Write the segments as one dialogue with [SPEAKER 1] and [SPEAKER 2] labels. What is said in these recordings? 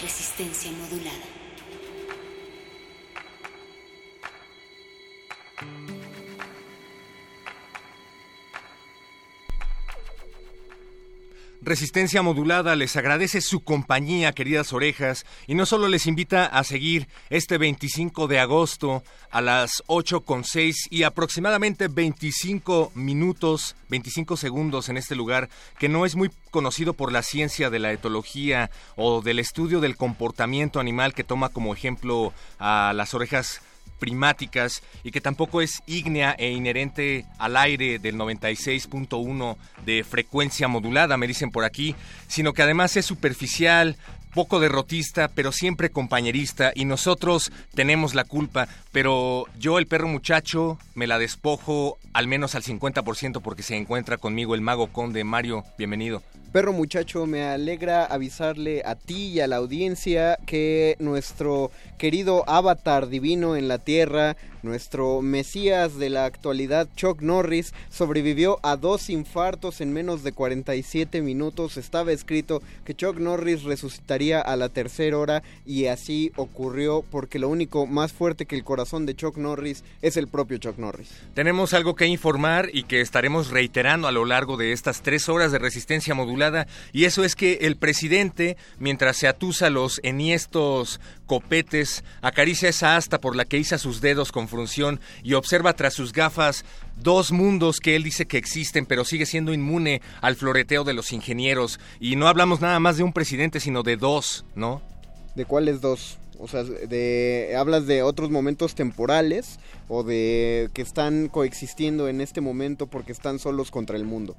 [SPEAKER 1] Resistencia modulada.
[SPEAKER 2] Resistencia Modulada les agradece su compañía, queridas orejas, y no solo les invita a seguir este 25 de agosto a las 8.6 y aproximadamente 25 minutos, 25 segundos en este lugar que no es muy conocido por la ciencia de la etología o del estudio del comportamiento animal que toma como ejemplo a las orejas primáticas y que tampoco es ígnea e inherente al aire del 96.1 de frecuencia modulada, me dicen por aquí, sino que además es superficial, poco derrotista, pero siempre compañerista y nosotros tenemos la culpa, pero yo el perro muchacho me la despojo al menos al 50% porque se encuentra conmigo el mago conde Mario, bienvenido.
[SPEAKER 3] Perro muchacho, me alegra avisarle a ti y a la audiencia que nuestro querido avatar divino en la Tierra, nuestro Mesías de la actualidad, Chuck Norris, sobrevivió a dos infartos en menos de 47 minutos. Estaba escrito que Chuck Norris resucitaría a la tercera hora y así ocurrió porque lo único más fuerte que el corazón de Chuck Norris es el propio Chuck Norris.
[SPEAKER 2] Tenemos algo que informar y que estaremos reiterando a lo largo de estas tres horas de resistencia y eso es que el presidente, mientras se atusa los enhiestos copetes, acaricia esa asta por la que iza sus dedos con frunción y observa tras sus gafas dos mundos que él dice que existen, pero sigue siendo inmune al floreteo de los ingenieros. Y no hablamos nada más de un presidente, sino de dos, ¿no?
[SPEAKER 3] ¿De cuáles dos? O sea, de, hablas de otros momentos temporales o de que están coexistiendo en este momento porque están solos contra el mundo.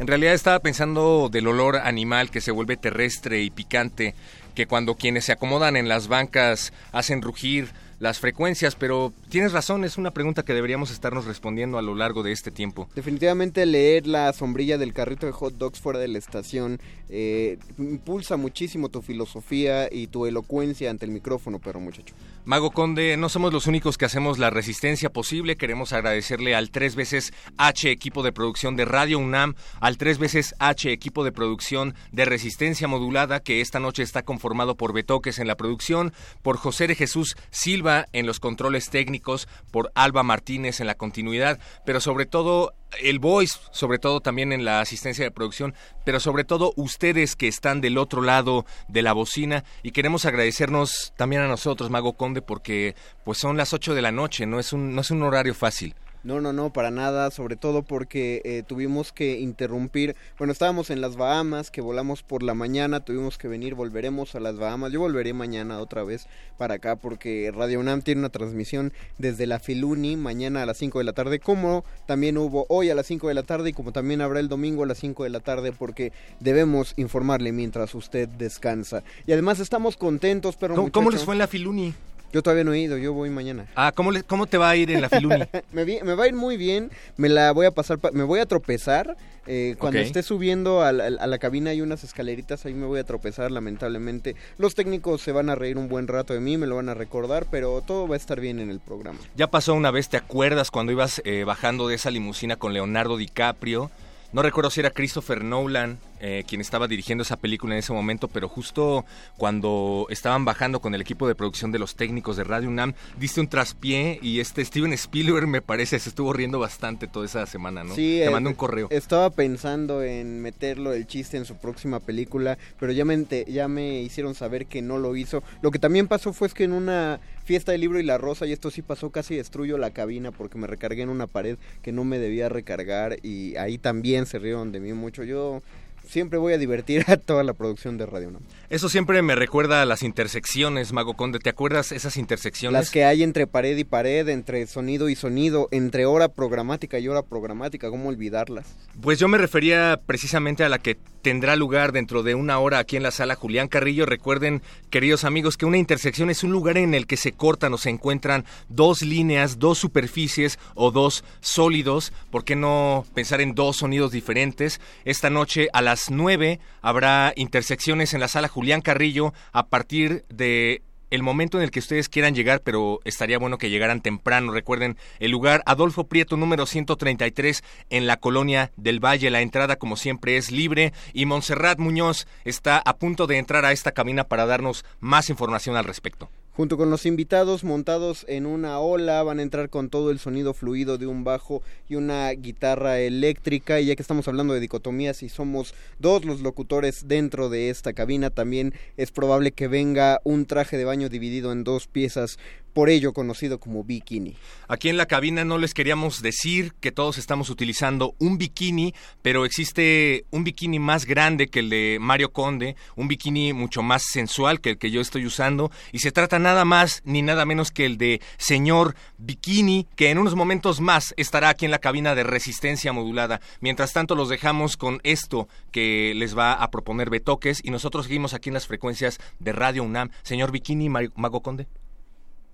[SPEAKER 2] En realidad estaba pensando del olor animal que se vuelve terrestre y picante, que cuando quienes se acomodan en las bancas hacen rugir las frecuencias, pero tienes razón, es una pregunta que deberíamos estarnos respondiendo a lo largo de este tiempo.
[SPEAKER 3] Definitivamente leer la sombrilla del carrito de hot dogs fuera de la estación eh, impulsa muchísimo tu filosofía y tu elocuencia ante el micrófono, pero muchacho.
[SPEAKER 2] Mago Conde, no somos los únicos que hacemos la resistencia posible. Queremos agradecerle al tres veces H equipo de producción de Radio UNAM, al tres veces H equipo de producción de Resistencia Modulada, que esta noche está conformado por Betoques en la producción, por José de Jesús Silva en los controles técnicos, por Alba Martínez en la continuidad, pero sobre todo el voice, sobre todo también en la asistencia de producción, pero sobre todo ustedes que están del otro lado de la bocina y queremos agradecernos también a nosotros, Mago Conde, porque pues son las 8 de la noche, no es un, no es un horario fácil.
[SPEAKER 3] No, no, no, para nada, sobre todo porque eh, tuvimos que interrumpir, bueno, estábamos en las Bahamas, que volamos por la mañana, tuvimos que venir, volveremos a las Bahamas, yo volveré mañana otra vez para acá porque Radio UNAM tiene una transmisión desde la Filuni mañana a las 5 de la tarde, como también hubo hoy a las 5 de la tarde y como también habrá el domingo a las 5 de la tarde porque debemos informarle mientras usted descansa. Y además estamos contentos, pero...
[SPEAKER 2] ¿Cómo, ¿cómo les fue en la Filuni?
[SPEAKER 3] Yo todavía no he ido, yo voy mañana.
[SPEAKER 2] Ah, ¿cómo, le- cómo te va a ir en la Filuni?
[SPEAKER 3] me, vi- me va a ir muy bien, me la voy a pasar, pa- me voy a tropezar. eh, cuando esté subiendo a la, a la cabina hay unas escaleritas, ahí me voy a tropezar lamentablemente. Los técnicos se van a reír un buen rato de mí, me lo van a recordar, pero todo va a estar bien en el programa.
[SPEAKER 2] Ya pasó una vez, ¿te acuerdas cuando ibas eh, bajando de esa limusina con Leonardo DiCaprio? No recuerdo si era Christopher Nolan eh, quien estaba dirigiendo esa película en ese momento, pero justo cuando estaban bajando con el equipo de producción de los técnicos de Radio UNAM, diste un traspié y este Steven Spielberg me parece se estuvo riendo bastante toda esa semana, ¿no?
[SPEAKER 3] Sí,
[SPEAKER 2] Te
[SPEAKER 3] eh,
[SPEAKER 2] mandó un correo.
[SPEAKER 3] Estaba pensando en meterlo el chiste en su próxima película, pero ya me, ya me hicieron saber que no lo hizo. Lo que también pasó fue es que en una fiesta del libro y la rosa, y esto sí pasó, casi destruyo la cabina porque me recargué en una pared que no me debía recargar y ahí también se rieron de mí mucho. Yo siempre voy a divertir a toda la producción de Radio UNAM.
[SPEAKER 2] Eso siempre me recuerda a las intersecciones, Mago Conde. ¿Te acuerdas esas intersecciones?
[SPEAKER 3] Las que hay entre pared y pared, entre sonido y sonido, entre hora programática y hora programática, ¿cómo olvidarlas?
[SPEAKER 2] Pues yo me refería precisamente a la que tendrá lugar dentro de una hora aquí en la sala Julián Carrillo. Recuerden, queridos amigos, que una intersección es un lugar en el que se cortan o se encuentran dos líneas, dos superficies o dos sólidos. ¿Por qué no pensar en dos sonidos diferentes? Esta noche a las 9 habrá intersecciones en la sala Julián Carrillo a partir de el momento en el que ustedes quieran llegar, pero estaría bueno que llegaran temprano. Recuerden, el lugar Adolfo Prieto número 133 en la colonia del Valle. La entrada, como siempre, es libre y Montserrat Muñoz está a punto de entrar a esta cabina para darnos más información al respecto.
[SPEAKER 3] Junto con los invitados montados en una ola van a entrar con todo el sonido fluido de un bajo y una guitarra eléctrica. Y ya que estamos hablando de dicotomías y somos dos los locutores dentro de esta cabina, también es probable que venga un traje de baño dividido en dos piezas, por ello conocido como bikini.
[SPEAKER 2] Aquí en la cabina no les queríamos decir que todos estamos utilizando un bikini, pero existe un bikini más grande que el de Mario Conde, un bikini mucho más sensual que el que yo estoy usando, y se trata nada más ni nada menos que el de señor Bikini, que en unos momentos más estará aquí en la cabina de resistencia modulada. Mientras tanto los dejamos con esto que les va a proponer Betoques y nosotros seguimos aquí en las frecuencias de Radio UNAM. Señor Bikini, Mago Conde.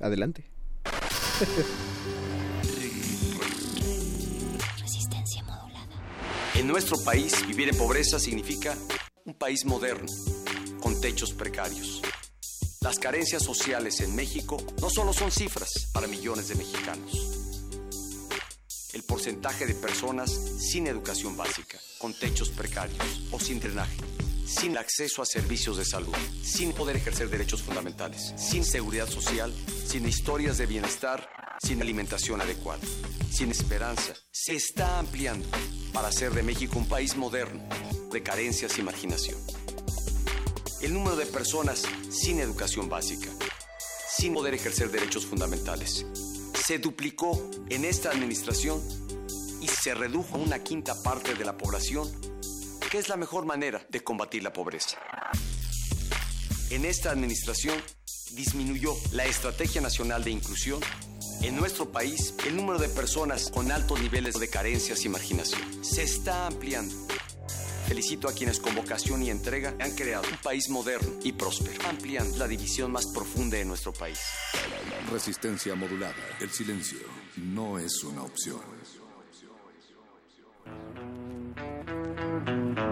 [SPEAKER 3] Adelante.
[SPEAKER 4] Resistencia modulada.
[SPEAKER 5] En nuestro país, vivir en pobreza significa un país moderno, con techos precarios. Las carencias sociales en México no solo son cifras para millones de mexicanos. El porcentaje de personas sin educación básica, con techos precarios o sin drenaje, sin acceso a servicios de salud, sin poder ejercer derechos fundamentales, sin seguridad social, sin historias de bienestar, sin alimentación adecuada, sin esperanza, se está ampliando para hacer de México un país moderno, de carencias y marginación. El número de personas sin educación básica, sin poder ejercer derechos fundamentales, se duplicó en esta administración y se redujo a una quinta parte de la población, que es la mejor manera de combatir la pobreza. En esta administración disminuyó la Estrategia Nacional de Inclusión. En nuestro país, el número de personas con altos niveles de carencias y marginación se está ampliando. Felicito a quienes con vocación y entrega han creado un país moderno y próspero, ampliando la división más profunda de nuestro país.
[SPEAKER 6] Resistencia modulada. El silencio no es una opción. Thank you.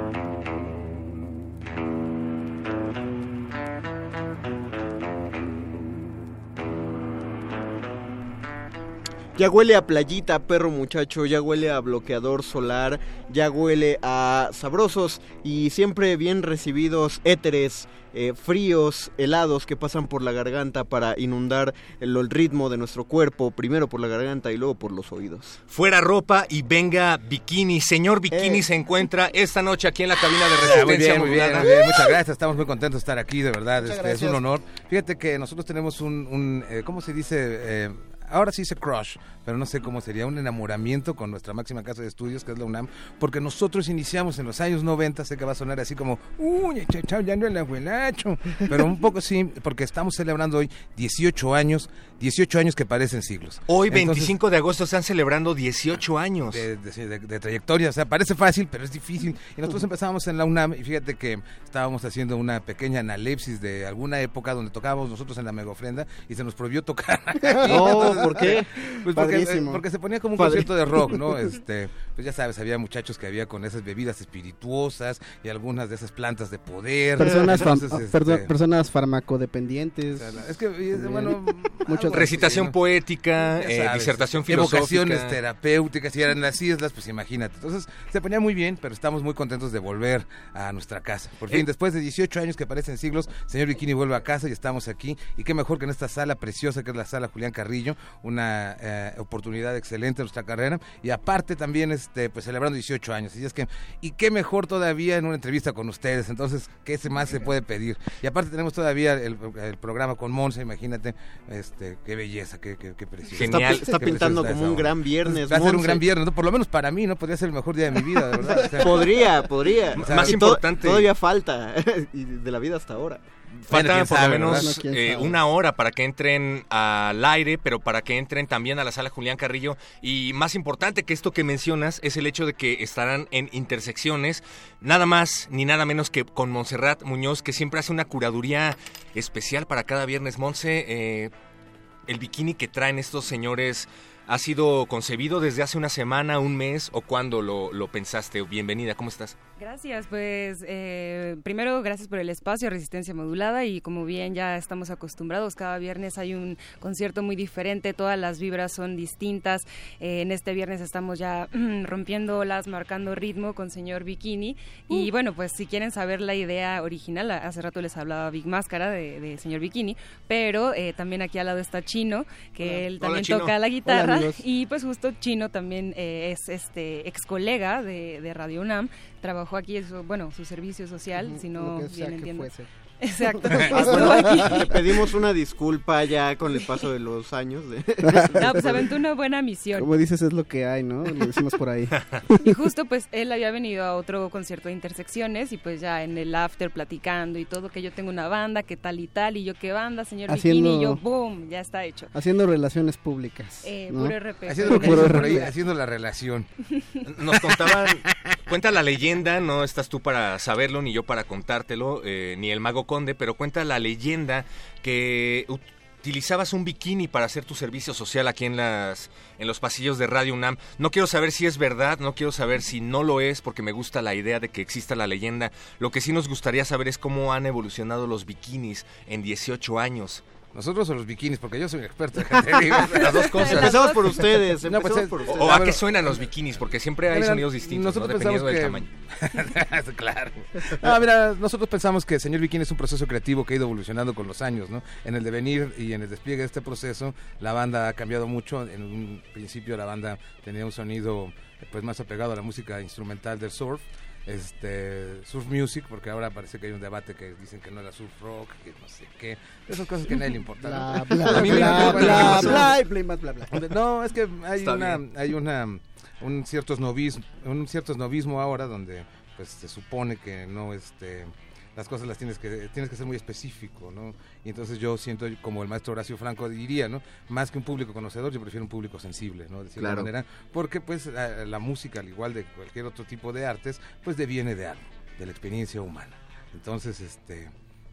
[SPEAKER 3] Ya huele a playita, perro muchacho, ya huele a bloqueador solar, ya huele a sabrosos y siempre bien recibidos éteres eh, fríos, helados que pasan por la garganta para inundar el, el ritmo de nuestro cuerpo, primero por la garganta y luego por los oídos.
[SPEAKER 2] Fuera ropa y venga bikini. Señor Bikini
[SPEAKER 3] Eh.
[SPEAKER 2] se encuentra esta noche aquí en la cabina de
[SPEAKER 7] Ah,
[SPEAKER 2] resistencia
[SPEAKER 7] muy bien, muy bien,
[SPEAKER 2] modulada.
[SPEAKER 7] muy bien. Muchas gracias. Estamos muy contentos de estar aquí, de verdad. Este, es un honor. Fíjate que nosotros tenemos un, un, eh, ¿cómo se dice? Ahora sí dice crush, pero no sé cómo sería, un enamoramiento con nuestra máxima casa de estudios, que es la UNAM, porque nosotros iniciamos en los años 90, sé que va a sonar así como, uy, chao, chao, ya no el abuelacho, pero un poco sí, porque estamos celebrando hoy 18 años, 18 años que parecen siglos.
[SPEAKER 2] Hoy,
[SPEAKER 7] Entonces,
[SPEAKER 2] 25 de agosto, están celebrando 18 años.
[SPEAKER 7] de, de- de- de trayectoria, o sea, parece fácil, pero es difícil. Y nosotros empezábamos en la UNAM y fíjate que estábamos haciendo una pequeña analepsis de alguna época donde tocábamos nosotros en la mega ofrenda y se nos prohibió tocar.
[SPEAKER 3] No, ¿por qué?
[SPEAKER 7] Pues porque, eh, porque se ponía como un
[SPEAKER 3] Padre-
[SPEAKER 7] concierto de rock, ¿no? Este, pues ya sabes, había muchachos que había con esas bebidas espirituosas y algunas de esas plantas de poder.
[SPEAKER 8] Personas, fam-
[SPEAKER 7] Entonces, este,
[SPEAKER 8] perdón, personas farmacodependientes.
[SPEAKER 7] es que, bueno,
[SPEAKER 2] Recitación
[SPEAKER 7] así, ¿no?
[SPEAKER 2] poética, eh,
[SPEAKER 7] sabes,
[SPEAKER 2] disertación filosófica.
[SPEAKER 7] Evocaciones terapéuticas y eran las islas, pues imagínate. Entonces se ponía muy bien, pero estamos muy contentos de volver a nuestra casa. Por fin,
[SPEAKER 2] Eh.
[SPEAKER 7] después de 18 años que parecen siglos, señor Bikini vuelve a casa y estamos aquí. Y qué mejor que en esta sala preciosa que es la sala Julián Carrillo, una eh, oportunidad excelente en nuestra carrera. Y aparte también, este, pues celebrando 18 años. Y es que, y qué mejor todavía en una entrevista con ustedes. Entonces, ¿qué se más se puede pedir? Y aparte tenemos todavía el, el programa con Monza, imagínate, este, qué belleza, qué, qué, qué precioso.
[SPEAKER 2] Genial.
[SPEAKER 3] Está, pintando como un gran viernes.
[SPEAKER 7] Va a ser un gran viernes, ¿no? por lo menos para mí, ¿no? Podría ser el mejor día de mi vida, de verdad. O sea,
[SPEAKER 3] Podría, podría.
[SPEAKER 7] O sea,
[SPEAKER 2] Más
[SPEAKER 3] to-
[SPEAKER 2] importante-
[SPEAKER 3] Todavía falta. y de la vida hasta ahora.
[SPEAKER 2] Falta por
[SPEAKER 7] sabe,
[SPEAKER 2] lo menos eh, una hora para que entren al aire, pero para que entren también a la sala Julián Carrillo. Y más importante que esto que mencionas es el hecho de que estarán en intersecciones, nada más ni nada menos que con Montserrat Muñoz, que siempre hace una curaduría especial para cada viernes. Monse, eh, el bikini que traen estos señores ha sido concebido desde hace una semana, un mes, o cuándo lo, lo pensaste. Bienvenida, ¿cómo estás?
[SPEAKER 9] Gracias, pues eh, primero gracias por el espacio Resistencia Modulada y como bien ya estamos acostumbrados, cada viernes hay un concierto muy diferente, todas las vibras son distintas. Eh, en este viernes estamos ya rompiendo las, marcando ritmo con señor Bikini. Y bueno, pues si quieren saber la idea original, hace rato les hablaba Big Máscara de, de señor Bikini, pero eh, también aquí al lado está Chino, que él también toca la guitarra. y pues justo Chino también eh, es este ex colega de, de Radio UNAM, trabajó aquí, eso, bueno, su servicio social, si no
[SPEAKER 8] que sea
[SPEAKER 9] bien
[SPEAKER 8] que
[SPEAKER 9] entiendo.
[SPEAKER 8] fuese.
[SPEAKER 9] Exacto. Estuvo
[SPEAKER 3] bueno,
[SPEAKER 9] aquí.
[SPEAKER 3] le pedimos una disculpa ya con el paso de los años. de-
[SPEAKER 9] No, pues aventó una buena misión.
[SPEAKER 8] Como dices, es lo que hay, ¿no? Lo decimos por ahí.
[SPEAKER 9] Y justo pues él había venido a otro concierto de intersecciones y pues ya en el after platicando y todo, que yo tengo una banda, que tal y tal, y yo qué banda, señor
[SPEAKER 8] Haciendo-
[SPEAKER 9] Bikini, y yo, boom, ya está hecho.
[SPEAKER 8] Haciendo relaciones públicas.
[SPEAKER 9] Eh,
[SPEAKER 8] ¿no?
[SPEAKER 9] puro RP.
[SPEAKER 7] haciendo, lo que
[SPEAKER 8] Puro
[SPEAKER 7] dicen por ahí,
[SPEAKER 8] RP.
[SPEAKER 7] haciendo la relación.
[SPEAKER 2] Nos contaban, cuenta la leyenda, no estás tú para saberlo ni yo para contártelo, eh, ni el mago conde, pero cuenta la leyenda que ut- utilizabas un bikini para hacer tu servicio social aquí en las en los pasillos de Radio UNAM. No quiero saber si es verdad, no quiero saber si no lo es porque me gusta la idea de que exista la leyenda. Lo que sí nos gustaría saber es cómo han evolucionado los bikinis en 18 años.
[SPEAKER 7] Nosotros o los bikinis, porque yo soy un experto, déjate digo.
[SPEAKER 2] Las dos cosas.
[SPEAKER 3] Empezamos por ustedes.
[SPEAKER 7] No, pues,
[SPEAKER 3] empezamos por
[SPEAKER 2] O,
[SPEAKER 3] ustedes.
[SPEAKER 2] o
[SPEAKER 7] A
[SPEAKER 2] a
[SPEAKER 7] ver,
[SPEAKER 2] qué suenan los bikinis, porque siempre hay
[SPEAKER 7] Mira,
[SPEAKER 2] sonidos distintos, ¿no?
[SPEAKER 7] nosotros
[SPEAKER 2] dependiendo del
[SPEAKER 7] pensamos
[SPEAKER 2] tamaño.
[SPEAKER 7] que- claro. No, mira, nosotros pensamos que Señor Bikini es un proceso creativo que ha ido evolucionando con los años, ¿no? En el devenir y en el despliegue de este proceso, la banda ha cambiado mucho. En un principio la banda tenía un sonido pues más apegado a la música instrumental del surf, este surf music, porque ahora parece que hay un debate que dicen que no era surf rock, que no sé qué, esas cosas que a nadie le importan. ¿no? Es que hay
[SPEAKER 2] Está
[SPEAKER 7] una,
[SPEAKER 2] bien.
[SPEAKER 7] hay una, un cierto novismo, un cierto esnovismo ahora donde pues se supone que no este las cosas las tienes que tienes que ser muy específico, ¿no? Y entonces yo siento como el maestro Horacio Franco diría, ¿no? Más que un público conocedor, yo prefiero un público sensible, ¿no? De cierta
[SPEAKER 3] Claro.
[SPEAKER 7] manera, porque pues la, la música, al igual de cualquier otro tipo de artes, pues deviene de algo, de la experiencia humana. Entonces, este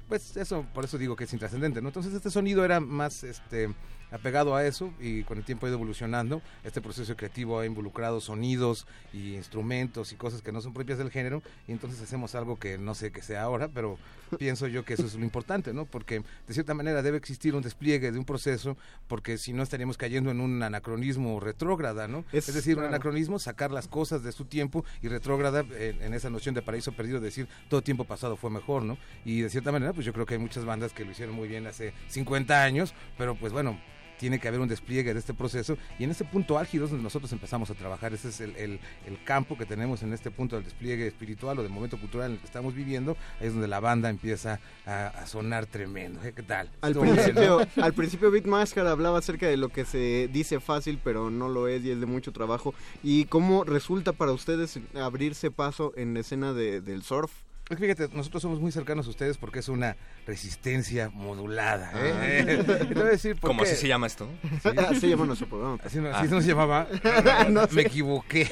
[SPEAKER 7] pues eso, por eso digo que es intrascendente, ¿no? Entonces este sonido era más este apegado a eso y con el tiempo ha ido evolucionando. Este proceso creativo ha involucrado sonidos y instrumentos y cosas que no son propias del género y entonces hacemos algo que no sé qué sea ahora, pero pienso yo que eso es lo importante, ¿no? Porque de cierta manera debe existir un despliegue de un proceso porque si no estaríamos cayendo en un anacronismo retrógrada, ¿no?
[SPEAKER 3] Es-
[SPEAKER 7] Es, decir,
[SPEAKER 3] claro.
[SPEAKER 7] un anacronismo, sacar las cosas de su tiempo y retrógrada en, en esa noción de paraíso perdido, decir todo tiempo pasado fue mejor, ¿no? Y de cierta manera, pues yo creo que hay muchas bandas que lo hicieron muy bien hace 50 años, pero pues bueno, tiene que haber un despliegue de este proceso y en ese punto álgido es donde nosotros empezamos a trabajar, ese es el, el- el campo que tenemos en este punto del despliegue espiritual o del momento cultural en el que estamos viviendo, ahí es donde la banda empieza a, a sonar tremendo, ¿eh? ¿qué tal?
[SPEAKER 3] Al
[SPEAKER 7] Estuvo bien, ¿no?
[SPEAKER 3] principio, al principio Big Máscara hablaba acerca de lo que se dice fácil, pero no lo es y es de mucho trabajo. ¿Y cómo resulta para ustedes abrirse paso en la escena de- del surf?
[SPEAKER 7] Pues fíjate, nosotros somos muy cercanos a ustedes porque es una resistencia modulada. ¿eh?
[SPEAKER 2] Ah.
[SPEAKER 7] Y te voy a decir por
[SPEAKER 2] ¿Cómo
[SPEAKER 7] qué.
[SPEAKER 2] así se llama esto?
[SPEAKER 7] Sí.
[SPEAKER 3] Así se llama nuestro programa.
[SPEAKER 7] Así no,
[SPEAKER 2] Ah.
[SPEAKER 7] así no se llamaba.
[SPEAKER 3] No.
[SPEAKER 7] Me equivoqué.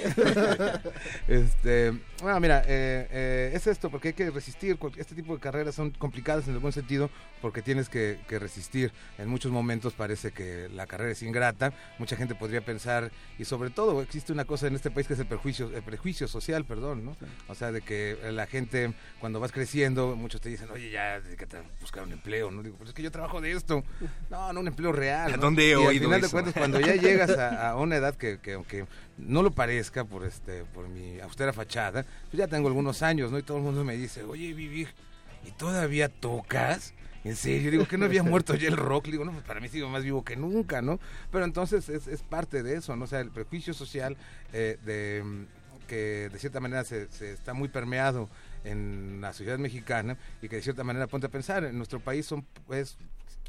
[SPEAKER 7] este, bueno, mira, eh, eh, es esto, porque hay que resistir. Este tipo de carreras son complicadas en el buen sentido, porque tienes que, que resistir. En muchos momentos parece que la carrera es ingrata. Mucha gente podría pensar, y sobre todo existe una cosa en este país que es el prejuicio, el prejuicio social, perdón, ¿no? O sea, de que la gente, cuando vas creciendo, muchos te dicen, oye, ya, dedícate a buscar un empleo, ¿no? Digo, pero es que yo trabajo de esto. No, no un empleo real. ¿no?
[SPEAKER 2] ¿Dónde he
[SPEAKER 7] y al
[SPEAKER 2] oído
[SPEAKER 7] final de cuentas, cuando ya llegas a, a una edad que, que aunque no lo parezca por este por mi austera fachada, pues ya tengo algunos años, ¿no? Y todo el mundo me dice, oye, Vivi, ¿y todavía tocas? En serio, digo que no había muerto ya el rock, digo, no, pues para mí sigo más vivo que nunca, ¿no? Pero entonces es, es parte de eso, ¿no? O sea, el prejuicio social eh, de que de cierta manera se, se está muy permeado en la sociedad mexicana y que de cierta manera ponte a pensar, en nuestro país son pues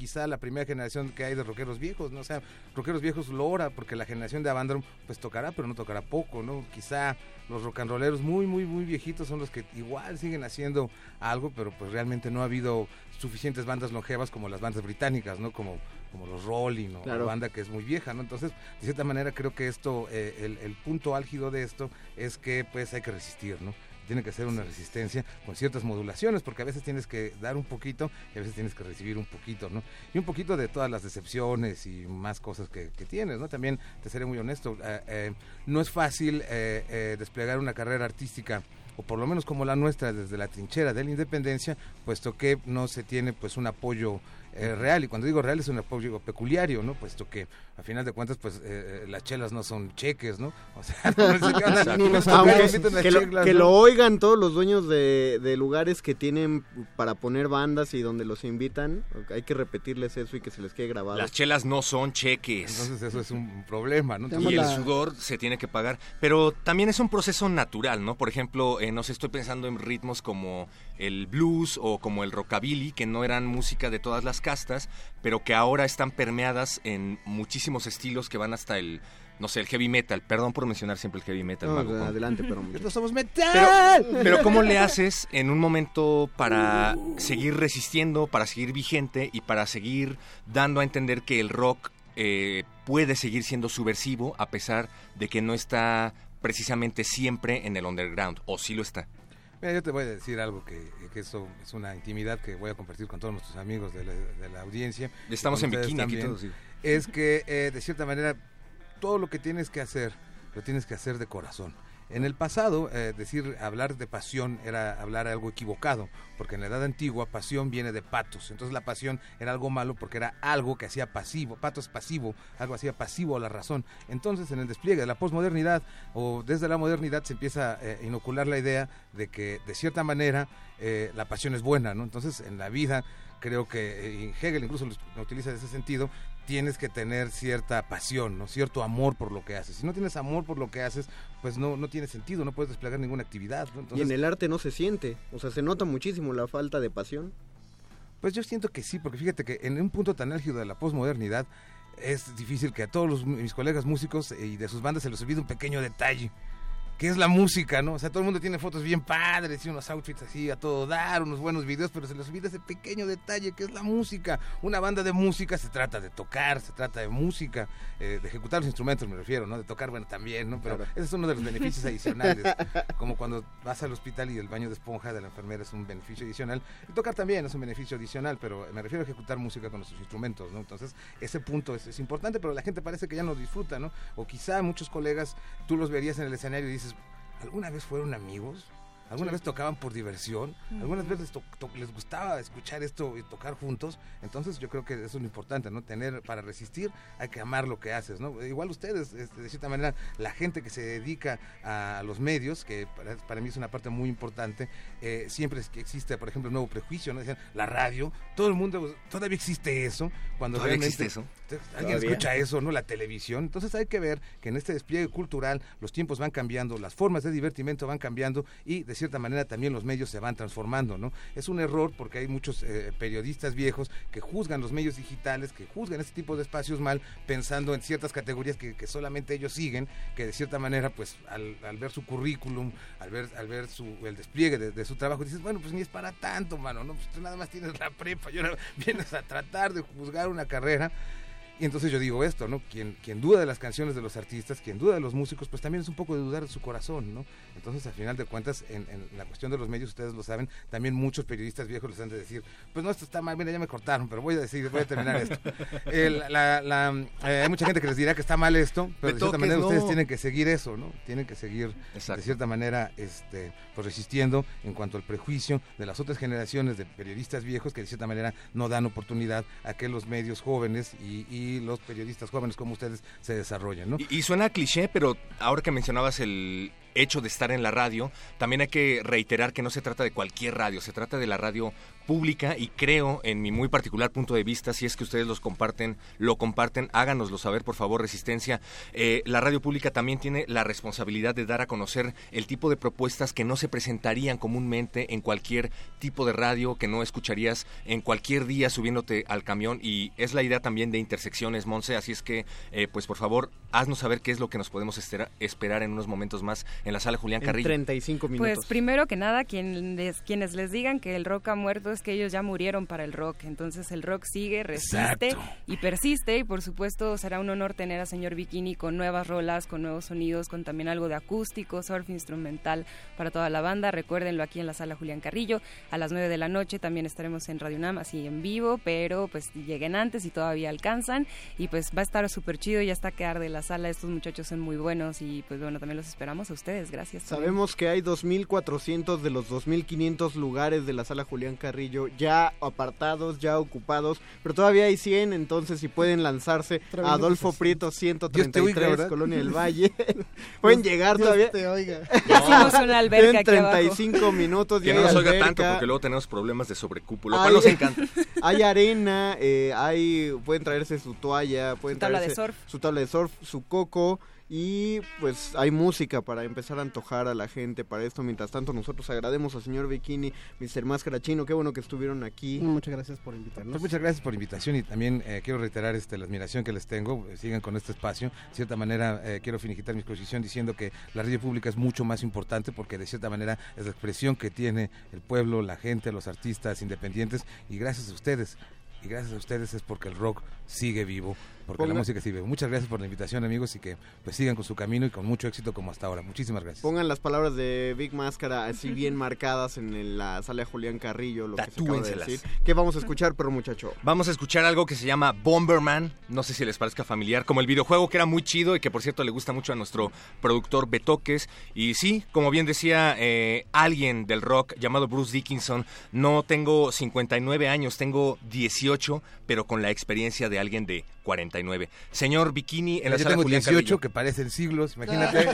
[SPEAKER 7] quizá la primera generación que hay de rockeros viejos, ¿no? O sea, rockeros viejos logra, porque la generación de Avandrom pues tocará, pero no tocará poco, ¿no? Quizá los rock and rolleros muy, muy, muy viejitos son los que igual siguen haciendo algo, pero pues realmente no ha habido suficientes bandas longevas como las bandas británicas, ¿no? Como, como los Rolling o
[SPEAKER 3] Claro.
[SPEAKER 7] la banda que es muy vieja, ¿no? Entonces, de cierta manera creo que esto, eh, el, el punto álgido de esto es que pues hay que resistir, ¿no? Tiene que ser una resistencia con ciertas modulaciones, porque a veces tienes que dar un poquito y a veces tienes que recibir un poquito, ¿no? Y un poquito de todas las decepciones y más cosas que, que tienes, ¿no? También te seré muy honesto, eh, eh, no es fácil eh, eh, desplegar una carrera artística o por lo menos como la nuestra desde la trinchera de la independencia, puesto que no se tiene pues un apoyo eh, real y cuando digo real es un apoyo peculiario, ¿no? Puesto que a final de cuentas pues eh, eh, las chelas no son cheques, ¿no? O sea,
[SPEAKER 3] que, lo, oigan todos los dueños de, de lugares que tienen para poner bandas y donde los invitan. Hay que repetirles eso y que se les quede grabado.
[SPEAKER 2] Las chelas no son cheques.
[SPEAKER 7] Entonces eso es un problema, ¿no?
[SPEAKER 2] Y el sudor se tiene que pagar. Pero también es un proceso natural, ¿no? Por ejemplo, eh, no sé, estoy pensando en ritmos como el blues o como el rockabilly, que no eran música de todas las castas, pero que ahora están permeadas en muchísimos estilos que van hasta el, no sé, el heavy metal. Perdón por mencionar siempre el heavy metal.
[SPEAKER 3] No, adelante, pero...
[SPEAKER 7] Nosotros somos metal.
[SPEAKER 2] Pero, pero ¿cómo le haces en un momento para seguir resistiendo, para seguir vigente y para seguir dando a entender que el rock eh, puede seguir siendo subversivo a pesar de que no está precisamente siempre en el underground? ¿O sí lo está?
[SPEAKER 7] Mira, yo te voy a decir algo que, que eso es una intimidad que voy a compartir con todos nuestros amigos de la, de la audiencia.
[SPEAKER 2] Estamos en bikini aquí
[SPEAKER 7] también.
[SPEAKER 2] todos, sí.
[SPEAKER 7] Es que, eh, de cierta manera, todo lo que tienes que hacer, lo tienes que hacer de corazón. En el pasado, eh, decir, hablar de pasión era hablar algo equivocado, porque en la edad antigua pasión viene de patos. Entonces la pasión era algo malo porque era algo que hacía pasivo. Pato es pasivo, algo hacía pasivo a la razón. Entonces en el despliegue de la posmodernidad o desde la modernidad se empieza a inocular la idea de que de cierta manera eh, la pasión es buena, ¿no? Entonces en la vida creo que eh, Hegel incluso lo utiliza en ese sentido, tienes que tener cierta pasión, ¿no? cierto amor por lo que haces. Si no tienes amor por lo que haces, pues no, no tiene sentido, no puedes desplegar ninguna actividad. ¿no?
[SPEAKER 3] Y en el arte no se siente. O sea, se nota muchísimo la falta de pasión.
[SPEAKER 7] Pues yo siento que sí, porque fíjate que en un punto tan álgido de la posmodernidad es difícil que a todos los- mis colegas músicos y de sus bandas se les olvide un pequeño detalle, que es la música, ¿no? O sea, todo el mundo tiene fotos bien padres y unos outfits así a todo dar, unos buenos videos, pero se les olvida ese pequeño detalle que es la música. Una banda de música se trata de tocar, se trata de música, eh, de ejecutar los instrumentos me refiero, ¿no? De tocar, bueno, también, ¿no? Pero
[SPEAKER 3] Claro.
[SPEAKER 7] ese es uno de los beneficios adicionales, como cuando vas al hospital y el baño de esponja de la enfermera es un beneficio adicional, y tocar también es un beneficio adicional, pero me refiero a ejecutar música con nuestros instrumentos, ¿no? Entonces, ese punto es, es importante, pero la gente parece que ya no disfruta, ¿no? O quizá muchos colegas, tú los verías en el escenario y dices, ¿alguna vez fueron amigos? ¿Alguna vez tocaban por diversión? ¿Algunas veces les, to- to- les gustaba escuchar esto y tocar juntos? Entonces yo creo que eso es lo importante, ¿no? Tener, para resistir hay que amar lo que haces, ¿no? Igual ustedes, este, de cierta manera, la gente que se dedica a los medios, que para, para mí es una parte muy importante, eh, siempre es que existe, por ejemplo, el nuevo prejuicio, ¿no? Decían, la radio, todo el mundo, todavía existe eso, cuando
[SPEAKER 2] ¿Todavía
[SPEAKER 7] realmente...
[SPEAKER 2] existe eso?
[SPEAKER 7] Alguien
[SPEAKER 3] Todavía.
[SPEAKER 7] escucha eso, ¿no? La televisión. Entonces hay que ver que en este despliegue cultural los tiempos van cambiando, las formas de divertimento van cambiando y de cierta manera también los medios se van transformando, ¿no? Es un error porque hay muchos eh, periodistas viejos que juzgan los medios digitales, que juzgan este tipo de espacios mal, pensando en ciertas categorías que, que solamente ellos siguen, que de cierta manera, pues, al, ver su currículum, al ver, al ver su, el despliegue de, de su trabajo, dices, bueno, pues ni es para tanto, mano, ¿no? Pues tú nada más tienes la prepa y ahora vienes a tratar de juzgar una carrera. Y entonces yo digo esto, ¿no? Quien, quien duda de las canciones de los artistas, quien duda de los músicos, pues también es un poco de dudar de su corazón, ¿no? Entonces, al final de cuentas, en, en la cuestión de los medios, ustedes lo saben, también muchos periodistas viejos les han de decir, pues no, esto está mal, mira, ya me cortaron, pero voy a decir, voy a terminar esto. El- la- la, eh, hay mucha gente que les dirá que está mal esto, pero de cierta manera
[SPEAKER 2] no.
[SPEAKER 7] ustedes tienen que seguir eso, ¿no? Tienen que seguir,
[SPEAKER 2] Exacto.
[SPEAKER 7] de cierta manera, este, pues resistiendo en cuanto al prejuicio de las otras generaciones de periodistas viejos que de cierta manera no dan oportunidad a que los medios jóvenes y, y los periodistas jóvenes como ustedes se desarrollen, ¿no?
[SPEAKER 2] Y, y suena cliché, pero ahora que mencionabas el hecho de estar en la radio, también hay que reiterar que no se trata de cualquier radio, se trata de la radio pública y creo, en mi muy particular punto de vista, si es que ustedes los comparten, lo comparten, háganoslo saber, por favor, Resistencia. Eh, la radio pública también tiene la responsabilidad de dar a conocer el tipo de propuestas que no se presentarían comúnmente en cualquier tipo de radio, que no escucharías en cualquier día subiéndote al camión y es la idea también de intersecciones, Monse, así es que, eh, pues por favor, haznos saber qué es lo que nos podemos esperar en unos momentos más en la sala Julián
[SPEAKER 3] En
[SPEAKER 2] Carrillo.
[SPEAKER 3] 35 minutos.
[SPEAKER 9] Pues primero que nada, quienes, quienes les digan que el rock ha muerto es que ellos ya murieron para el rock. Entonces el rock sigue, resiste
[SPEAKER 7] Exacto.
[SPEAKER 9] y persiste. Y por supuesto será un honor tener a señor Bikini con nuevas rolas, con nuevos sonidos, con también algo de acústico, surf instrumental para toda la banda. Recuérdenlo aquí en la sala Julián Carrillo. A las 9 de la noche también estaremos en Radio Nam, así en vivo, pero pues lleguen antes y todavía alcanzan. Y pues va a estar súper chido, ya está que arde la sala. Estos muchachos son muy buenos y pues bueno, también los esperamos a ustedes. Gracias. también.
[SPEAKER 3] Sabemos que hay 2.400 de los 2.500 lugares de la sala Julián Carrillo ya apartados, ya ocupados, pero todavía hay 100, entonces si pueden lanzarse a Adolfo Prieto
[SPEAKER 7] Dios te oiga,
[SPEAKER 3] 133,
[SPEAKER 7] ¿verdad?
[SPEAKER 3] Colonia del Valle. pueden llegar
[SPEAKER 8] Dios
[SPEAKER 3] todavía.
[SPEAKER 8] te oiga.
[SPEAKER 9] Una alberca
[SPEAKER 3] En
[SPEAKER 9] aquí abajo.
[SPEAKER 3] 35 minutos
[SPEAKER 2] Que no
[SPEAKER 3] hay
[SPEAKER 2] nos oiga
[SPEAKER 3] alberca,
[SPEAKER 2] tanto porque luego tenemos problemas de sobrecúpulo, lo
[SPEAKER 3] Ay.
[SPEAKER 2] cual nos encanta.
[SPEAKER 3] Hay arena, eh, hay pueden traerse su toalla, pueden
[SPEAKER 9] Su tabla de
[SPEAKER 3] traerse
[SPEAKER 9] surf.
[SPEAKER 3] su tabla de surf, su coco y pues hay música para empezar a antojar a la gente para esto. Mientras tanto nosotros agradecemos al señor Bikini, Mr. Máscara Chino, qué bueno que estuvieron aquí.
[SPEAKER 8] Muchas gracias por invitarnos.
[SPEAKER 7] Pues muchas gracias por la invitación y también eh, quiero reiterar este, la admiración que les tengo. eh, sigan con este espacio. De cierta manera, eh, quiero finiquitar mi exposición diciendo que la radio pública es mucho más importante porque de cierta manera es la expresión que tiene el pueblo, la gente, los artistas independientes y gracias a ustedes. Y gracias a ustedes es porque el rock sigue vivo, porque la
[SPEAKER 3] Ponga-
[SPEAKER 7] música viva. Muchas gracias por la invitación, amigos, y que pues sigan con su camino y con mucho éxito como hasta ahora. Muchísimas gracias.
[SPEAKER 3] Pongan las palabras de Big Máscara así bien marcadas en la sala de Julián Carrillo, lo que se acaba de decir. ¿Qué vamos a escuchar, pero muchacho?
[SPEAKER 2] Vamos a escuchar algo que se llama Bomberman, no sé si les parezca familiar, como el videojuego que era muy chido y que por cierto le gusta mucho a nuestro productor Betoques. Y sí, como bien decía eh, alguien del rock llamado Bruce Dickinson, no tengo 59 años, tengo 18, pero con la experiencia de alguien de 49. Señor Bikini, en la
[SPEAKER 7] Yo
[SPEAKER 2] sala
[SPEAKER 7] tengo
[SPEAKER 2] Julián
[SPEAKER 7] 18
[SPEAKER 2] Carrillo.
[SPEAKER 7] que parecen siglos, imagínate.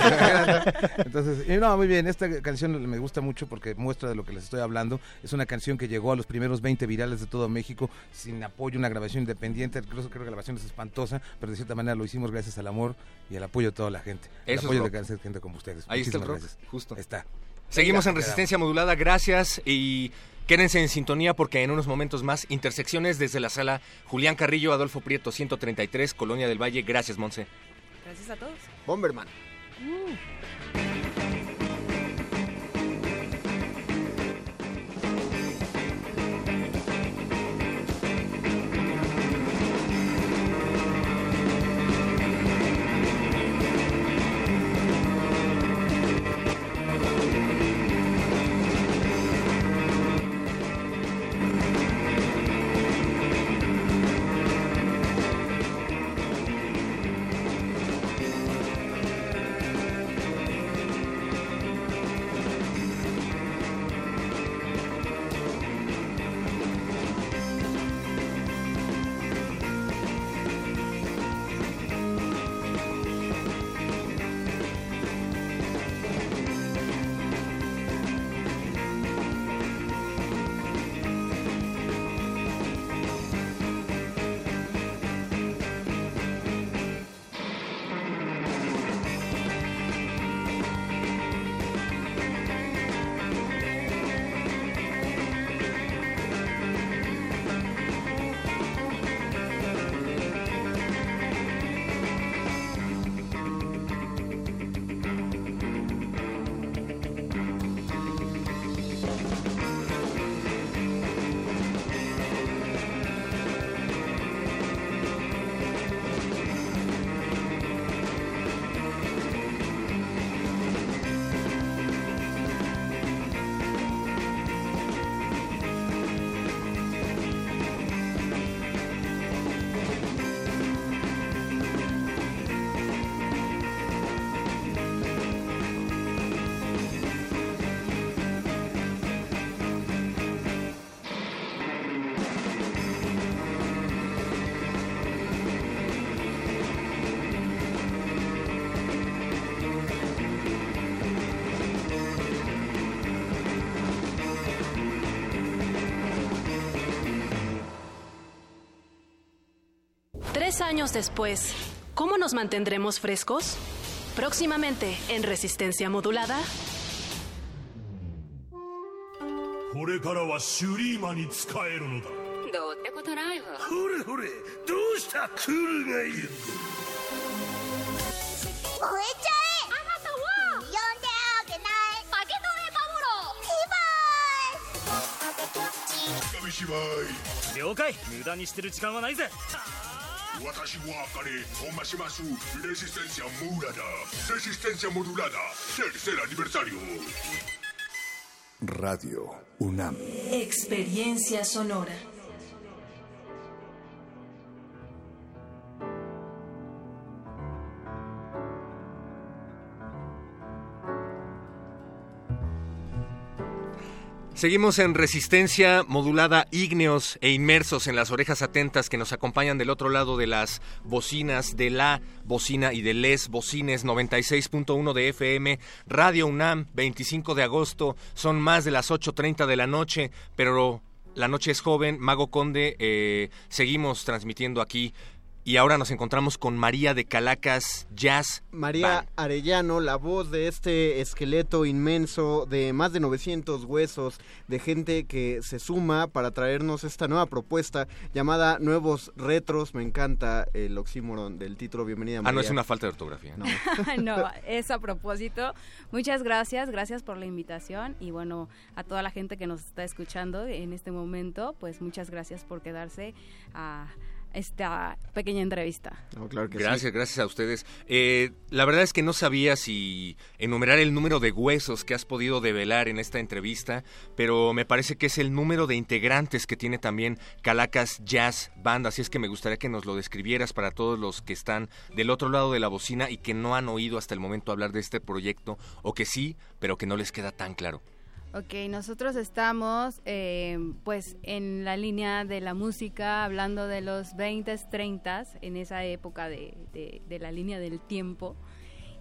[SPEAKER 7] Entonces, y no, muy bien, esta canción me gusta mucho porque muestra de lo que les estoy hablando. Es una canción que llegó a los primeros 20 virales de todo México sin apoyo, una grabación independiente. Incluso creo que la grabación es espantosa, pero de cierta manera lo hicimos gracias al amor y al apoyo de toda la gente. El
[SPEAKER 2] Eso es
[SPEAKER 7] apoyo de gente como ustedes.
[SPEAKER 2] Ahí está el
[SPEAKER 7] Muchísimas
[SPEAKER 2] rock,
[SPEAKER 7] gracias.
[SPEAKER 2] justo.
[SPEAKER 7] Está.
[SPEAKER 2] Seguimos
[SPEAKER 7] Venga,
[SPEAKER 2] en resistencia modulada, gracias y quédense en sintonía porque en unos momentos más intersecciones desde la sala Julián Carrillo, Adolfo Prieto 133, Colonia del Valle. Gracias, Monse.
[SPEAKER 9] Gracias a todos.
[SPEAKER 3] Bomberman.
[SPEAKER 10] Bomberman
[SPEAKER 11] Tres años después, ¿cómo nos mantendremos frescos? Próximamente en Resistencia Modulada.
[SPEAKER 12] これからはシュリーマに使えるのだ
[SPEAKER 13] どうってことないわ
[SPEAKER 12] ほれほれどうしたクールがいる
[SPEAKER 14] 燃えちゃえあなたは呼んであげない負けとえ守ろう
[SPEAKER 12] 紙芝居
[SPEAKER 15] 了解無駄にしてる時間はないぜ
[SPEAKER 12] 私はアカネおまします Resistencia modulada Resistencia modulada Tercer aniversario
[SPEAKER 6] Radio UNAM.
[SPEAKER 11] Experiencia sonora.
[SPEAKER 2] Seguimos en resistencia modulada ígneos e inmersos en las orejas atentas que nos acompañan del otro lado de las bocinas de la bocina y de les bocines. 96.1 de FM, Radio UNAM, 25 de agosto, son más de las 8.30 de la noche, pero la noche es joven, Mago Conde, eh, seguimos transmitiendo aquí y ahora nos encontramos con María de Calacas Jazz.
[SPEAKER 3] María
[SPEAKER 2] Band.
[SPEAKER 3] Arellano, la voz de este esqueleto inmenso de más de 900 huesos, de gente que se suma para traernos esta nueva propuesta llamada Nuevos Retros. Me encanta el oxímoron del título. Bienvenida, María.
[SPEAKER 2] Ah, no es una falta de ortografía.
[SPEAKER 3] No.
[SPEAKER 16] no, es a propósito. Muchas gracias, gracias por la invitación y bueno, a toda la gente que nos está escuchando en este momento, pues muchas gracias por quedarse a esta pequeña entrevista.
[SPEAKER 3] No, claro que
[SPEAKER 2] gracias,
[SPEAKER 3] sí.
[SPEAKER 2] gracias a ustedes. Eh, la verdad es que no sabía si enumerar el número de huesos que has podido develar en esta entrevista, pero me parece que es el número de integrantes que tiene también Calacas Jazz Band, así es que me gustaría que nos lo describieras para todos los que están del otro lado de la bocina y que no han oído hasta el momento hablar de este proyecto, o que sí, pero que no les queda tan claro.
[SPEAKER 16] Ok, nosotros estamos eh, pues en la línea de la música, hablando de los 20s, 30s, en esa época de, de- de la línea del tiempo.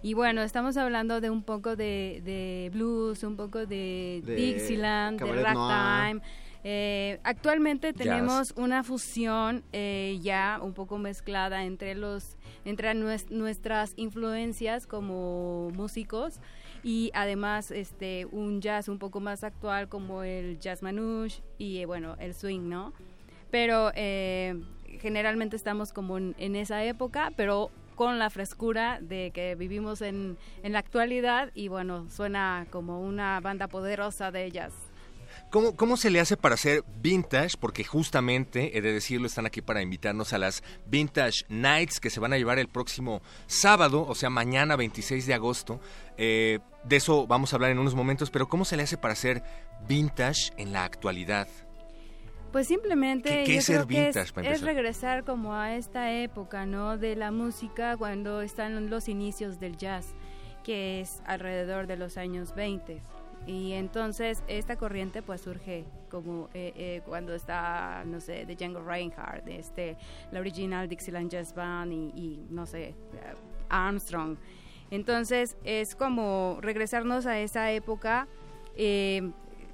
[SPEAKER 16] Y bueno, estamos hablando de un poco de, de blues, un poco de, Dixieland, de ragtime. Eh, actualmente tenemos una fusión eh, ya un poco mezclada entre los entre nues- nuestras influencias como músicos y además este un jazz un poco más actual como el jazz manouche y eh, bueno el swing no pero eh, generalmente estamos como en, en esa época pero con la frescura de que vivimos en, en la actualidad y bueno suena como una banda poderosa de jazz
[SPEAKER 2] ¿Cómo, ¿Cómo se le hace para ser vintage? Porque justamente, he de decirlo, están aquí para invitarnos a las Vintage Nights que se van a llevar el próximo sábado, o sea, mañana 26 de agosto. Eh, de eso vamos a hablar en unos momentos, pero ¿cómo se le hace para ser vintage en la actualidad?
[SPEAKER 16] Pues simplemente
[SPEAKER 2] ¿Qué- qué
[SPEAKER 16] yo
[SPEAKER 2] es ser
[SPEAKER 16] creo que
[SPEAKER 2] vintage,
[SPEAKER 16] es,
[SPEAKER 2] para
[SPEAKER 16] es
[SPEAKER 2] empezar?
[SPEAKER 16] regresar como a esta época, ¿no? De la música cuando están los inicios del jazz, que es alrededor de los años 20. Y entonces esta corriente pues surge como eh, eh, cuando está, no sé, de Django Reinhardt, este, la original Dixieland Jazz Band y, no sé, eh, Armstrong. Entonces es como regresarnos a esa época. eh,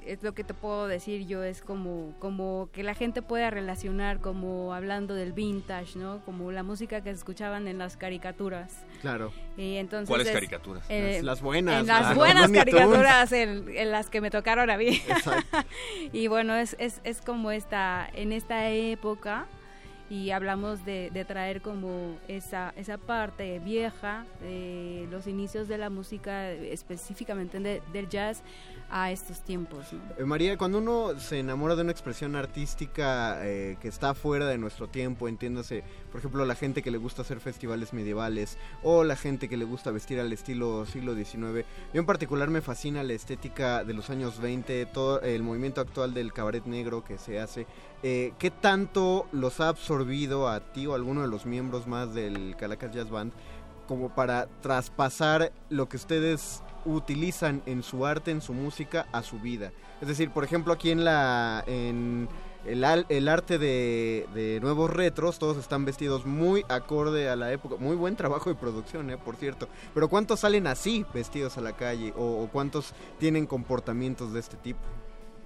[SPEAKER 16] es lo que te puedo decir yo, es como, como que la gente pueda relacionar como hablando del vintage, ¿no? Como la música que escuchaban en las caricaturas.
[SPEAKER 3] Claro.
[SPEAKER 16] Y entonces
[SPEAKER 2] ¿Cuáles
[SPEAKER 16] es-
[SPEAKER 2] caricaturas?
[SPEAKER 16] eh,
[SPEAKER 3] Las- las buenas,
[SPEAKER 16] En las
[SPEAKER 3] las
[SPEAKER 16] buenas caricaturas en, en las que me tocaron a mí.
[SPEAKER 3] Exacto.
[SPEAKER 16] y bueno, es, es, es como esta, en esta época y hablamos de, de traer como esa, esa parte vieja de los inicios de la música, específicamente de- del jazz, a estos tiempos.
[SPEAKER 3] Eh, María, cuando uno se enamora de una expresión artística eh, que está fuera de nuestro tiempo, entiéndase, por ejemplo, la gente que le gusta hacer festivales medievales o la gente que le gusta vestir al estilo siglo XIX, yo en particular me fascina la estética de los años 20, todo el movimiento actual del cabaret negro que se hace. Eh, ¿Qué tanto los ha absorbido a ti o a alguno de los miembros más del Calacas Jazz Band como para traspasar lo que ustedes utilizan en su arte, en su música, a su vida. Es decir, por ejemplo, aquí en la en el, el arte de, de nuevos retros, todos están vestidos muy acorde a la época. Muy buen trabajo de producción, eh, por cierto. Pero ¿cuántos salen así vestidos a la calle? ¿O, o cuántos tienen comportamientos de este tipo?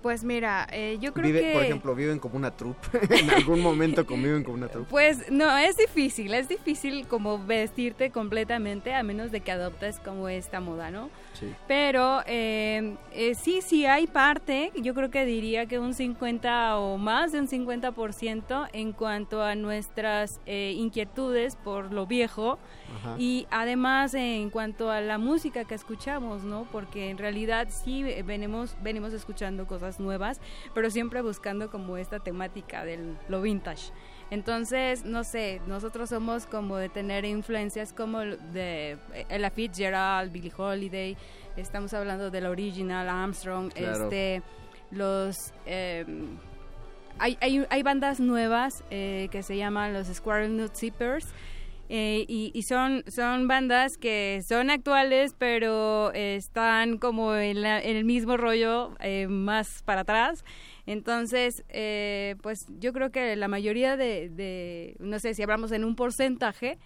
[SPEAKER 16] Pues mira, eh, yo creo
[SPEAKER 3] Vive,
[SPEAKER 16] que...
[SPEAKER 3] Por ejemplo, viven como una troupe. en algún momento conviven como una troupe.
[SPEAKER 16] Pues no, es difícil, es difícil como vestirte completamente a menos de que adoptes como esta moda, ¿no?
[SPEAKER 3] Sí.
[SPEAKER 16] Pero eh, eh, sí, sí hay parte, yo creo que diría que un 50 o más de un 50% en cuanto a nuestras eh, inquietudes por lo viejo
[SPEAKER 3] Ajá.
[SPEAKER 16] y además en cuanto a la música que escuchamos, ¿no? Porque en realidad sí eh, venimos, venimos escuchando cosas nuevas, pero siempre buscando como esta temática de lo vintage. Entonces, no sé, nosotros somos como de tener influencias como de Ella Fitzgerald, Billie Holiday, estamos hablando del original Armstrong,
[SPEAKER 3] Claro.
[SPEAKER 16] este, los... em, hay, hay, hay bandas nuevas eh, que se llaman los Squirrel Nut Zippers. Eh, y, y son, son bandas que son actuales, pero están como en, la- en el mismo rollo eh, más para atrás. Entonces, eh, pues yo creo que la mayoría de, de, no sé si hablamos en un porcentaje,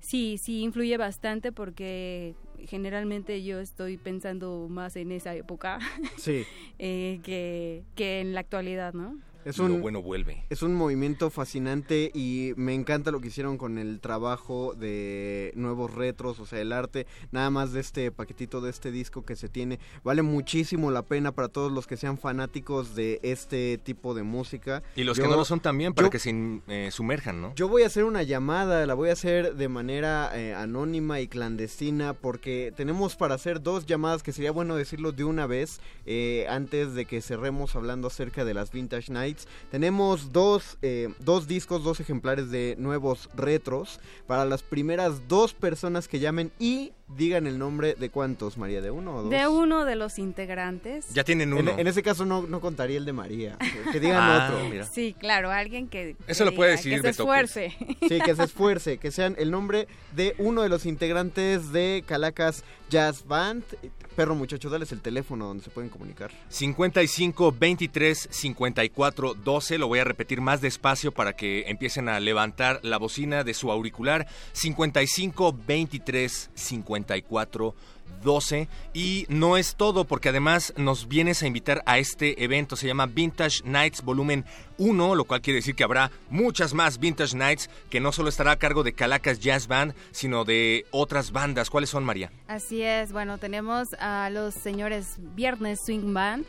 [SPEAKER 16] sí, sí influye bastante porque generalmente yo estoy pensando más en esa época
[SPEAKER 3] Sí.
[SPEAKER 16] eh, que, que en la actualidad, ¿no?
[SPEAKER 3] Es
[SPEAKER 2] Lo
[SPEAKER 3] un,
[SPEAKER 2] bueno vuelve.
[SPEAKER 3] Es un movimiento fascinante y me encanta lo que hicieron con el trabajo de nuevos retros, o sea, el arte, nada más de este paquetito de este disco que se tiene. Vale muchísimo la pena para todos los que sean fanáticos de este tipo de música.
[SPEAKER 2] Y los
[SPEAKER 3] Yo-
[SPEAKER 2] que no lo son también para
[SPEAKER 3] yo-
[SPEAKER 2] que se eh, sumerjan, ¿no?
[SPEAKER 3] yo voy a hacer una llamada, la voy a hacer de manera eh, anónima y clandestina porque tenemos para hacer dos llamadas que sería bueno decirlo de una vez eh, antes de que cerremos hablando acerca de las Vintage Nights. Tenemos dos, eh, dos discos, dos ejemplares de nuevos retros para las primeras dos personas que llamen y digan el nombre de cuántos, María, de uno o dos.
[SPEAKER 16] De uno de los integrantes.
[SPEAKER 2] Ya tienen
[SPEAKER 3] En,
[SPEAKER 2] uno.
[SPEAKER 3] en ese caso no, no contaría el de María, que digan
[SPEAKER 2] Ah,
[SPEAKER 3] otro.
[SPEAKER 2] mira.
[SPEAKER 16] Sí, claro, alguien que,
[SPEAKER 2] Eso
[SPEAKER 16] que
[SPEAKER 2] lo puede
[SPEAKER 16] diga,
[SPEAKER 2] decir
[SPEAKER 16] que se esfuerce.
[SPEAKER 3] Sí, que se esfuerce, que sean el nombre de uno de los integrantes de Calacas Jazz Band. Perro muchacho, dales el teléfono donde se pueden comunicar.
[SPEAKER 2] 55 23 54 12. Lo voy a repetir más despacio para que empiecen a levantar la bocina de su auricular. 55 23 54 12. Y no es todo, porque además nos vienes a invitar a este evento. Se llama Vintage Nights Volumen 1, lo cual quiere decir que habrá muchas más Vintage Nights, que no solo estará a cargo de Calacas Jazz Band, sino de otras bandas. ¿Cuáles son, María?
[SPEAKER 16] Así es, bueno, tenemos a los señores Viernes Swing Band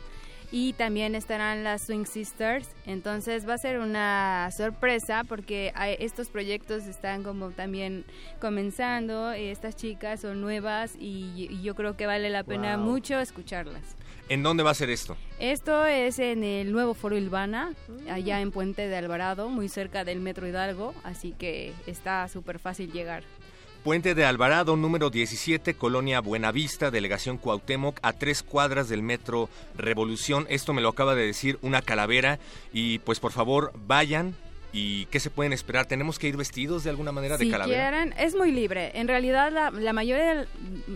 [SPEAKER 16] y también estarán las Swing Sisters. Entonces va a ser una sorpresa porque estos proyectos están como también comenzando. y Estas chicas son nuevas y, y yo creo que vale la pena
[SPEAKER 2] Wow.
[SPEAKER 16] mucho escucharlas.
[SPEAKER 2] ¿En dónde va a ser esto?
[SPEAKER 16] Esto es en el nuevo Foro Ilvana, allá en Puente de Alvarado, muy cerca del Metro Hidalgo, así que está súper fácil llegar.
[SPEAKER 2] Puente de Alvarado, número 17, Colonia Buenavista, Delegación Cuauhtémoc, a tres cuadras del Metro Revolución. Esto me lo acaba de decir una calavera. Y pues por favor, vayan. ¿Y qué se pueden esperar? ¿Tenemos que ir vestidos de alguna manera de
[SPEAKER 16] si
[SPEAKER 2] calavera?
[SPEAKER 16] quieren, es muy libre. En realidad, la, la mayoría,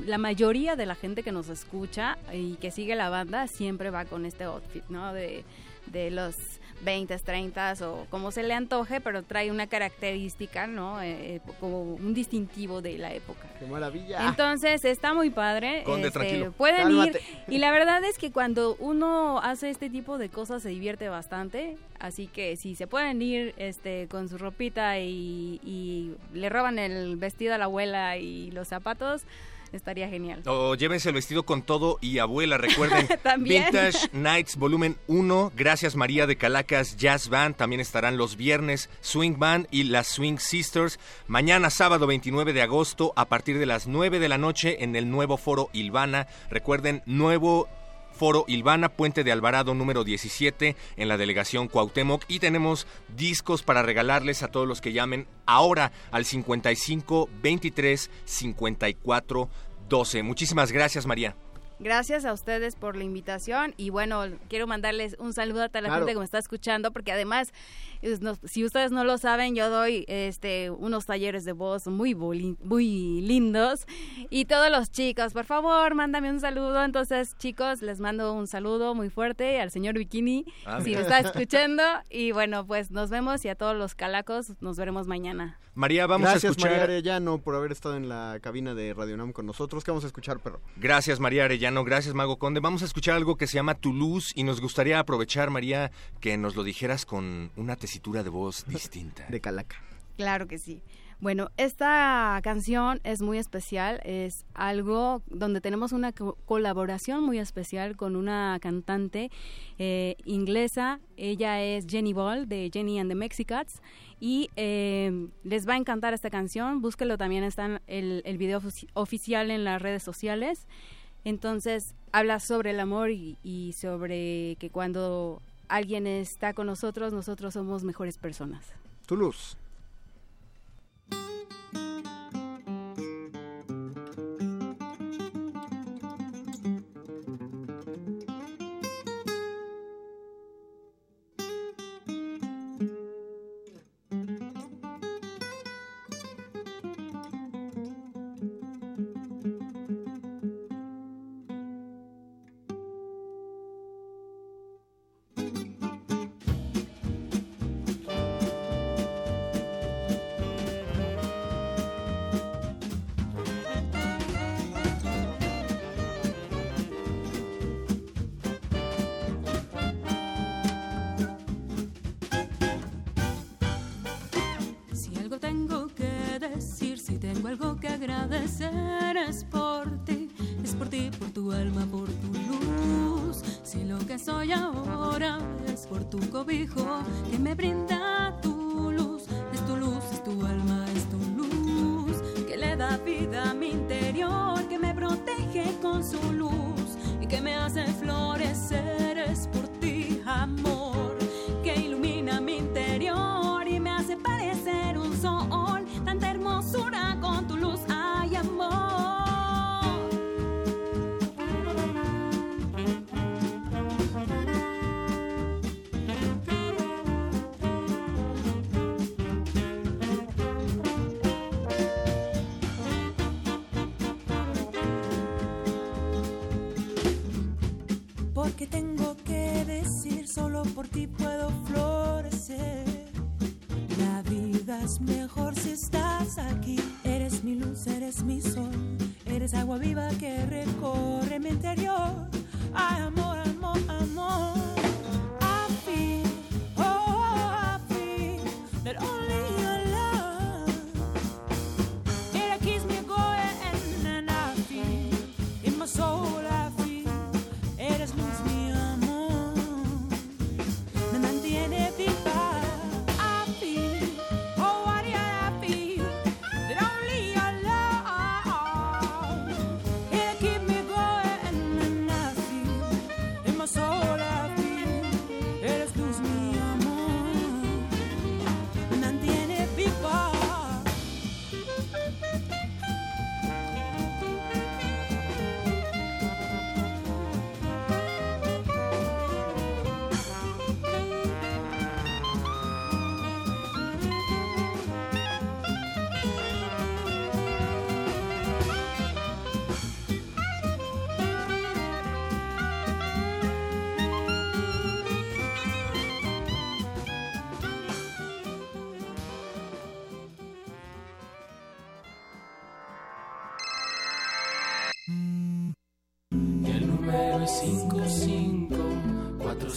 [SPEAKER 16] la mayoría de la gente que nos escucha y que sigue la banda siempre va con este outfit, ¿no? De, de los 20, 30 o como se le antoje, pero trae una característica, ¿no? Eh, como un distintivo de la época.
[SPEAKER 3] ¡Qué maravilla!
[SPEAKER 16] Entonces está muy padre.
[SPEAKER 3] Conde,
[SPEAKER 16] este,
[SPEAKER 3] tranquilo.
[SPEAKER 16] Pueden
[SPEAKER 3] Cálmate.
[SPEAKER 16] ir. Y la verdad es que cuando uno hace este tipo de cosas se divierte bastante. Así que si se pueden ir este, con su ropita y, y le roban el vestido a la abuela y los zapatos, estaría genial.
[SPEAKER 2] O llévense el vestido con todo y abuela, recuerden.
[SPEAKER 16] También.
[SPEAKER 2] Vintage Nights Volumen 1, gracias María de Calacas Jazz Band, también estarán los viernes Swing Band y las Swing Sisters. Mañana sábado 29 de agosto a partir de las 9 de la noche en el nuevo foro Ilvana. Recuerden, nuevo Foro Ilvana, Puente de Alvarado número 17 en la delegación Cuauhtémoc y tenemos discos para regalarles a todos los que llamen ahora al 55 23 54 12. Muchísimas gracias María.
[SPEAKER 16] Gracias a ustedes por la invitación y bueno, quiero mandarles un saludo a toda la
[SPEAKER 2] Claro.
[SPEAKER 16] gente que me está escuchando porque además, es- no- si ustedes no lo saben, yo doy este unos talleres de voz muy muy lindos y todos los chicos, por favor, mándame un saludo. Entonces, chicos, les mando un saludo muy fuerte al señor Bikini
[SPEAKER 2] Ah,
[SPEAKER 16] si me está escuchando y bueno, pues nos vemos y a todos los calacos nos veremos mañana.
[SPEAKER 2] María, vamos
[SPEAKER 3] Gracias,
[SPEAKER 2] a escuchar.
[SPEAKER 3] María Arellano, por haber estado en la cabina de Radio Nam con nosotros. ¿Qué vamos a escuchar, perro?
[SPEAKER 2] Gracias María Arellano. Gracias, Mago Conde. Vamos a escuchar algo que se llama Toulouse y nos gustaría aprovechar, María, que nos lo dijeras con una tesitura de voz distinta.
[SPEAKER 3] De calaca.
[SPEAKER 16] Claro que sí. Bueno, esta canción es muy especial, es algo donde tenemos una co- colaboración muy especial con una cantante eh, inglesa. Ella es Jenny Ball de Jenny and the Mexicats y eh, les va a encantar esta canción. Búsquelo también, está en el, el video ofici- oficial en las redes sociales. Entonces habla sobre el amor y, y sobre que cuando alguien está con nosotros, nosotros somos mejores personas.
[SPEAKER 3] Toulouse.
[SPEAKER 17] Si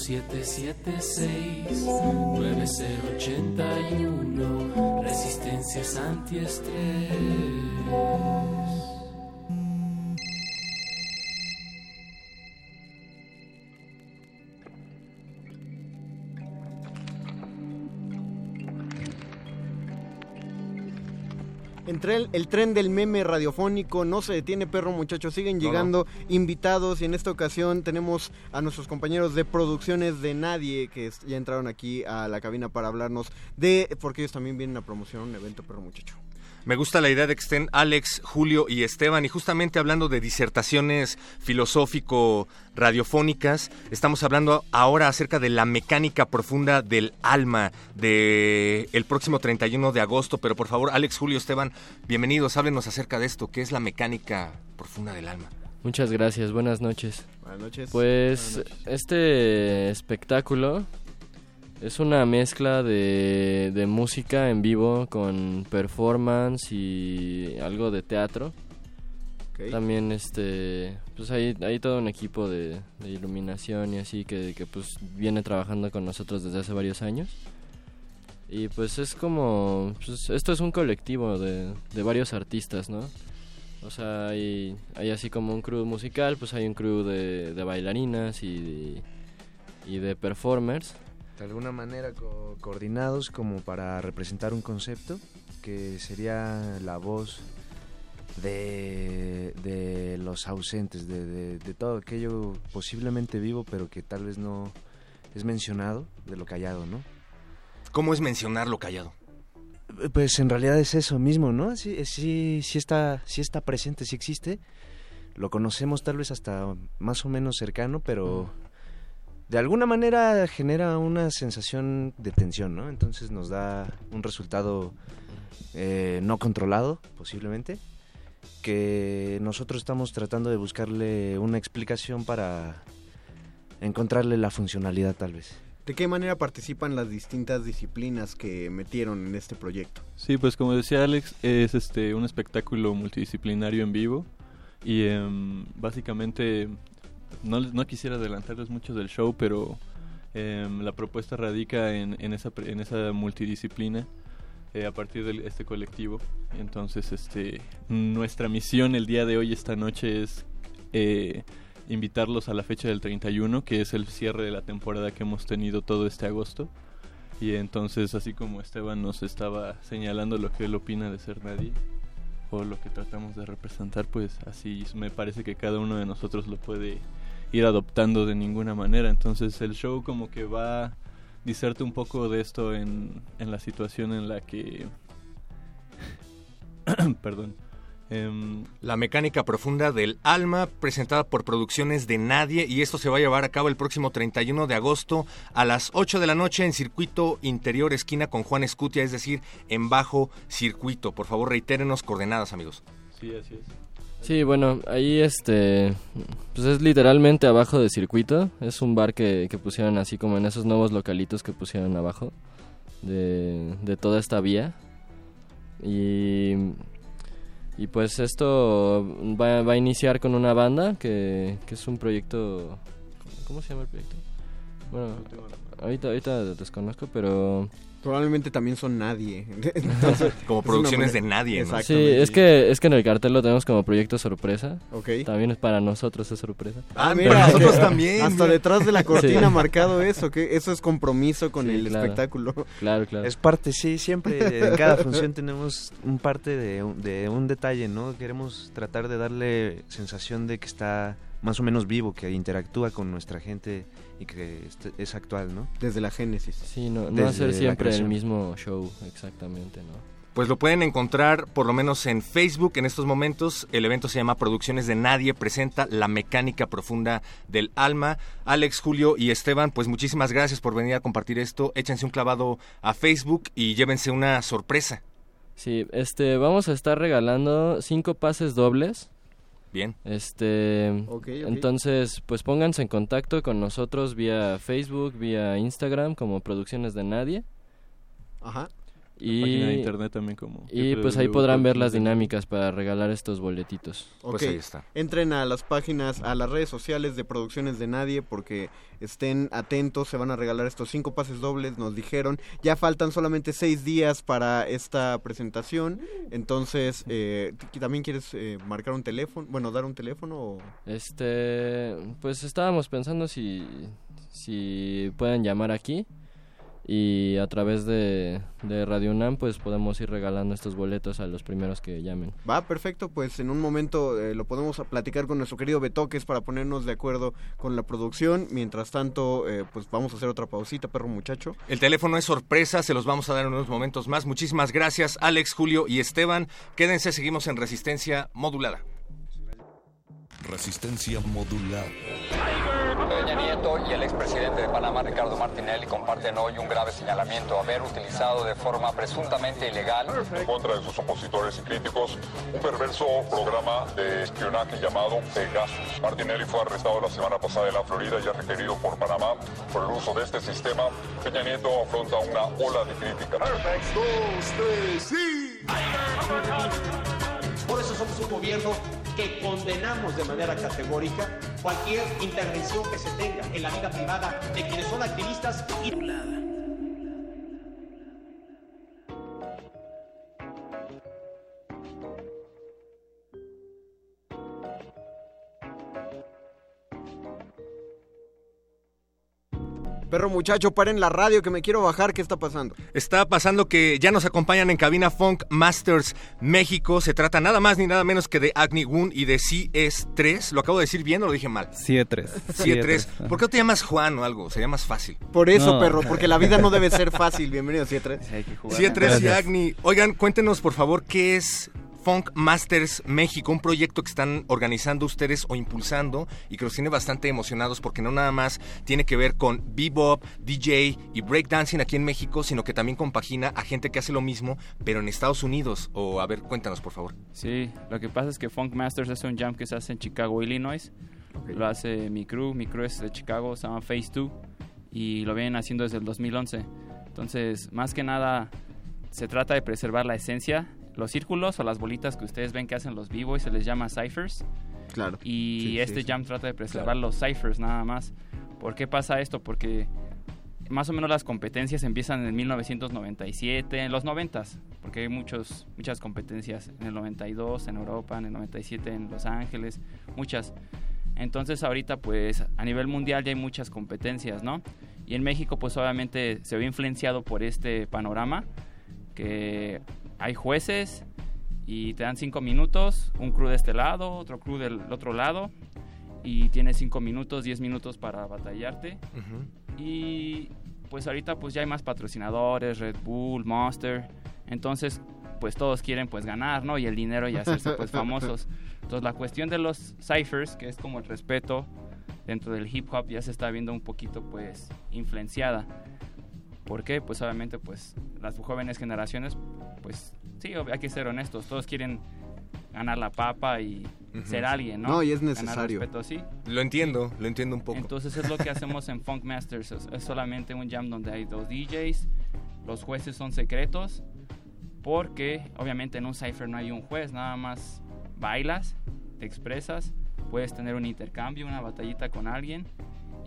[SPEAKER 18] 554776-9081. Resistencias antiestrés.
[SPEAKER 3] El, tren del meme radiofónico no se detiene, perro muchachos. Siguen
[SPEAKER 2] No, no.
[SPEAKER 3] llegando invitados y en esta ocasión tenemos a nuestros compañeros de producciones de Nadie que ya entraron aquí a la cabina para hablarnos de, porque ellos también vienen a promocionar un evento, perro muchacho.
[SPEAKER 2] Me gusta la idea de que estén Alex, Julio y Esteban. Y justamente hablando de disertaciones filosófico-radiofónicas, estamos hablando ahora acerca de la mecánica profunda del alma de el próximo 31 de agosto. Pero por favor, Alex, Julio, Esteban, bienvenidos. Háblenos acerca de esto. ¿Qué es la mecánica profunda del alma?
[SPEAKER 19] Muchas gracias, buenas noches.
[SPEAKER 3] Buenas noches.
[SPEAKER 19] Pues
[SPEAKER 3] Buenas noches.
[SPEAKER 19] este espectáculo es una mezcla de, de música en vivo con performance y algo de teatro. También este pues hay, hay todo un equipo de, de iluminación y así que, que pues viene trabajando con nosotros desde hace varios años. Y pues es como pues, esto es un colectivo de, de varios artistas, ¿no? O sea, hay, hay así como un crew musical, pues hay un crew de, de bailarinas y y de performers.
[SPEAKER 20] De alguna manera co- coordinados como para representar un concepto que sería la voz de, de los ausentes, de, de- de todo aquello posiblemente vivo, pero que tal vez no es mencionado, de lo callado, ¿no?
[SPEAKER 2] ¿Cómo es mencionar lo callado?
[SPEAKER 20] Eh, Pues en realidad es eso mismo, ¿no? Sí, eh, sí, sí está, sí está presente, sí existe. Lo conocemos tal vez hasta más o menos cercano, pero de alguna manera genera una sensación de tensión, ¿no? Entonces nos da un resultado eh, no controlado, posiblemente, que nosotros estamos tratando de buscarle una explicación para encontrarle la funcionalidad tal vez.
[SPEAKER 3] ¿De qué manera participan las distintas disciplinas que metieron en este proyecto?
[SPEAKER 21] Sí, pues como decía Alex, es este un espectáculo multidisciplinario en vivo y em, básicamente no, quisiera adelantarles mucho del show, pero em, la propuesta radica en, esa, en esa multidisciplina eh, a partir de este colectivo. Entonces, este, nuestra misión el día de hoy, esta noche, es eh, invitarlos a la fecha del 31, que es el cierre de la temporada que hemos tenido todo este agosto. Y entonces, así como Esteban nos estaba señalando lo que él opina de ser nadie, o lo que tratamos de representar, pues así me parece que cada uno de nosotros lo puede ir adoptando de ninguna manera. Entonces el show como que va diserte un poco de esto en, en la situación en la que... Perdón. Em,
[SPEAKER 2] La mecánica profunda del alma, presentada por Producciones de Nadie, y esto se va a llevar a cabo el próximo 31 de agosto a las 8 de la noche en circuito interior esquina con Juan Escutia, es decir, en bajo circuito. Por favor, reitérenos coordenadas, amigos.
[SPEAKER 21] sí, así es.
[SPEAKER 19] Sí, bueno, ahí este, pues es literalmente abajo de circuito. Es un bar que, que pusieron así como en esos nuevos localitos que pusieron abajo de, de toda esta vía. Y, y pues esto va, va a iniciar con una banda que, que es un proyecto... ¿Cómo se llama el proyecto? Bueno, ahorita, ahorita desconozco, pero...
[SPEAKER 3] Probablemente también son nadie. Entonces,
[SPEAKER 2] Como producciones de nadie, ¿no?
[SPEAKER 19] Sí,
[SPEAKER 3] Exactamente.
[SPEAKER 19] es que, es que en el cartel lo tenemos como proyecto sorpresa.
[SPEAKER 3] Ok.
[SPEAKER 19] También es para nosotros es sorpresa.
[SPEAKER 3] Ah, mira,
[SPEAKER 2] nosotros también,
[SPEAKER 3] Hasta detrás de la cortina
[SPEAKER 19] Sí.
[SPEAKER 3] marcado eso, que eso es compromiso con
[SPEAKER 19] Sí,
[SPEAKER 3] el
[SPEAKER 19] claro.
[SPEAKER 3] espectáculo.
[SPEAKER 19] Claro, claro.
[SPEAKER 20] Es parte, sí, siempre en cada función tenemos un parte de un, de un detalle, ¿no? Queremos tratar de darle sensación de que está más o menos vivo, que interactúa con nuestra gente y que este- es actual, ¿no?
[SPEAKER 3] Desde la génesis.
[SPEAKER 19] Sí, no, no
[SPEAKER 20] Desde
[SPEAKER 19] hacer siempre el mismo show, exactamente, ¿no?
[SPEAKER 2] Pues lo pueden encontrar por lo menos en Facebook en estos momentos. El evento se llama Producciones de Nadie, presenta la mecánica profunda del alma. Alex, Julio y Esteban, pues muchísimas gracias por venir a compartir esto. Échense un clavado a Facebook y llévense una sorpresa.
[SPEAKER 19] Sí, este, vamos a estar regalando cinco pases dobles.
[SPEAKER 2] Bien.
[SPEAKER 19] Este,
[SPEAKER 3] Ok, ok.
[SPEAKER 19] entonces, pues pónganse en contacto con nosotros vía Facebook, vía Instagram, como Producciones de Nadie.
[SPEAKER 3] Ajá.
[SPEAKER 19] Y,
[SPEAKER 21] página de internet también como
[SPEAKER 19] y pues ahí podrán ver las dinámicas para regalar estos boletitos.
[SPEAKER 3] Ok,
[SPEAKER 2] Pues ahí está.
[SPEAKER 3] Entren a las páginas, a las redes sociales de Producciones de Nadie porque estén atentos, se van a regalar estos cinco pases dobles, nos dijeron. Ya faltan solamente seis días para esta presentación, entonces, eh, ¿t- ¿también quieres eh, marcar un teléfono? Bueno, dar un teléfono o...
[SPEAKER 19] Este, pues estábamos pensando si, si pueden llamar aquí y a través de, de Radio UNAM pues podemos ir regalando estos boletos a los primeros que llamen.
[SPEAKER 3] Va, perfecto, pues en un momento eh, lo podemos platicar con nuestro querido Betoques para ponernos de acuerdo con la producción. Mientras tanto, eh, pues vamos a hacer otra pausita, perro muchacho.
[SPEAKER 2] El teléfono es sorpresa, se los vamos a dar en unos momentos más. Muchísimas gracias, Alex, Julio y Esteban. Quédense, seguimos en resistencia modulada.
[SPEAKER 6] Resistencia modulada.
[SPEAKER 22] Peña Nieto y el expresidente de Panamá, Ricardo Martinelli, comparten hoy un grave señalamiento, haber utilizado de forma presuntamente ilegal
[SPEAKER 23] En contra de sus opositores y críticos, un perverso programa de espionaje llamado Pegasus. Martinelli fue arrestado la semana pasada en la Florida y es requerido por Panamá por el uso de este sistema. Peña Nieto afronta una ola de crítica.
[SPEAKER 24] Por eso somos un gobierno que condenamos de manera categórica cualquier intervención que se tenga en la vida privada de quienes son activistas y...
[SPEAKER 3] Perro muchacho, paren la radio que me quiero bajar. ¿Qué está pasando?
[SPEAKER 2] Está pasando que ya nos acompañan en cabina Funk Masters México. Se trata nada más ni nada menos que de Agni Woon y de CS3. ¿Lo acabo de decir bien o lo dije mal?
[SPEAKER 25] CS3.
[SPEAKER 2] CS3. ¿Por qué no te llamas Juan o algo? Sería más fácil.
[SPEAKER 3] Por eso,
[SPEAKER 25] No.
[SPEAKER 3] perro, porque la vida no debe ser fácil. Bienvenido, 7
[SPEAKER 2] CS3 y Agni. Oigan, cuéntenos por favor qué es Funk Masters México, un proyecto que están organizando ustedes o impulsando y que los tiene bastante emocionados porque no nada más tiene que ver con bebop, DJ y breakdancing aquí en México, sino que también compagina a gente que hace lo mismo, pero en Estados Unidos. O a ver, cuéntanos por favor.
[SPEAKER 26] Sí, lo que pasa es que Funk Masters es un jam que se hace en Chicago, Illinois. Lo hace mi crew, mi crew es de Chicago, se llama Phase 2 y lo vienen haciendo desde el 2011. Entonces, más que nada, se trata de preservar la esencia. Los círculos o las bolitas que ustedes ven que hacen los b-boys se les llama ciphers.
[SPEAKER 3] Claro.
[SPEAKER 26] Y
[SPEAKER 3] Sí,
[SPEAKER 26] este
[SPEAKER 3] sí.
[SPEAKER 26] jam trata de preservar
[SPEAKER 3] Claro.
[SPEAKER 26] los ciphers nada más. ¿Por qué pasa esto? Porque más o menos las competencias empiezan en 1997, en los 90, porque hay muchos, muchas competencias en el 92 en Europa, en el 97 en Los Ángeles, muchas. Entonces ahorita pues a nivel mundial ya hay muchas competencias, ¿no? Y en México pues obviamente se ve influenciado por este panorama, que hay jueces y te dan cinco minutos, un crew de este lado, otro crew del otro lado, y tienes cinco minutos, 10 minutos para batallarte. Y pues ahorita pues ya hay más patrocinadores, Red Bull, Monster. Entonces pues todos quieren pues ganar, ¿no? Y el dinero y hacerse pues famosos. Entonces la cuestión de los ciphers, que es como el respeto dentro del hip hop, ya se está viendo un poquito pues influenciada. ¿Por qué? Pues obviamente pues las jóvenes generaciones pues sí, hay que ser honestos, todos quieren ganar la papa y
[SPEAKER 2] Ujú.
[SPEAKER 26] ser alguien, ¿no?
[SPEAKER 3] No, y es
[SPEAKER 26] Ganar
[SPEAKER 3] necesario.
[SPEAKER 26] respeto, sí.
[SPEAKER 2] Lo entiendo, lo entiendo un poco.
[SPEAKER 26] Entonces es lo que hacemos en Funk Masters. Es, es solamente un jam donde hay dos DJs. Los jueces son secretos. Porque obviamente en un cipher no hay un juez. Nada más bailas, te expresas. Puedes tener un intercambio, una batallita con alguien.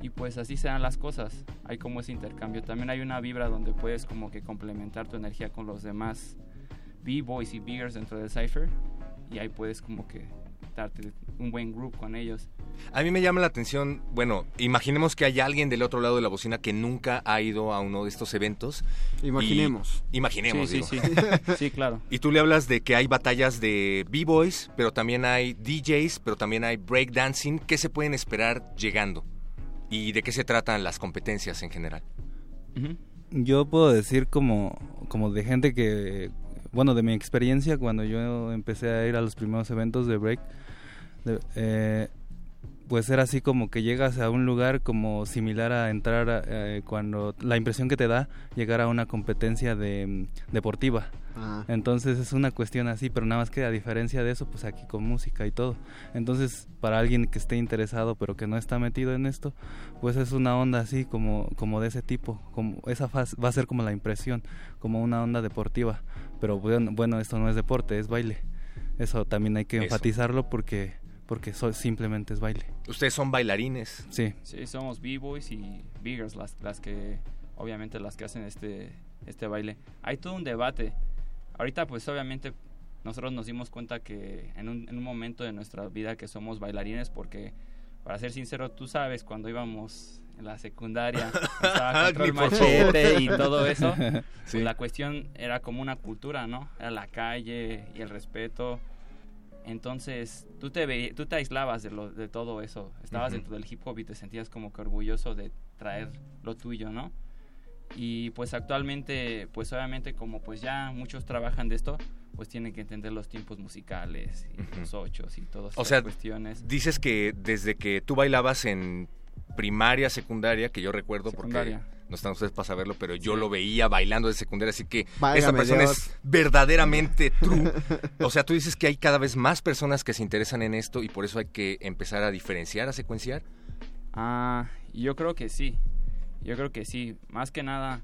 [SPEAKER 26] Y pues así se dan las cosas. Hay como ese intercambio. También hay una vibra donde puedes como que complementar tu energía con los demás B-boys y biggers dentro del cipher. Y ahí puedes como que darte un buen group con ellos.
[SPEAKER 2] A mí me llama la atención, bueno, imaginemos que hay alguien del otro lado de la bocina que nunca ha ido a uno de estos eventos.
[SPEAKER 3] Imaginemos.
[SPEAKER 2] Y- imaginemos,
[SPEAKER 26] Sí, sí, sí. Sí, claro.
[SPEAKER 2] Y tú le hablas de que hay batallas de b-boys, pero también hay DJs, pero también hay breakdancing. ¿Qué se pueden esperar llegando? ¿Y de qué se tratan las competencias en general?
[SPEAKER 25] Yo puedo decir como, como de gente que, bueno, de mi experiencia cuando yo empecé a ir a los primeros eventos de break, de- eh, pues era así como que llegas a un lugar como similar a entrar a, eh, cuando la impresión que te da llegar a una competencia de mm, deportiva.
[SPEAKER 3] Ah.
[SPEAKER 25] Entonces es una cuestión así, pero nada más que a diferencia de eso, pues aquí con música y todo. Entonces, para alguien que esté interesado pero que no está metido en esto, pues es una onda así como, como de ese tipo. Como, esa faz- va a ser como la impresión, como una onda deportiva. Pero bueno, bueno, esto no es deporte, es baile. Eso también hay que
[SPEAKER 2] Eso.
[SPEAKER 25] enfatizarlo porque, porque so- simplemente es baile.
[SPEAKER 2] Ustedes son bailarines.
[SPEAKER 25] Sí.
[SPEAKER 26] Sí, somos B-Boys y Biggers, las, las que, obviamente, las que hacen este, este baile. Hay todo un debate. Ahorita, pues, obviamente, nosotros nos dimos cuenta que en un, en un momento de nuestra vida que somos bailarines, porque, para ser sincero, tú sabes, cuando íbamos en la secundaria, estaba control machete y todo eso, pues,
[SPEAKER 2] Sí.
[SPEAKER 26] la cuestión era como una cultura, ¿no? Era la calle y el respeto. Entonces, tú te, tú te aislabas de, lo, de todo eso. Estabas dentro del hip hop y te sentías como que orgulloso de traer lo tuyo, ¿no? Y pues actualmente, pues obviamente como pues ya muchos trabajan de esto, pues tienen que entender los tiempos musicales y los ochos y todas
[SPEAKER 2] O
[SPEAKER 26] esas
[SPEAKER 2] sea,
[SPEAKER 26] cuestiones.
[SPEAKER 2] dices que desde que tú bailabas en primaria, secundaria, que yo recuerdo
[SPEAKER 26] Secundaria.
[SPEAKER 2] porque no están ustedes para saberlo, pero yo lo veía bailando de secundaria, así que esta
[SPEAKER 3] Válgame
[SPEAKER 2] persona
[SPEAKER 3] Dios.
[SPEAKER 2] es verdaderamente true. O sea, tú dices que hay cada vez más personas que se interesan en esto y por eso hay que empezar a diferenciar, a secuenciar.
[SPEAKER 26] Ah, yo creo que sí. Yo creo que sí. Más que nada,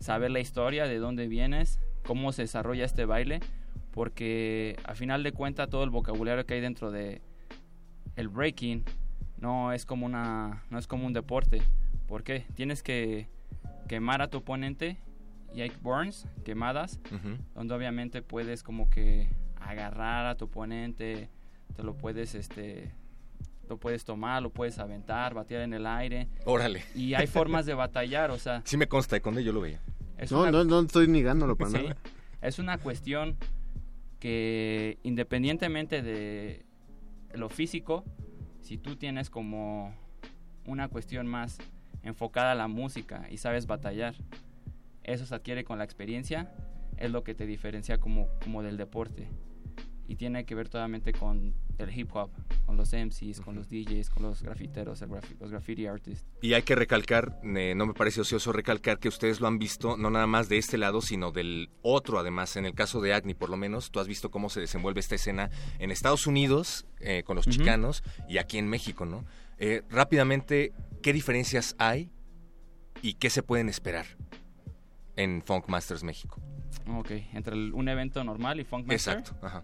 [SPEAKER 26] saber la historia, de dónde vienes, cómo se desarrolla este baile. porque a final de cuentas todo el vocabulario que hay dentro de el breaking no es como una no es como un deporte ¿por qué? tienes que quemar a tu oponente y hay burns quemadas donde obviamente puedes como que agarrar a tu oponente te lo puedes este lo puedes tomar lo puedes aventar batear en el aire
[SPEAKER 2] Órale.
[SPEAKER 26] y hay formas de batallar o sea
[SPEAKER 2] Sí me consta, de Conde yo lo veía.
[SPEAKER 26] es
[SPEAKER 3] No,
[SPEAKER 26] una-
[SPEAKER 3] no, no estoy negándolo para
[SPEAKER 26] Sí,
[SPEAKER 3] nada.
[SPEAKER 26] es una cuestión que independientemente de lo físico, si tú tienes como una cuestión más enfocada a la música y sabes batallar, eso se adquiere con la experiencia, es lo que te diferencia como, como del deporte. Y tiene que ver totalmente con el hip hop, con los MCs, con los DJs, con los grafiteros, el los graffiti artists.
[SPEAKER 2] Y hay que recalcar, eh, no me parece ocioso recalcar que ustedes lo han visto no nada más de este lado, sino del otro además. En el caso de Agni, por lo menos, tú has visto cómo se desenvuelve esta escena en Estados Unidos, eh, con los chicanos, y aquí en México, ¿no? Eh, rápidamente, ¿qué diferencias hay y qué se pueden esperar en Funk Masters México?
[SPEAKER 26] Ok, entre el- un evento normal y Funk Master.
[SPEAKER 2] Exacto, ajá.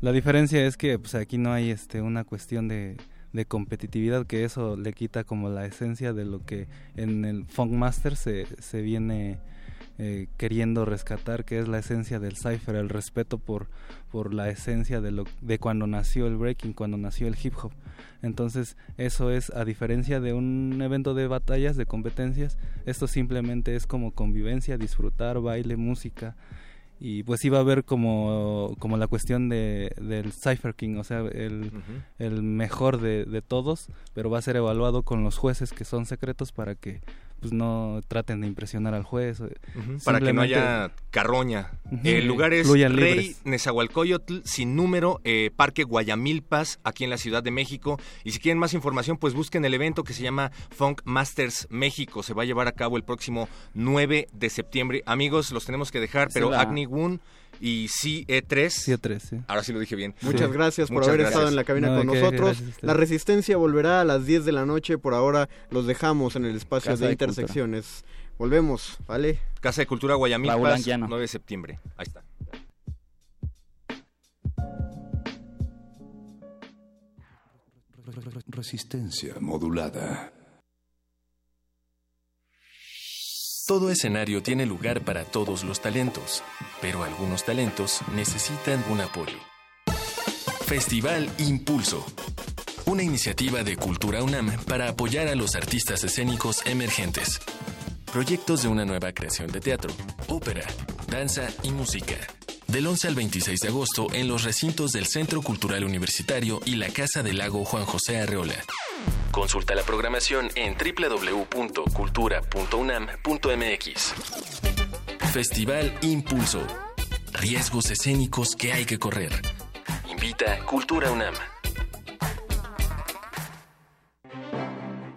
[SPEAKER 25] La diferencia es que pues aquí no hay este una cuestión de, de competitividad que eso le quita como la esencia de lo que en el Funk Master se, se viene eh, queriendo rescatar que es la esencia del cipher, el respeto por, por la esencia de lo de cuando nació el breaking, cuando nació el hip hop. Entonces, eso es a diferencia de un evento de batallas, de competencias, esto simplemente es como convivencia, disfrutar, baile, música y pues iba a haber como, como la cuestión de, del Cypher King, o sea, el, el mejor de, de todos, pero va a ser evaluado con los jueces que son secretos para que pues no traten de impresionar al juez.
[SPEAKER 2] Ujú, Para que no haya carroña. El lugar es
[SPEAKER 25] Fluyan
[SPEAKER 2] Rey
[SPEAKER 25] libres.
[SPEAKER 2] Nezahualcóyotl, sin número, eh, Parque Guayamilpas, aquí en la Ciudad de México. Y si quieren más información, pues busquen el evento que se llama Funk Masters México. Se va a llevar a cabo el próximo 9 de septiembre. Amigos, los tenemos que dejar, pero Agni Woon y CE3.
[SPEAKER 25] CE3, sí.
[SPEAKER 2] Ahora sí lo dije bien.
[SPEAKER 3] Muchas gracias por
[SPEAKER 2] Muchas
[SPEAKER 3] haber
[SPEAKER 2] gracias.
[SPEAKER 3] estado en la cabina
[SPEAKER 25] No,
[SPEAKER 3] con nosotros.
[SPEAKER 25] gracias.
[SPEAKER 3] La resistencia volverá a las 10 de la noche. Por ahora los dejamos en el espacio
[SPEAKER 26] Casa
[SPEAKER 3] de intersecciones. Volvemos, ¿vale?
[SPEAKER 2] Casa de Cultura
[SPEAKER 26] Anguiano.
[SPEAKER 2] 9 de septiembre. Ahí está.
[SPEAKER 27] Resistencia modulada.
[SPEAKER 28] Todo escenario tiene lugar para todos los talentos, pero algunos talentos necesitan un apoyo. Festival Impulso. Una iniciativa de Cultura UNAM para apoyar a los artistas escénicos emergentes. Proyectos de una nueva creación de teatro, ópera, danza y música. Del 11 al 26 de agosto en los recintos del Centro Cultural Universitario y la Casa del Lago Juan José Arreola. Consulta la programación en www.cultura.unam.mx. Festival Impulso. Riesgos escénicos que hay que correr. Invita Cultura UNAM.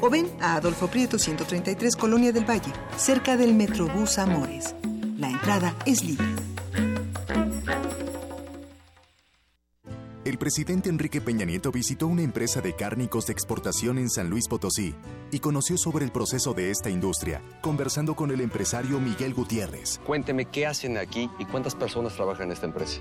[SPEAKER 29] o ven a Adolfo Prieto 133 Colonia del Valle, cerca del Metrobús Amores. La entrada es libre.
[SPEAKER 6] El presidente Enrique Peña Nieto visitó una empresa de cárnicos de exportación en San Luis Potosí y conoció sobre el proceso de esta industria, conversando con el empresario Miguel Gutiérrez.
[SPEAKER 30] Cuénteme qué hacen aquí y cuántas personas trabajan en esta empresa.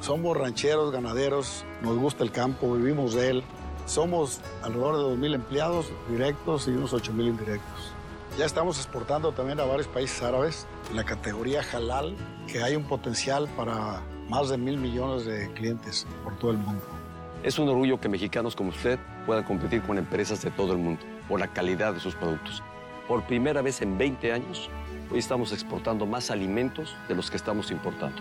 [SPEAKER 31] Somos rancheros, ganaderos, nos gusta el campo, vivimos de él. Somos alrededor de 2.000 empleados directos y unos 8.000 indirectos. Ya estamos exportando también a varios países árabes en la categoría halal, que hay un potencial para más de mil millones de clientes por todo el mundo.
[SPEAKER 30] Es un orgullo que mexicanos como usted puedan competir con empresas de todo el mundo por la calidad de sus productos. Por primera vez en 20 años, hoy estamos exportando más alimentos de los que estamos importando.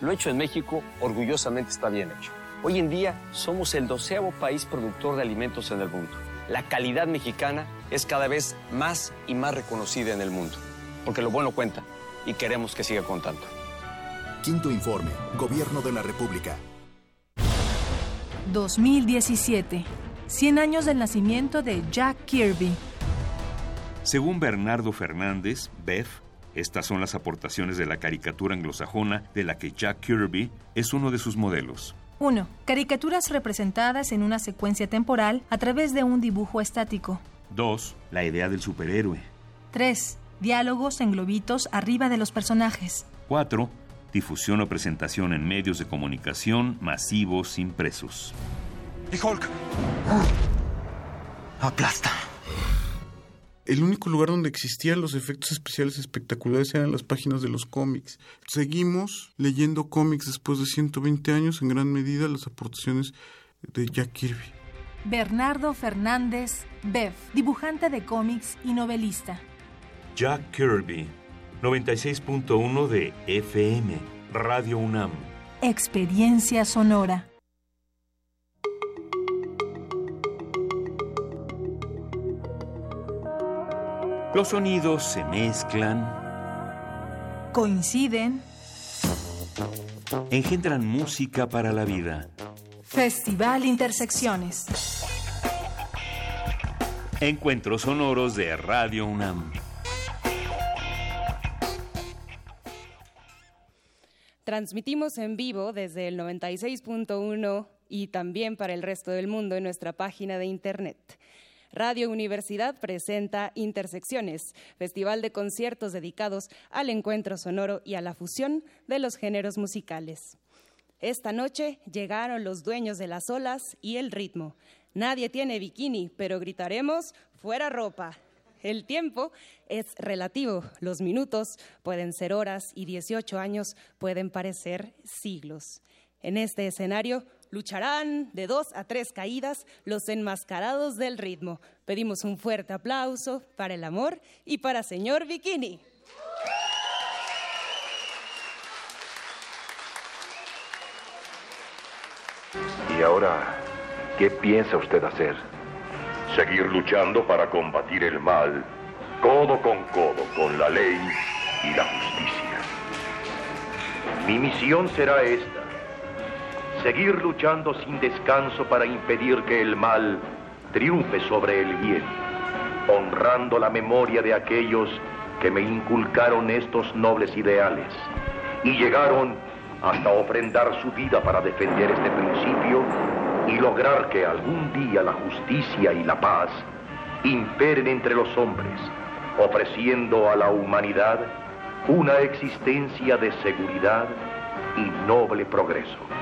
[SPEAKER 30] Lo hecho en México orgullosamente está bien hecho. Hoy en día somos el doceavo país productor de alimentos en el mundo. La calidad mexicana es cada vez más y más reconocida en el mundo, porque lo bueno cuenta y queremos que siga contando.
[SPEAKER 6] Quinto informe, Gobierno de la República.
[SPEAKER 32] 2017. 100 años del nacimiento de Jack Kirby.
[SPEAKER 33] Según Bernardo Fernández, Bev, estas son las aportaciones de la caricatura anglosajona de la que Jack Kirby es uno de sus modelos.
[SPEAKER 32] 1. Caricaturas representadas en una secuencia temporal a través de un dibujo estático.
[SPEAKER 33] 2. La idea del superhéroe.
[SPEAKER 32] 3. Diálogos en globitos arriba de los personajes.
[SPEAKER 33] 4. Difusión o presentación en medios de comunicación masivos impresos.
[SPEAKER 7] ¡Y Hulk! ¡Aplasta!
[SPEAKER 34] El único lugar donde existían los efectos especiales espectaculares eran las páginas de los cómics. Seguimos leyendo cómics después de 120 años, en gran medida las aportaciones de Jack Kirby.
[SPEAKER 32] Bernardo Fernández Bev, dibujante de cómics y novelista.
[SPEAKER 33] Jack Kirby, 96.1 de FM, Radio UNAM.
[SPEAKER 32] Experiencia sonora.
[SPEAKER 33] Los sonidos se mezclan,
[SPEAKER 32] Coinciden.
[SPEAKER 33] engendran música para la vida.
[SPEAKER 32] Festival Intersecciones.
[SPEAKER 33] Encuentros sonoros de Radio UNAM.
[SPEAKER 9] Transmitimos en vivo desde el 96.1 y también para el resto del mundo en nuestra página de internet. Radio Universidad presenta Intersecciones, festival de conciertos dedicados al encuentro sonoro y a la fusión de los géneros musicales. Esta noche llegaron los dueños de las olas y el ritmo. Nadie tiene bikini, pero gritaremos fuera ropa. El tiempo es relativo. Los minutos pueden ser horas y 18 años pueden parecer siglos. En este escenario lucharán de dos a tres caídas los enmascarados del ritmo. Pedimos un fuerte aplauso para el amor y para señor Bikini.
[SPEAKER 35] ¿Y ahora qué piensa usted hacer?
[SPEAKER 36] Seguir luchando para combatir el mal, codo con codo con la ley y la justicia.
[SPEAKER 35] Mi misión será esta. Seguir luchando sin descanso para impedir que el mal triunfe sobre el bien, honrando la memoria de aquellos que me inculcaron estos nobles ideales y llegaron hasta ofrendar su vida para defender este principio y lograr que algún día la justicia y la paz imperen entre los hombres, ofreciendo a la humanidad una existencia de seguridad y noble progreso.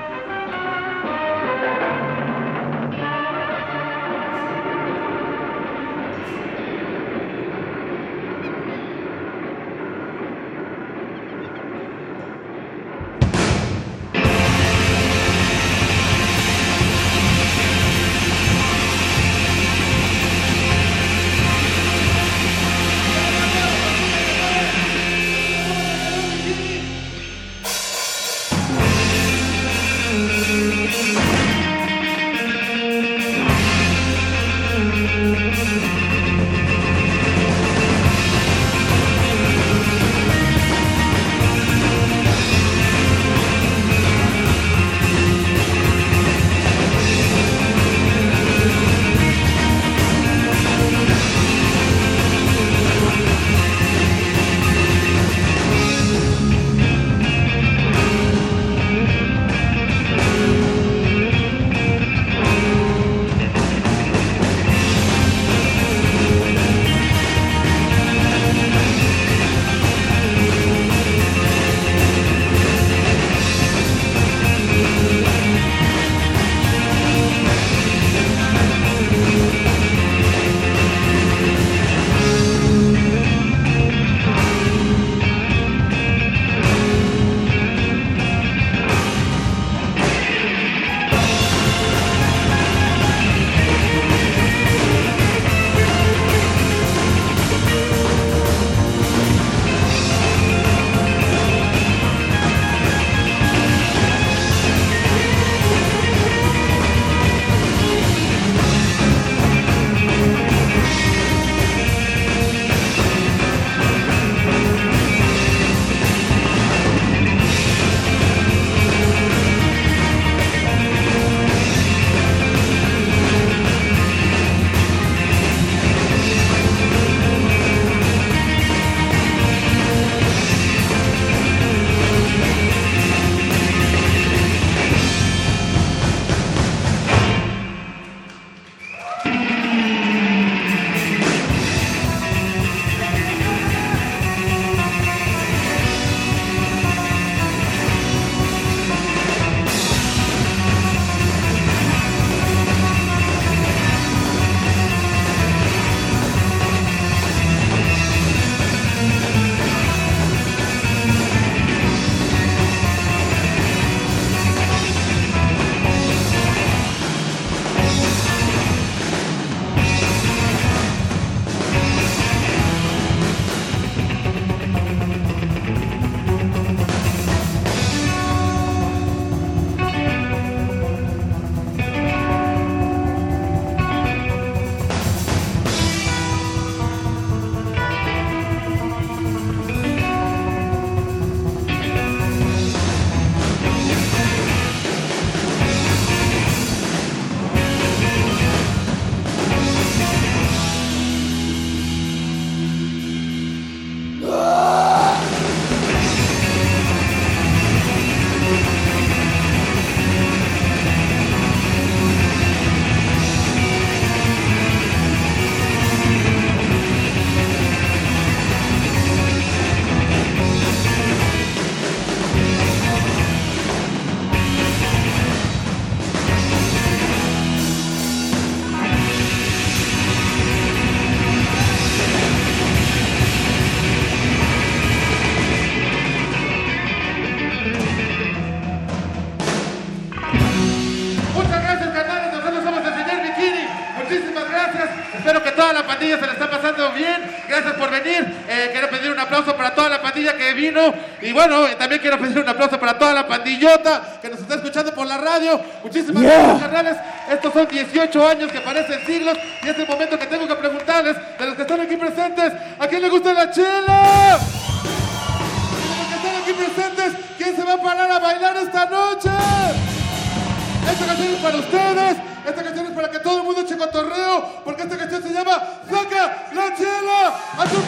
[SPEAKER 7] Venir. Eh, quiero pedir un aplauso para toda la pandilla que vino. Y bueno, eh, también quiero pedir un aplauso para toda la pandillota que nos está escuchando por la radio. Muchísimas gracias, carnales. Estos son 18 años que parecen siglos. Y es el momento que tengo que preguntarles, de los que están aquí presentes, ¿a quién le gusta la chela? De los que están aquí presentes, ¿quién se va a parar a bailar esta noche? Esta canción es para ustedes. Esta canción es para que todo el mundo eche cotorreo. Porque esta canción se llama Saca la chela. ¡A tus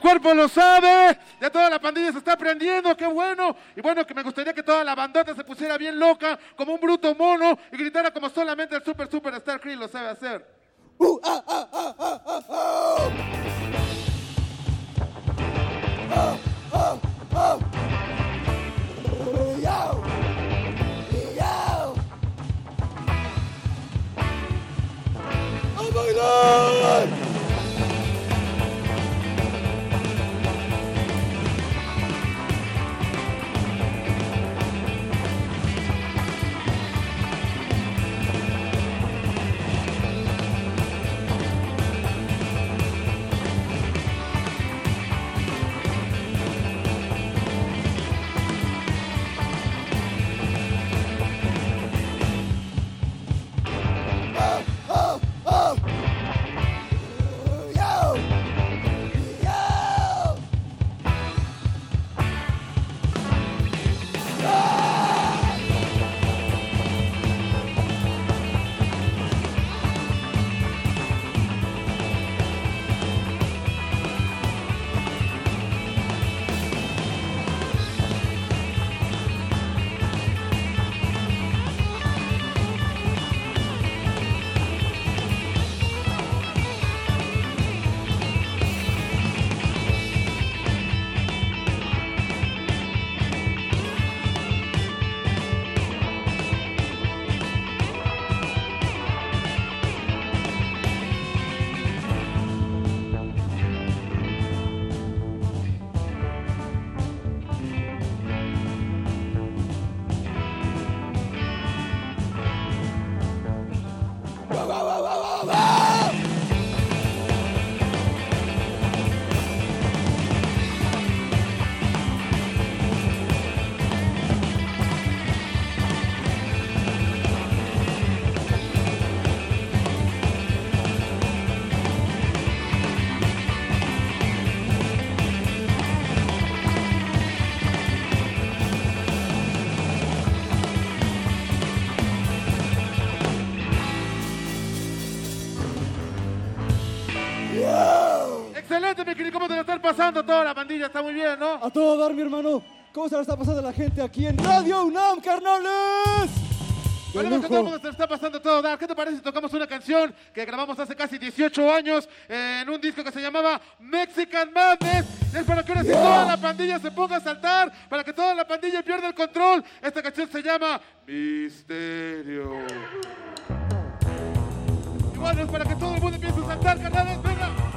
[SPEAKER 7] el cuerpo lo sabe. Ya toda la pandilla se está prendiendo, qué bueno. Y bueno, que me gustaría que toda la bandota se pusiera bien loca, como un bruto mono, y gritara como solamente el super super Star Creed lo sabe hacer. Excelente, mi querido. ¿Cómo te lo están pasando toda la pandilla? Está muy bien, ¿no?
[SPEAKER 37] A todo dar, mi hermano. ¿Cómo se la está pasando la gente aquí en Radio UNAM, carnales?
[SPEAKER 7] El mundo se está pasando todo dar. ¿Qué te parece si tocamos una canción que grabamos hace casi 18 años eh, en un disco que se llamaba Mexican Madness? Es para que ahora sí toda la pandilla se ponga a saltar, para que toda la pandilla pierda el control. Esta canción se llama Misterio. Y bueno, es para que todo el mundo empiece a saltar, carnales. Venga.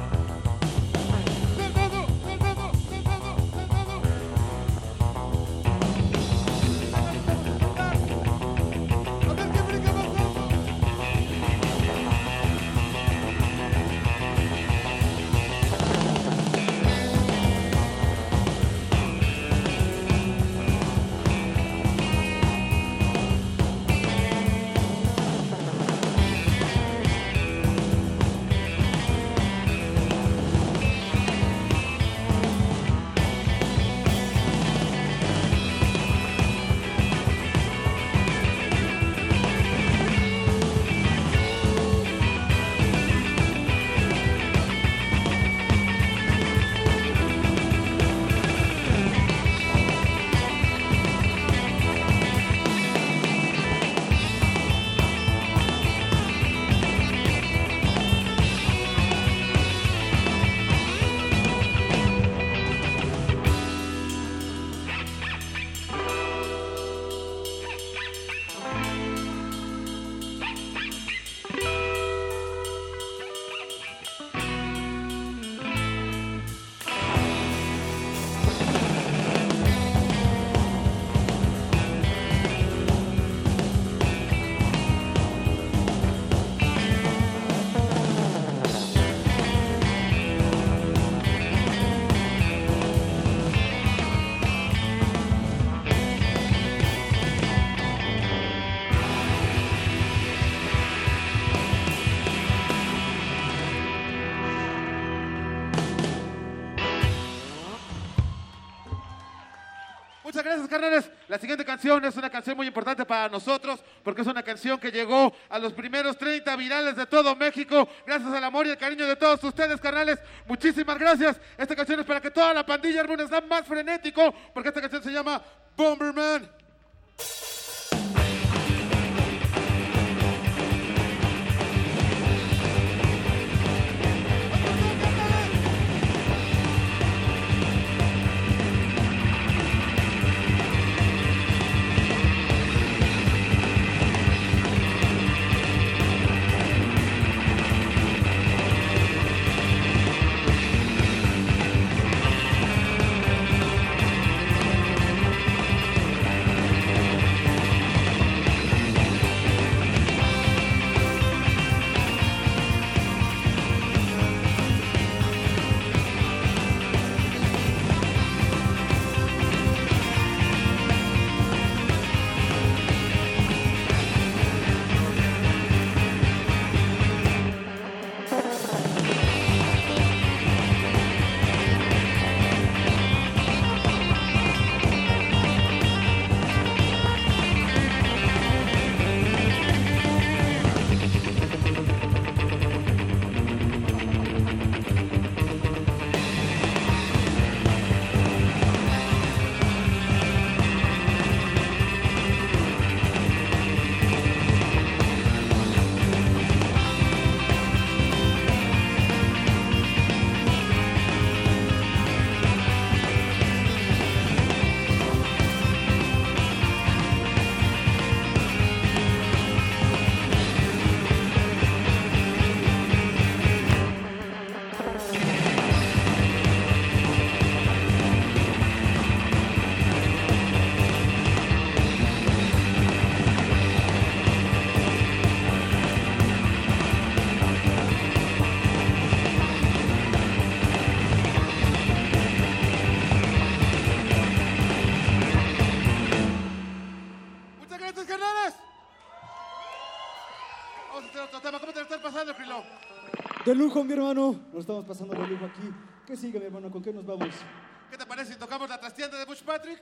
[SPEAKER 7] Carnales. La siguiente canción es una canción muy importante para nosotros porque es una canción que llegó a los primeros 30 virales de todo México gracias al amor y el cariño de todos ustedes, carnales. Muchísimas gracias. Esta canción es para que toda la pandilla arme un más frenético porque esta canción se llama Bomberman.
[SPEAKER 37] Lujo, mi hermano. Nos estamos pasando de lujo aquí. ¿Qué sigue, mi hermano? ¿Con qué nos vamos?
[SPEAKER 7] ¿Qué te parece si tocamos la trastienda de Bush Patrick?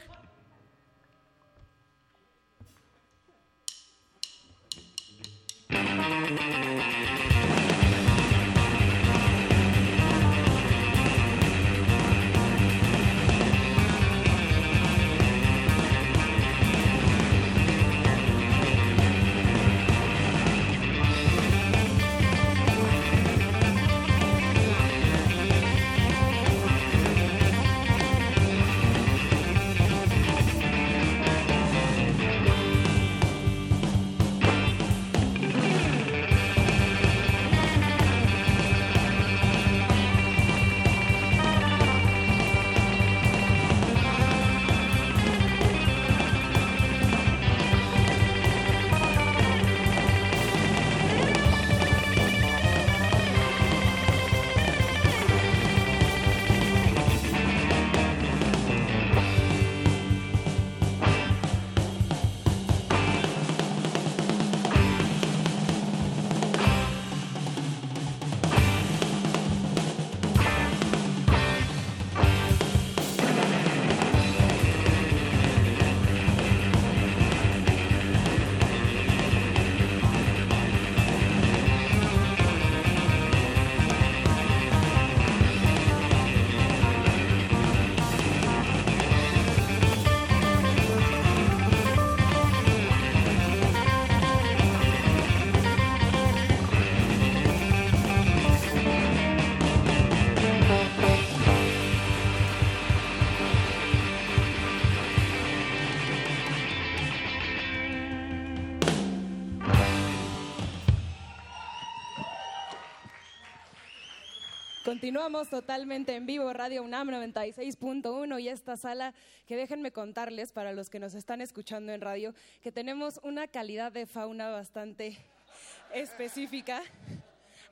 [SPEAKER 9] Continuamos totalmente en vivo, Radio UNAM 96.1 y esta sala que déjenme contarles para los que nos están escuchando en radio que tenemos una calidad de fauna bastante específica.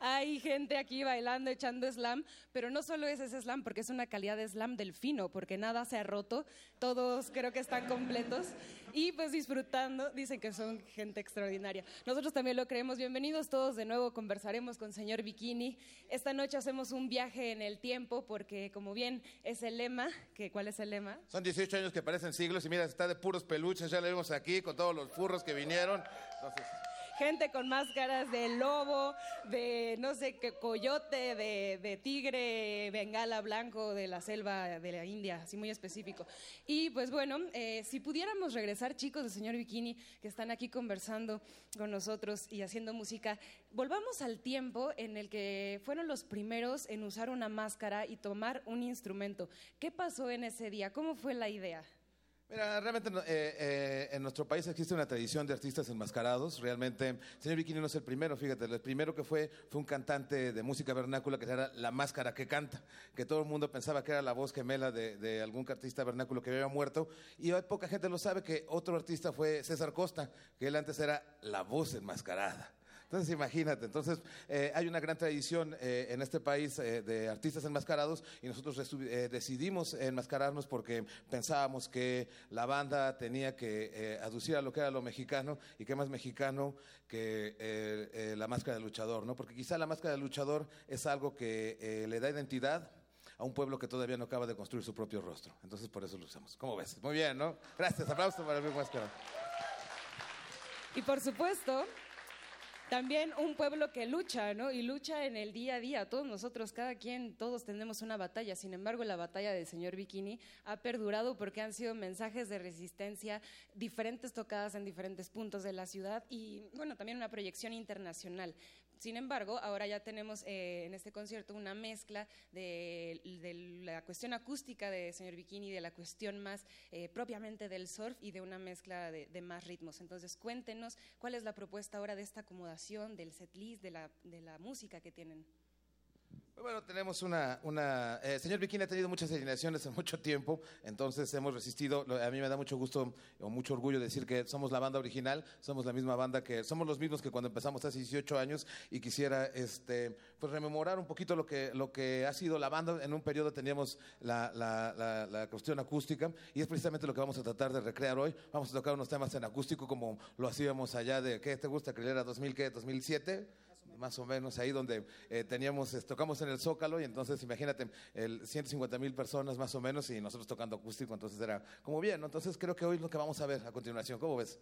[SPEAKER 9] Hay gente aquí bailando, echando slam, pero no solo es ese slam, porque es una calidad de slam del fino, porque nada se ha roto, todos creo que están completos y pues disfrutando, dicen que son gente extraordinaria. Nosotros también lo creemos, bienvenidos todos de nuevo, conversaremos con señor Bikini. Esta noche hacemos un viaje en el tiempo, porque como bien es el lema, que, ¿cuál es el lema?
[SPEAKER 7] Son 18 años que parecen siglos y mira, está de puros peluches, ya lo vemos aquí con todos los furros que vinieron. Entonces
[SPEAKER 9] gente con máscaras de lobo, de no sé qué coyote, de, tigre, bengala blanco de la selva de la India, así muy específico. Y pues bueno, eh, si pudiéramos regresar, chicos del señor Bikini, que están aquí conversando con nosotros y haciendo música, volvamos al tiempo en el que fueron los primeros en usar una máscara y tomar un instrumento. ¿Qué pasó en ese día? ¿Cómo fue la idea?
[SPEAKER 7] Mira, realmente eh, eh, en nuestro país existe una tradición de artistas enmascarados. Realmente, señor Bikini no es el primero, fíjate, el primero que fue fue un cantante de música vernácula que era la máscara que canta, que todo el mundo pensaba que era la voz gemela de, de algún artista vernáculo que había muerto. Y hoy poca gente lo sabe que otro artista fue César Costa, que él antes era la voz enmascarada. Entonces, imagínate, entonces eh, hay una gran tradición eh, en este país eh, de artistas enmascarados y nosotros decidimos enmascararnos porque pensábamos que la banda tenía que aducir a lo que era lo mexicano y qué más mexicano que la máscara del luchador, ¿no? Porque quizá la máscara del luchador es algo que le da identidad a un pueblo que todavía no acaba de construir su propio rostro. Entonces, por eso lo usamos. ¿Cómo ves? Muy bien, ¿no? Gracias, aplauso para mi máscara.
[SPEAKER 9] Y por supuesto, también un pueblo que lucha, ¿no? Y lucha en el día a día. Todos nosotros, cada quien, todos tenemos una batalla. Sin embargo, la batalla del señor Bikini ha perdurado porque han sido mensajes de resistencia, diferentes tocadas en diferentes puntos de la ciudad y, bueno, también una proyección internacional. Sin embargo, ahora ya tenemos eh, en este concierto una mezcla de, la cuestión acústica de señor Bikini, de la cuestión más eh, propiamente del surf y de una mezcla de, más ritmos. Entonces, cuéntenos cuál es la propuesta ahora de esta acomodación del setlist, de la, de la música que tienen.
[SPEAKER 7] Bueno, tenemos una... una eh, señor Bikini ha tenido muchas alineaciones en mucho tiempo, entonces hemos resistido. A mí me da mucho gusto o mucho orgullo decir que somos la banda original, somos la misma banda que... Somos los mismos que cuando empezamos hace 18 años y quisiera este, pues rememorar un poquito lo que, lo que ha sido la banda. En un periodo teníamos la, la, la, cuestión acústica y es precisamente lo que vamos a tratar de recrear hoy. Vamos a tocar unos temas en acústico como lo hacíamos allá de... ¿Qué te gusta? Que era 2000, ¿qué? ¿2007? Más o menos ahí donde eh, teníamos, tocamos en el Zócalo y entonces imagínate, el 150 mil personas más o menos y nosotros tocando acústico, entonces era como bien, entonces creo que hoy lo que vamos a ver a continuación, ¿cómo ves?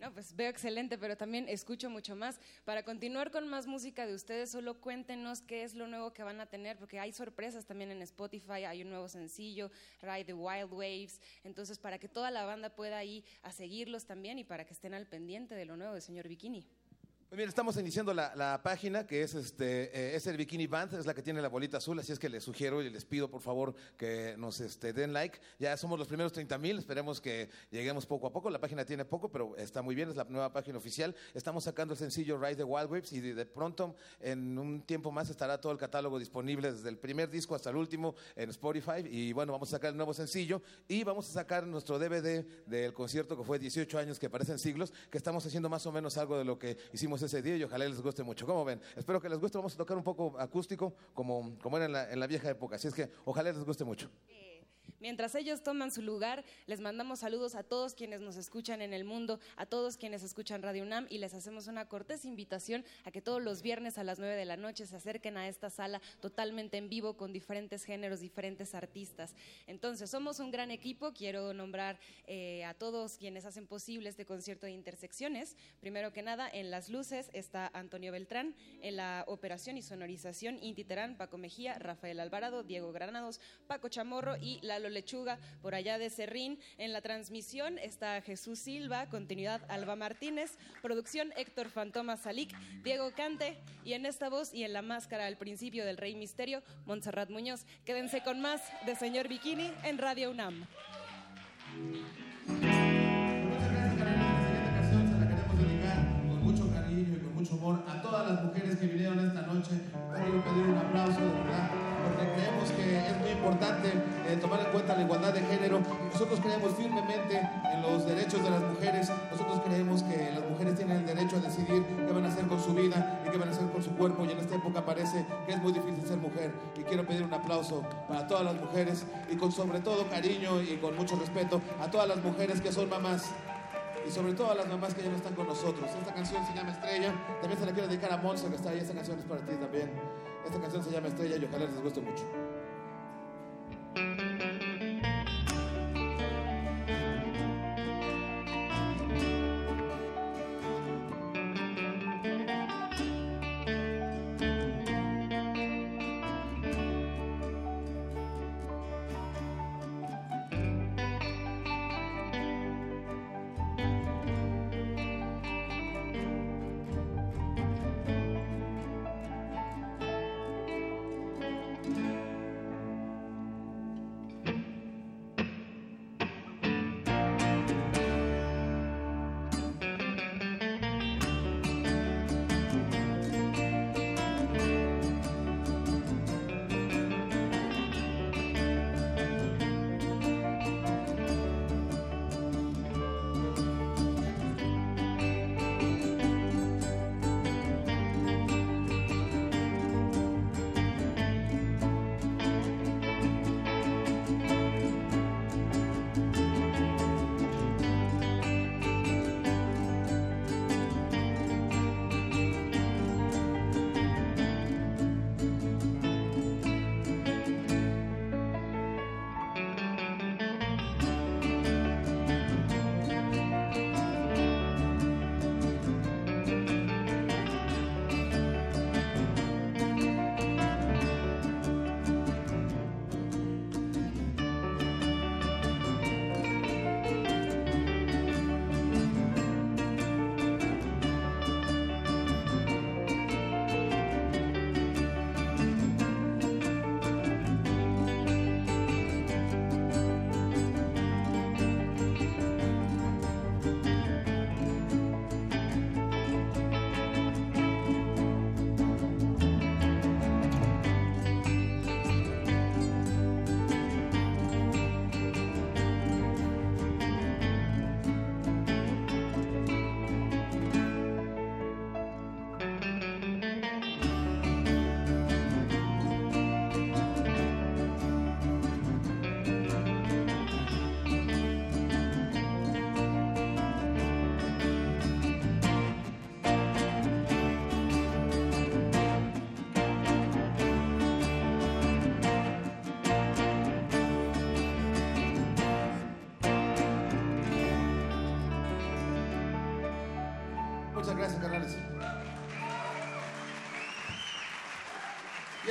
[SPEAKER 9] No, pues veo excelente, pero también escucho mucho más. Para continuar con más música de ustedes, solo cuéntenos qué es lo nuevo que van a tener, porque hay sorpresas también en Spotify, hay un nuevo sencillo, Ride the Wild Waves. Entonces, para que toda la banda pueda ir a seguirlos también y para que estén al pendiente de lo nuevo de señor Bikini.
[SPEAKER 7] Muy bien, estamos iniciando la, página que es este eh, es el Bikini Band, es la que tiene la bolita azul, así es que les sugiero y les pido por favor que nos este, den like. Ya somos los primeros 30 mil, esperemos que lleguemos poco a poco. La página tiene poco, pero está muy bien, es la nueva página oficial. Estamos sacando el sencillo Rise the Wild Waves y de, pronto en un tiempo más estará todo el catálogo disponible desde el primer disco hasta el último en Spotify. Y bueno, vamos a sacar el nuevo sencillo y vamos a sacar nuestro DVD del concierto que fue 18 años que parecen siglos, que estamos haciendo más o menos algo de lo que hicimos ese día y ojalá les guste mucho. ¿Cómo ven? Espero que les guste. Vamos a tocar un poco acústico como, como era la, en la vieja época. Así es que ojalá les guste mucho.
[SPEAKER 9] Mientras ellos toman su lugar, les mandamos saludos a todos quienes nos escuchan en el mundo, a todos quienes escuchan Radio UNAM y les hacemos una cortés invitación a que todos los viernes a las 9 de la noche se acerquen a esta sala totalmente en vivo con diferentes géneros, diferentes artistas. Entonces, somos un gran equipo. Quiero nombrar eh, a todos quienes hacen posible este concierto de intersecciones. Primero que nada, en las luces está Antonio Beltrán, en la operación y sonorización Inti Terán, Paco Mejía, Rafael Alvarado, Diego Granados, Paco Chamorro y Lalo Lechuga, por allá de Serrín. En la transmisión está Jesús Silva, continuidad Alba Martínez, producción Héctor Fantoma Salic, Diego Cante y en esta voz y en la máscara al principio del Rey Misterio, Montserrat Muñoz. Quédense con más de Señor Bikini en Radio UNAM.
[SPEAKER 7] con mucho cariño y con mucho amor a todas las mujeres que vinieron esta noche. Quiero pedir un aplauso de verdad, importante eh, tomar en cuenta la igualdad de género. Nosotros creemos firmemente en los derechos de las mujeres. Nosotros creemos que las mujeres tienen el derecho a decidir qué van a hacer con su vida y qué van a hacer con su cuerpo. Y en esta época parece que es muy difícil ser mujer. Y quiero pedir un aplauso para todas las mujeres y con sobre todo cariño y con mucho respeto a todas las mujeres que son mamás y sobre todo a las mamás que ya no están con nosotros. Esta canción se llama Estrella, también se la quiero dedicar a Monza que está ahí, esta canción es para ti también. Esta canción se llama Estrella y ojalá les guste mucho. thank you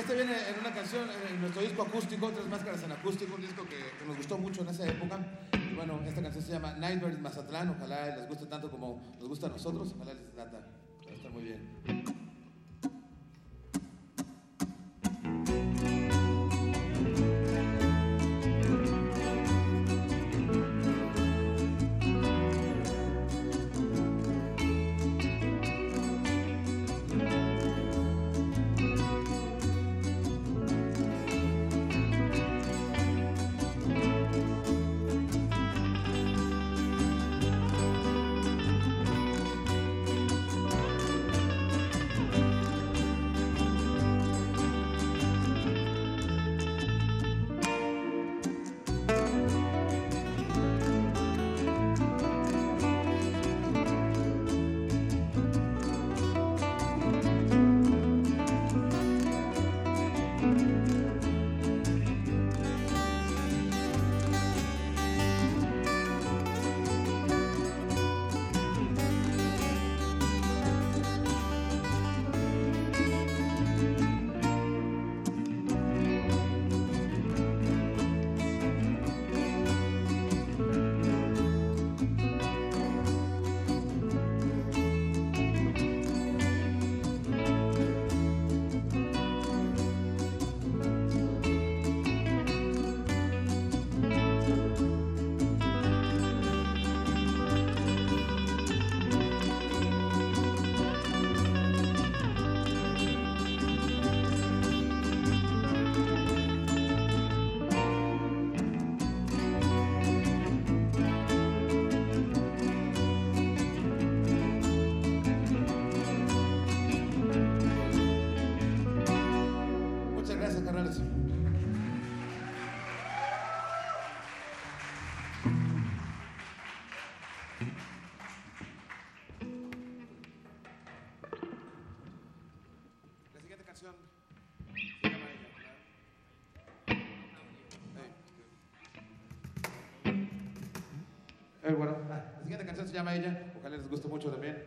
[SPEAKER 7] este viene en una canción, en nuestro disco acústico, Tres Máscaras en Acústico, un disco que, que nos gustó mucho en esa época. Y bueno, esta canción se llama Nightmares Mazatlán, ojalá les guste tanto como nos gusta a nosotros, ojalá les lata. Va a estar muy bien. Se llama Ella. Ojalá les guste mucho también.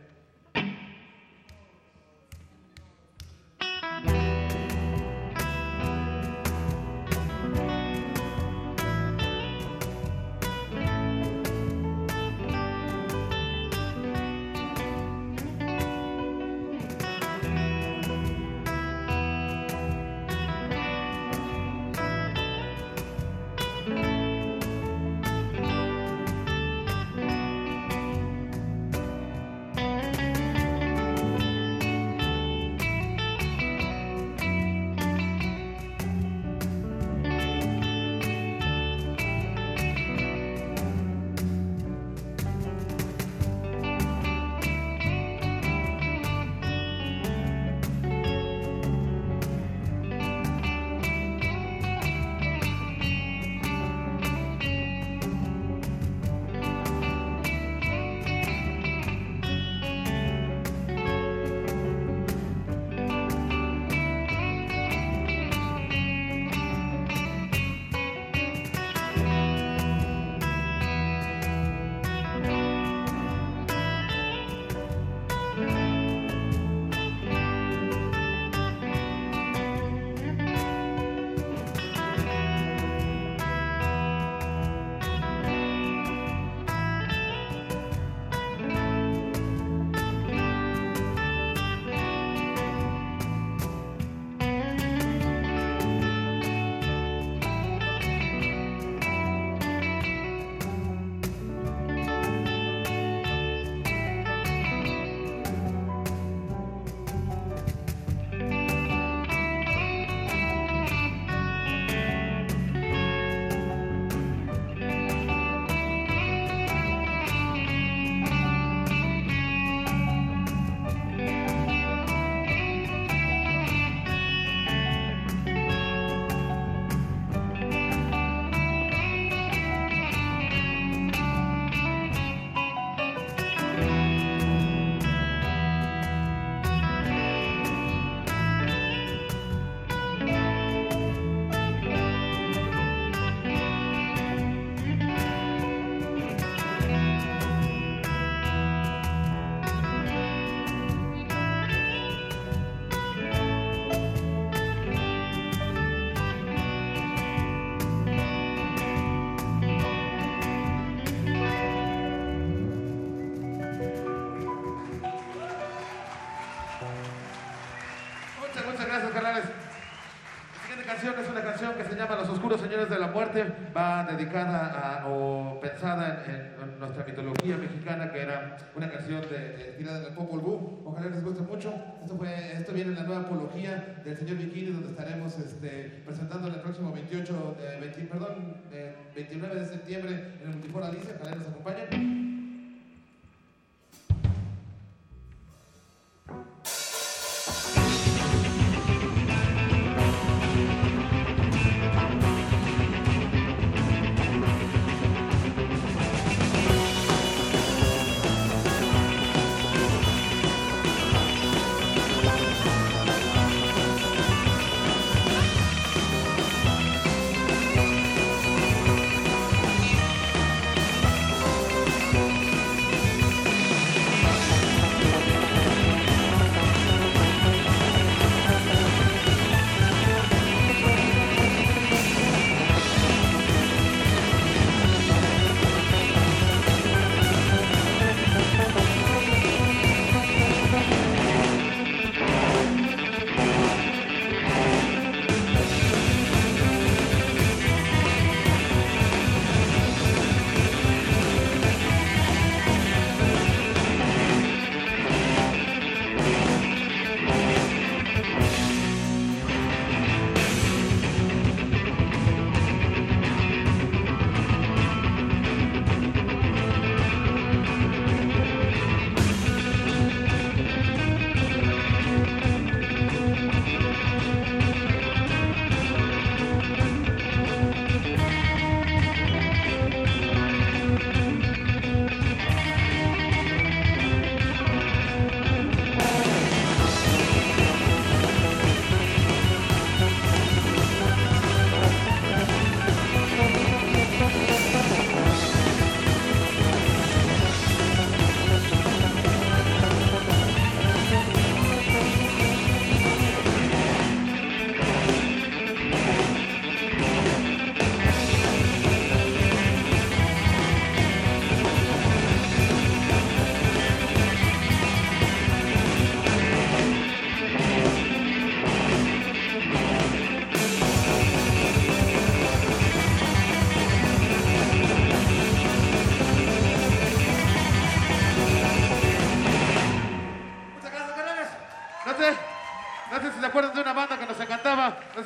[SPEAKER 7] Oscuros Señores de la Muerte. Va dedicada a, o pensada en, en nuestra mitología mexicana, que era una canción de, de, tirada del Popol Vuh. Ojalá les guste mucho. Esto, fue, esto viene en la nueva apología del señor Bikini, donde estaremos este, presentando el próximo 28, de 20, perdón, de 29 de septiembre en el Multiforo Alicia. Ojalá nos acompañen.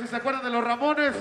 [SPEAKER 7] Se acuerdan de los Ramones.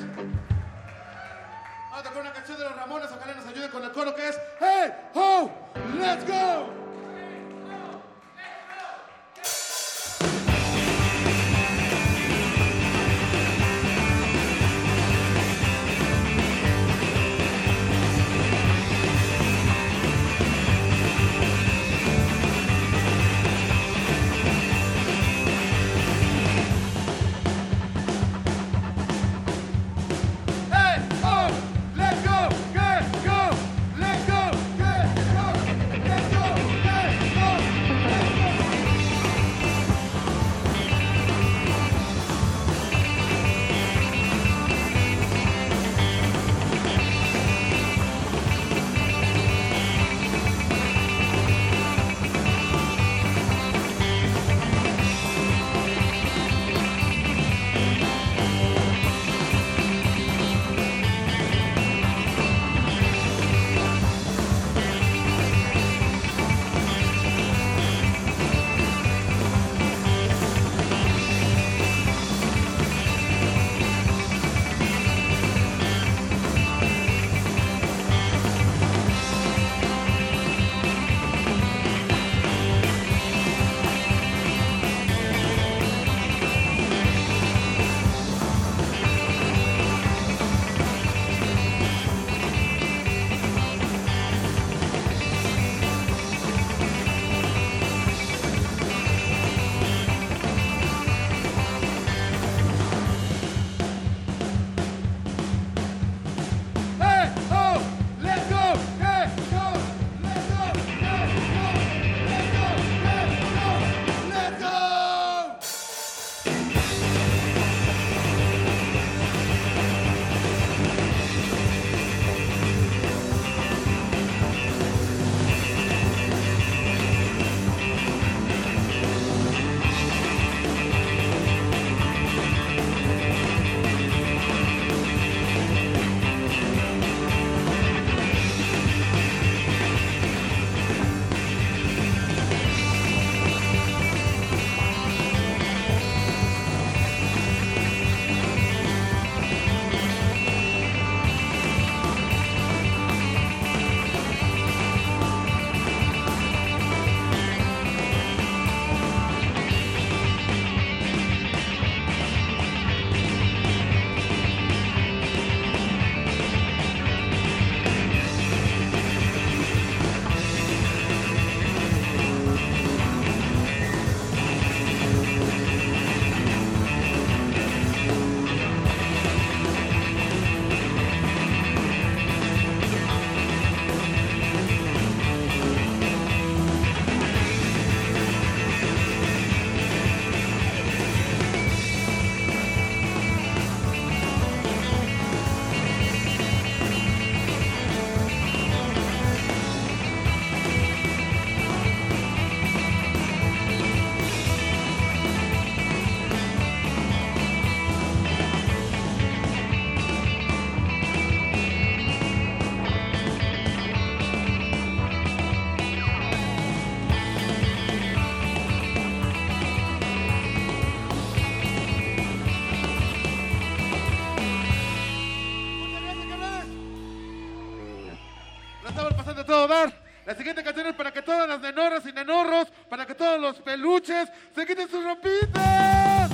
[SPEAKER 7] Siguiente canción es para que todas las nenorras y nenorros, para que todos los peluches se quiten sus ropitas.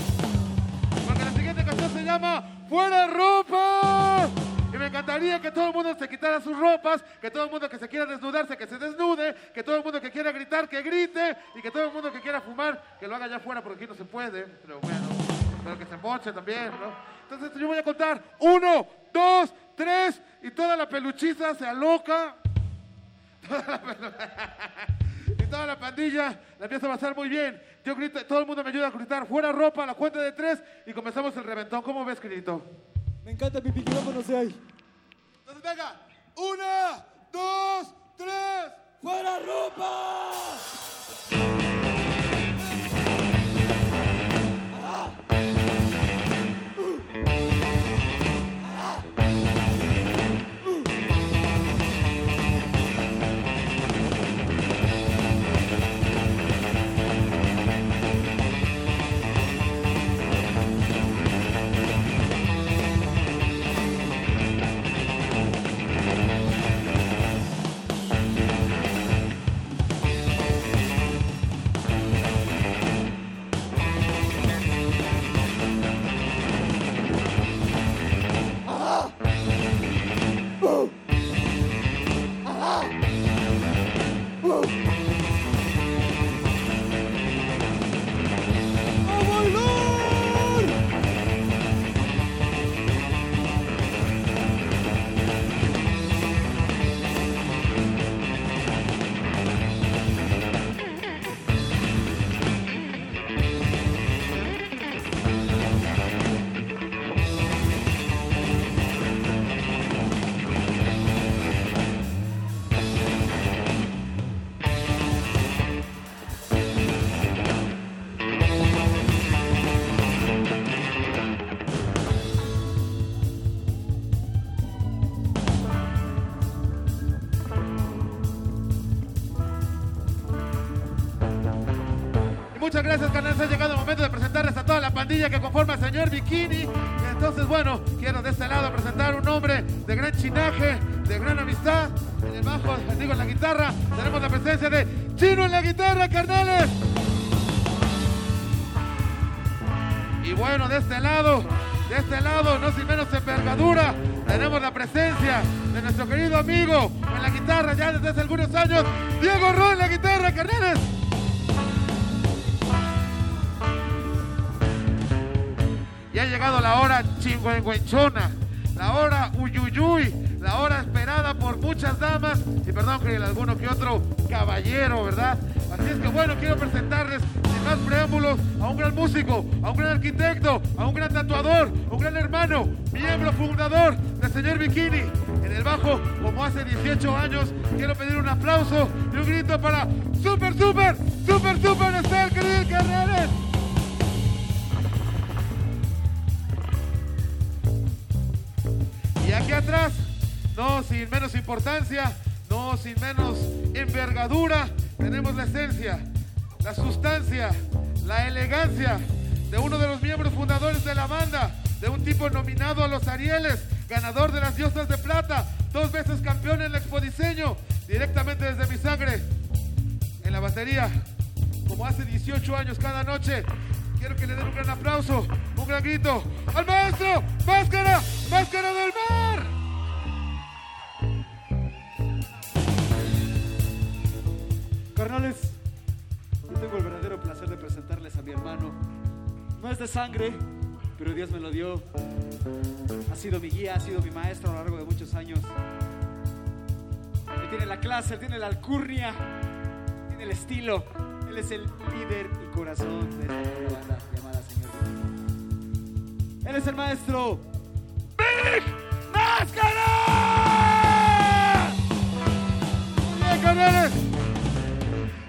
[SPEAKER 7] Porque la siguiente canción se llama Fuera ropa. Y me encantaría que todo el mundo se quitara sus ropas, que todo el mundo que se quiera desnudarse, que se desnude, que todo el mundo que quiera gritar, que grite, y que todo el mundo que quiera fumar, que lo haga allá afuera, porque aquí no se puede. Pero bueno, pero que se emboche también, ¿no? Entonces yo voy a contar uno, dos, tres, y toda la peluchiza se aloca. Y toda la pandilla la empieza a pasar muy bien. Yo grito, todo el mundo me ayuda a gritar, fuera ropa, a la cuenta de tres, y comenzamos el reventón. ¿Cómo ves, querido?
[SPEAKER 37] Me encanta mi micrófono se ahí.
[SPEAKER 7] Entonces venga, una, dos, tres,
[SPEAKER 37] ¡Fuera ropa!
[SPEAKER 7] Gracias, canales. Ha llegado el momento de presentarles a toda la pandilla que conforma el señor Bikini. Entonces, bueno, quiero de este lado presentar un hombre de gran chinaje, de gran amistad. En el bajo, digo, en la guitarra, tenemos la presencia de Chino en la guitarra, carnales. Y bueno, de este lado, de este lado, no sin menos envergadura, tenemos la presencia de nuestro querido amigo en la guitarra ya desde hace algunos años, Diego Ron en la guitarra, carnales. Ha llegado la hora chingüengüenchona, la hora uyuyuy, la hora esperada por muchas damas y perdón que alguno que otro caballero, ¿verdad? Así es que bueno, quiero presentarles sin más preámbulos a un gran músico, a un gran arquitecto, a un gran tatuador, a un gran hermano, miembro fundador del señor Bikini. En el bajo, como hace 18 años, quiero pedir un aplauso y un grito para Super, Super, Super, Super Star, querido Carreras. Atrás, no sin menos importancia, no sin menos envergadura, tenemos la esencia, la sustancia, la elegancia de uno de los miembros fundadores de la banda, de un tipo nominado a los Arieles, ganador de las Diosas de Plata, dos veces campeón en el Expo Diseño, directamente desde mi sangre, en la batería, como hace 18 años cada noche. Quiero que le den un gran aplauso, un gran grito al maestro, máscara, máscara del mar.
[SPEAKER 37] Carnales, yo tengo el verdadero placer de presentarles a mi hermano. No es de sangre, pero Dios me lo dio. Ha sido mi guía, ha sido mi maestro a lo largo de muchos años. Él tiene la clase, él tiene la alcurnia, tiene el estilo. Él es el líder y corazón de esta banda llamada Señor. Él es el maestro. ¡Big Máscara!
[SPEAKER 7] Muy bien, carnales.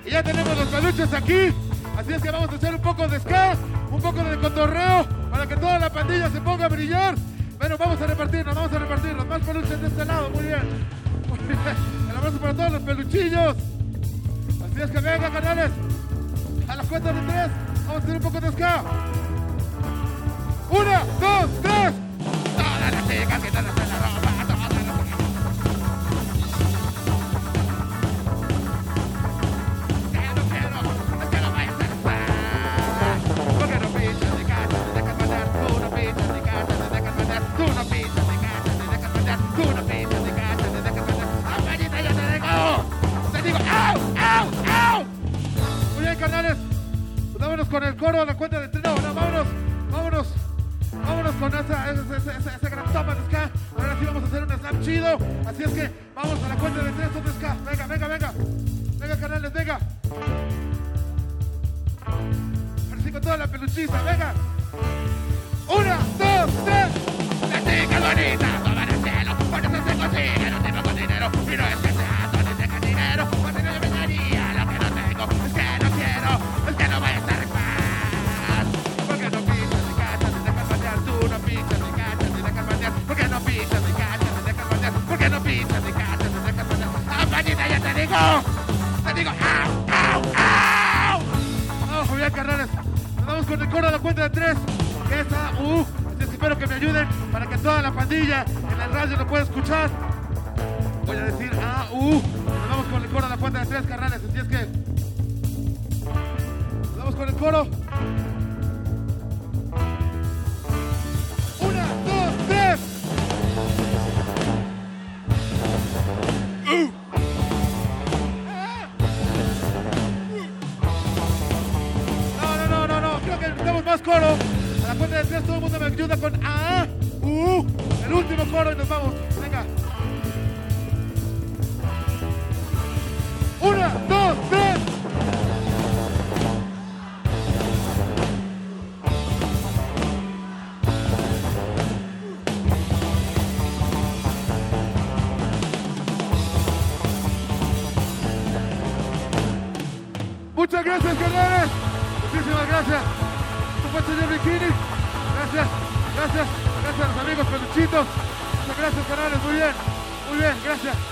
[SPEAKER 7] Y ya tenemos los peluches aquí. Así es que vamos a hacer un poco de ska, un poco de cotorreo, para que toda la pandilla se ponga a brillar. Bueno, vamos a repartirnos, vamos a repartirnos. Más peluches de este lado, muy bien. Muy bien. El abrazo para todos los peluchillos. Así es que venga, canales. A la cuenta de tres, vamos a hacer un poco de ska. Una, dos, tres. Que están Muchas gracias, canales. Muy bien, muy bien, gracias.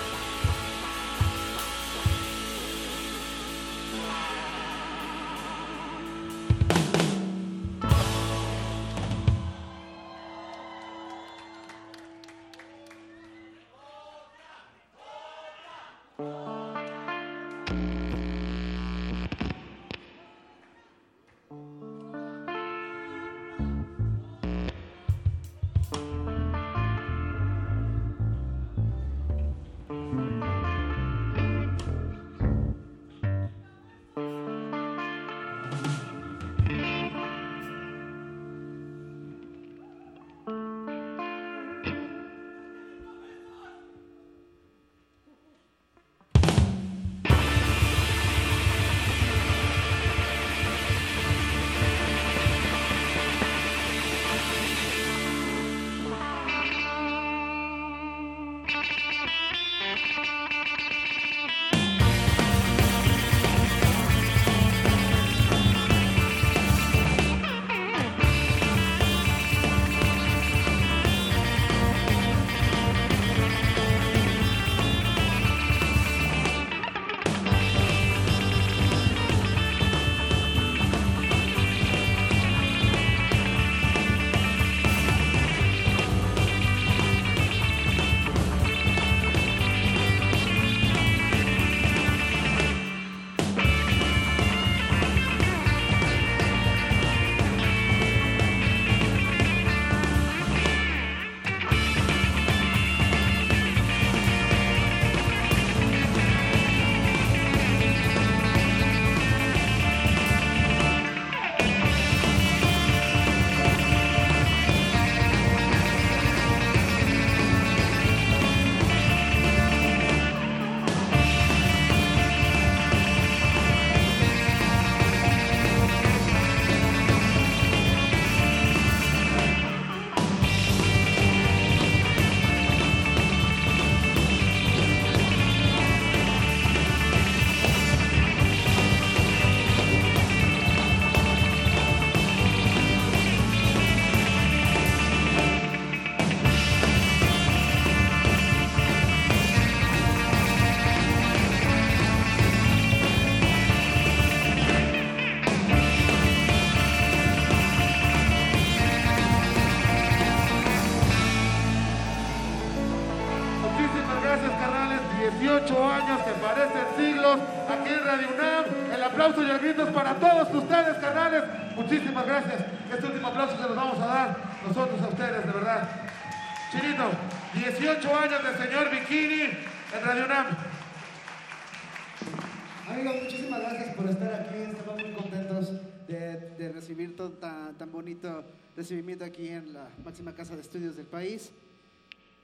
[SPEAKER 38] Tan, tan bonito recibimiento aquí en la máxima casa de estudios del país.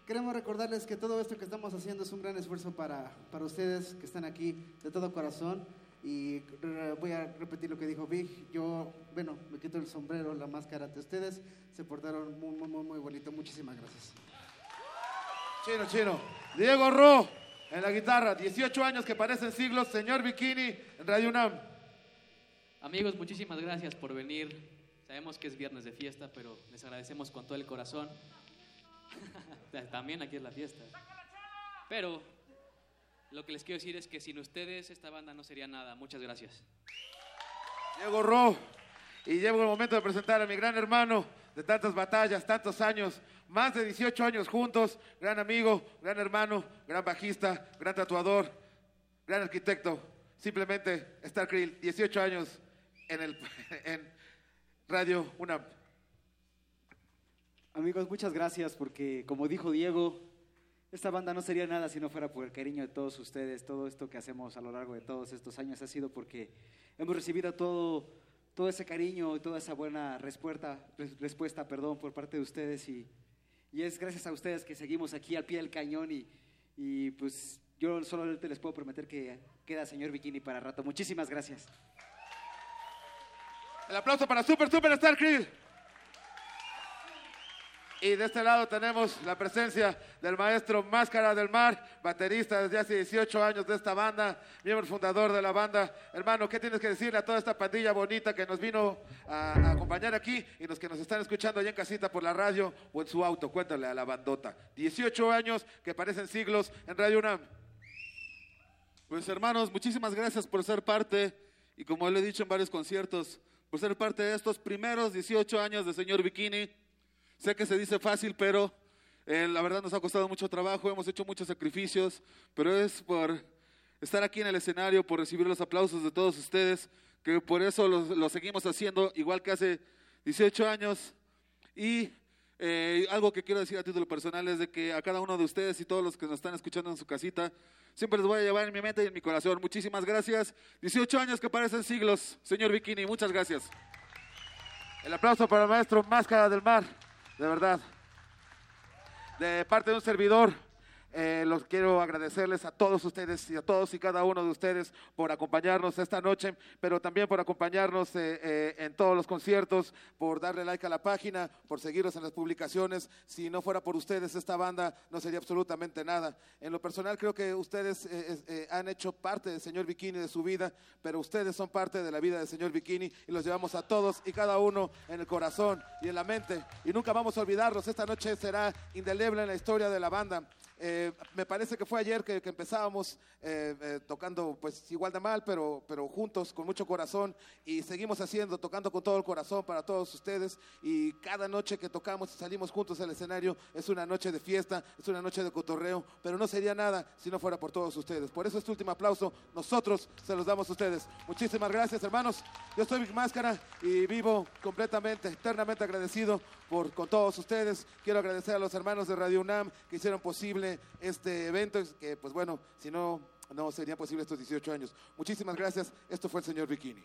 [SPEAKER 38] Queremos recordarles que todo esto que estamos haciendo es un gran esfuerzo para, para ustedes que están aquí de todo corazón. Y voy a repetir lo que dijo Big. Yo, bueno, me quito el sombrero, la máscara ante ustedes. Se portaron muy, muy, muy, muy bonito. Muchísimas gracias.
[SPEAKER 7] Chino, chino. Diego Ro en la guitarra. 18 años que parecen siglos. Señor Bikini en Radio UNAM.
[SPEAKER 39] Amigos, muchísimas gracias por venir. Sabemos que es viernes de fiesta, pero les agradecemos con todo el corazón. También aquí es la fiesta. Pero lo que les quiero decir es que sin ustedes esta banda no sería nada. Muchas gracias.
[SPEAKER 7] Diego Ro. Y llegó el momento de presentar a mi gran hermano de tantas batallas, tantos años, más de 18 años juntos, gran amigo, gran hermano, gran bajista, gran tatuador, gran arquitecto. Simplemente Star Krill, 18 años en, el, en Radio UNAM.
[SPEAKER 37] Amigos, muchas gracias porque, como dijo Diego, esta banda no sería nada si no fuera por el cariño de todos ustedes. Todo esto que hacemos a lo largo de todos estos años ha sido porque hemos recibido todo, todo ese cariño y toda esa buena respuesta, res- respuesta perdón, por parte de ustedes. Y, y es gracias a ustedes que seguimos aquí al pie del cañón. Y, y pues yo solo les puedo prometer que queda señor Bikini para rato. Muchísimas gracias.
[SPEAKER 7] El aplauso para Super Super Star Krill. Y de este lado tenemos la presencia del maestro Máscara del Mar, baterista desde hace 18 años de esta banda, miembro fundador de la banda. Hermano, ¿qué tienes que decirle a toda esta pandilla bonita que nos vino a, a acompañar aquí y los que nos están escuchando allá en casita por la radio o en su auto? Cuéntale a la bandota. 18 años que parecen siglos en Radio UNAM.
[SPEAKER 40] Pues hermanos, muchísimas gracias por ser parte y como le he dicho en varios conciertos, por ser parte de estos primeros 18 años de Señor Bikini. Sé que se dice fácil, pero eh, la verdad nos ha costado mucho trabajo, hemos hecho muchos sacrificios, pero es por estar aquí en el escenario, por recibir los aplausos de todos ustedes, que por eso lo seguimos haciendo igual que hace 18 años. Y eh, algo que quiero decir a título personal es de que a cada uno de ustedes y todos los que nos están escuchando en su casita, siempre les voy a llevar en mi mente y en mi corazón. Muchísimas gracias. 18 años que parecen siglos, señor Bikini, muchas gracias.
[SPEAKER 7] El aplauso para el maestro Máscara del Mar, de verdad. De parte de un servidor, eh, los quiero agradecerles a todos ustedes y a todos y cada uno de ustedes por acompañarnos esta noche, pero también por acompañarnos eh, eh, en todos los conciertos, por darle like a la página, por seguirnos en las publicaciones. Si no fuera por ustedes, esta banda no sería absolutamente nada. En lo personal, creo que ustedes eh, eh, han hecho parte del Señor Bikini de su vida, pero ustedes son parte de la vida del Señor Bikini y los llevamos a todos y cada uno en el corazón y en la mente. Y nunca vamos a olvidarlos. Esta noche será indeleble en la historia de la banda. Eh, me parece que fue ayer que, empezábamos eh, eh, tocando pues igual de mal, pero, pero juntos, con mucho corazón, y seguimos haciendo, tocando con todo el corazón para todos ustedes, y cada noche que tocamos y salimos juntos al escenario es una noche de fiesta, es una noche de cotorreo, pero no sería nada si no fuera por todos ustedes. Por eso este último aplauso nosotros se los damos a ustedes. Muchísimas gracias hermanos, yo soy Big Máscara y vivo completamente, eternamente agradecido por, con todos ustedes. Quiero agradecer a los hermanos de Radio UNAM que hicieron posible este evento, que pues bueno, si no, no sería posible estos 18 años. Muchísimas gracias. Esto fue el señor Bikini.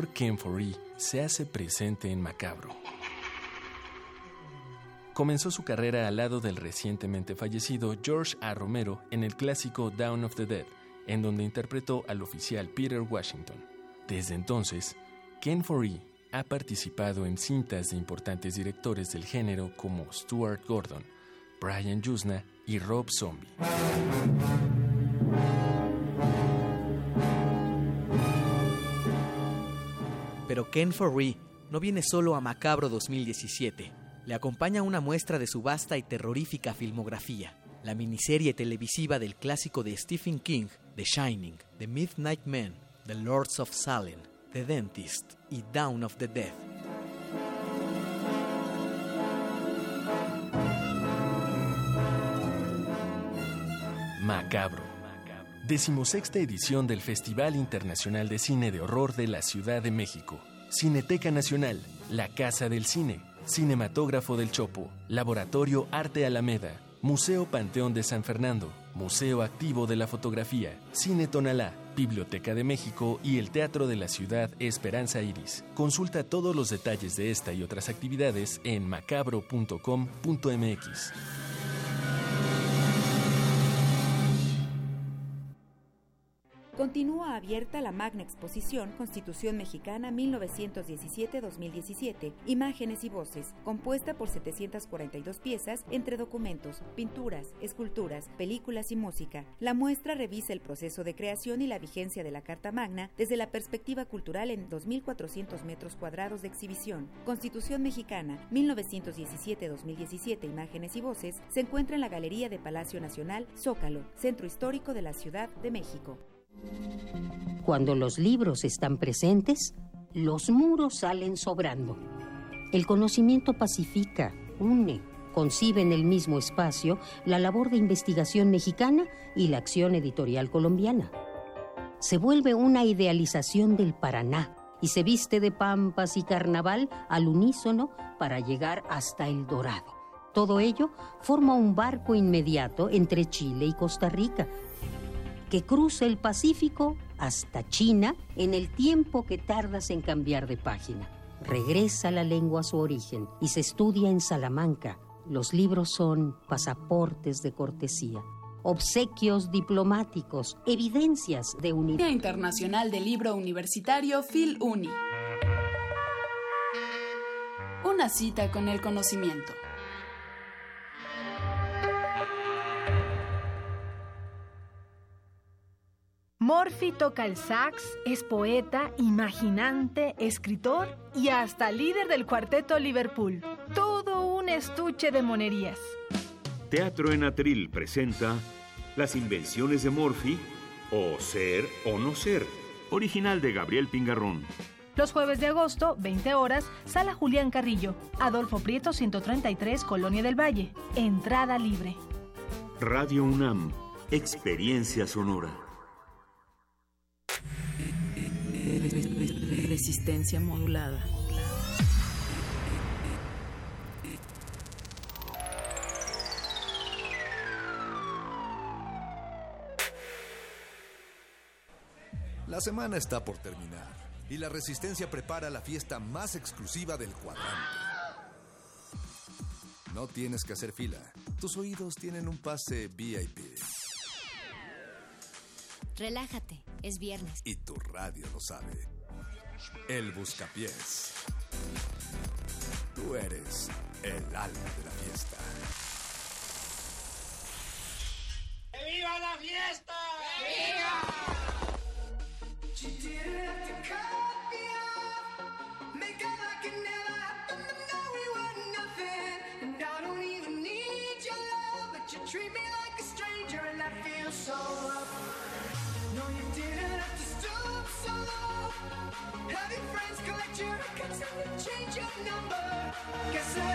[SPEAKER 28] Ken Foree se hace presente en Macabro. Comenzó su carrera al lado del recientemente fallecido George A. Romero en el clásico Down of the Dead, en donde interpretó al oficial Peter Washington. Desde entonces, Ken Foree ha participado en cintas de importantes directores del género como Stuart Gordon, Brian Yuzna y Rob Zombie.
[SPEAKER 41] Pero Ken Foree no viene solo a Macabro 2017. Le acompaña una muestra de su vasta y terrorífica filmografía. La miniserie televisiva del clásico de Stephen King, The Shining, The Midnight Man, The Lords of Salem, The Dentist y Down of the Dead.
[SPEAKER 28] Macabro. Decimosexta edición del Festival Internacional de Cine de Horror de la Ciudad de México. Cineteca Nacional, La Casa del Cine, Cinematógrafo del Chopo, Laboratorio Arte Alameda, Museo Panteón de San Fernando, Museo Activo de la Fotografía, Cine Tonalá, Biblioteca de México y el Teatro de la Ciudad Esperanza Iris. Consulta todos los detalles de esta y otras actividades en macabro.com.mx.
[SPEAKER 42] Continúa abierta la magna exposición Constitución Mexicana 1917-2017, Imágenes y Voces, compuesta por 742 piezas entre documentos, pinturas, esculturas, películas y música. La muestra revisa el proceso de creación y la vigencia de la Carta Magna desde la perspectiva cultural en 2.400 metros cuadrados de exhibición. Constitución Mexicana 1917-2017, Imágenes y Voces, se encuentra en la Galería de Palacio Nacional, Zócalo, Centro Histórico de la Ciudad de México.
[SPEAKER 43] Cuando los libros están presentes, los muros salen sobrando. El conocimiento pacifica, une, concibe en el mismo espacio la labor de investigación mexicana y la acción editorial colombiana. Se vuelve una idealización del Paraná y se viste de pampas y carnaval al unísono para llegar hasta el Dorado. Todo ello forma un barco inmediato entre Chile y Costa Rica, que cruza el Pacífico hasta China en el tiempo que tardas en cambiar de página. Regresa la lengua a su origen y se estudia en Salamanca. Los libros son pasaportes de cortesía, obsequios diplomáticos, evidencias de unidad.
[SPEAKER 44] Día Internacional del Libro Universitario Phil Uni. Una cita con el conocimiento.
[SPEAKER 32] Morphy toca el sax, es poeta, imaginante, escritor y hasta líder del cuarteto Liverpool. Todo un estuche de monerías.
[SPEAKER 33] Teatro en Atril presenta Las invenciones de Morphy o Ser o No Ser, original de Gabriel Pingarrón.
[SPEAKER 32] Los jueves de agosto, 20 horas, Sala Julián Carrillo, Adolfo Prieto 133, Colonia del Valle. Entrada libre.
[SPEAKER 33] Radio UNAM, experiencia sonora.
[SPEAKER 44] Resistencia modulada.
[SPEAKER 12] La semana está por terminar y la Resistencia prepara la fiesta más exclusiva del cuadrante. No tienes que hacer fila. Tus oídos tienen un pase VIP.
[SPEAKER 45] Relájate, es viernes.
[SPEAKER 12] Y tu radio lo sabe. El Buscapiés. Tú eres el alma de la fiesta.
[SPEAKER 1] Viva la fiesta! Viva! No, you didn't have to stoop
[SPEAKER 6] so low. your friends collect your records and change your number. Guess I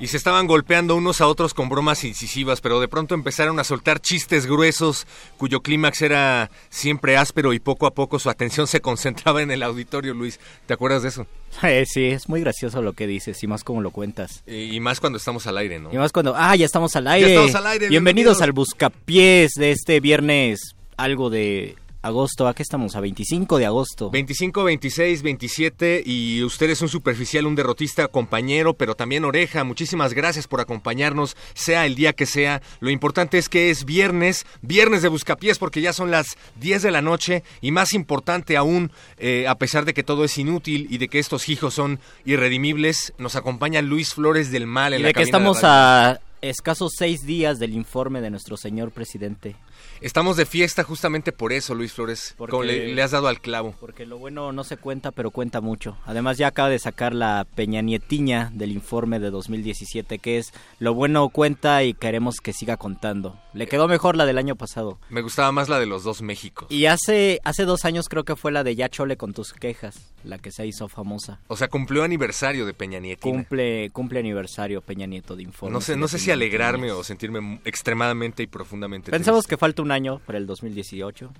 [SPEAKER 2] y se estaban golpeando unos a otros con bromas incisivas, pero de pronto empezaron a soltar chistes gruesos cuyo clímax era siempre áspero y poco a poco su atención se concentraba en el auditorio, Luis. ¿Te acuerdas de eso?
[SPEAKER 46] Eh, sí, es muy gracioso lo que dices y más como lo cuentas.
[SPEAKER 2] Y, y más cuando estamos al aire, ¿no?
[SPEAKER 46] Y más cuando, ah, ya estamos al aire.
[SPEAKER 2] Ya estamos al aire,
[SPEAKER 46] bienvenidos,
[SPEAKER 2] bienvenidos.
[SPEAKER 46] al Buscapiés de este viernes, algo de agosto. ¿A qué estamos? A 25 de agosto.
[SPEAKER 2] 25, 26, 27 y usted es un superficial, un derrotista, compañero, pero también oreja. Muchísimas gracias por acompañarnos, sea el día que sea. Lo importante es que es viernes, viernes de Buscapiés porque ya son las 10 de la noche y más importante aún, eh, a pesar de que todo es inútil y de que estos hijos son irredimibles, nos acompaña Luis Flores del Mal en
[SPEAKER 46] Y
[SPEAKER 2] la
[SPEAKER 46] de que
[SPEAKER 2] de
[SPEAKER 46] estamos a escasos seis días del informe de nuestro señor presidente.
[SPEAKER 2] Estamos de fiesta justamente por eso, Luis Flores.
[SPEAKER 46] Porque-
[SPEAKER 2] Como le, le has dado al clavo.
[SPEAKER 46] Porque lo bueno no se cuenta, pero cuenta mucho. Además ya acaba de sacar la Peña Nietiña del informe de 2017, que es lo bueno cuenta y queremos que siga contando. Le quedó mejor la del año pasado.
[SPEAKER 2] Me gustaba más la de los dos Méxicos.
[SPEAKER 46] Y hace, hace dos años creo que fue la de Ya Chole con tus quejas, la que se hizo famosa.
[SPEAKER 2] O sea, cumplió aniversario de Peña Nieto.
[SPEAKER 46] Cumple, cumple aniversario Peña Nieto de informe.
[SPEAKER 2] No sé, no sé si alegrarme o sentirme extremadamente y profundamente
[SPEAKER 46] Pensamos
[SPEAKER 2] triste.
[SPEAKER 46] que falta un año para el 2018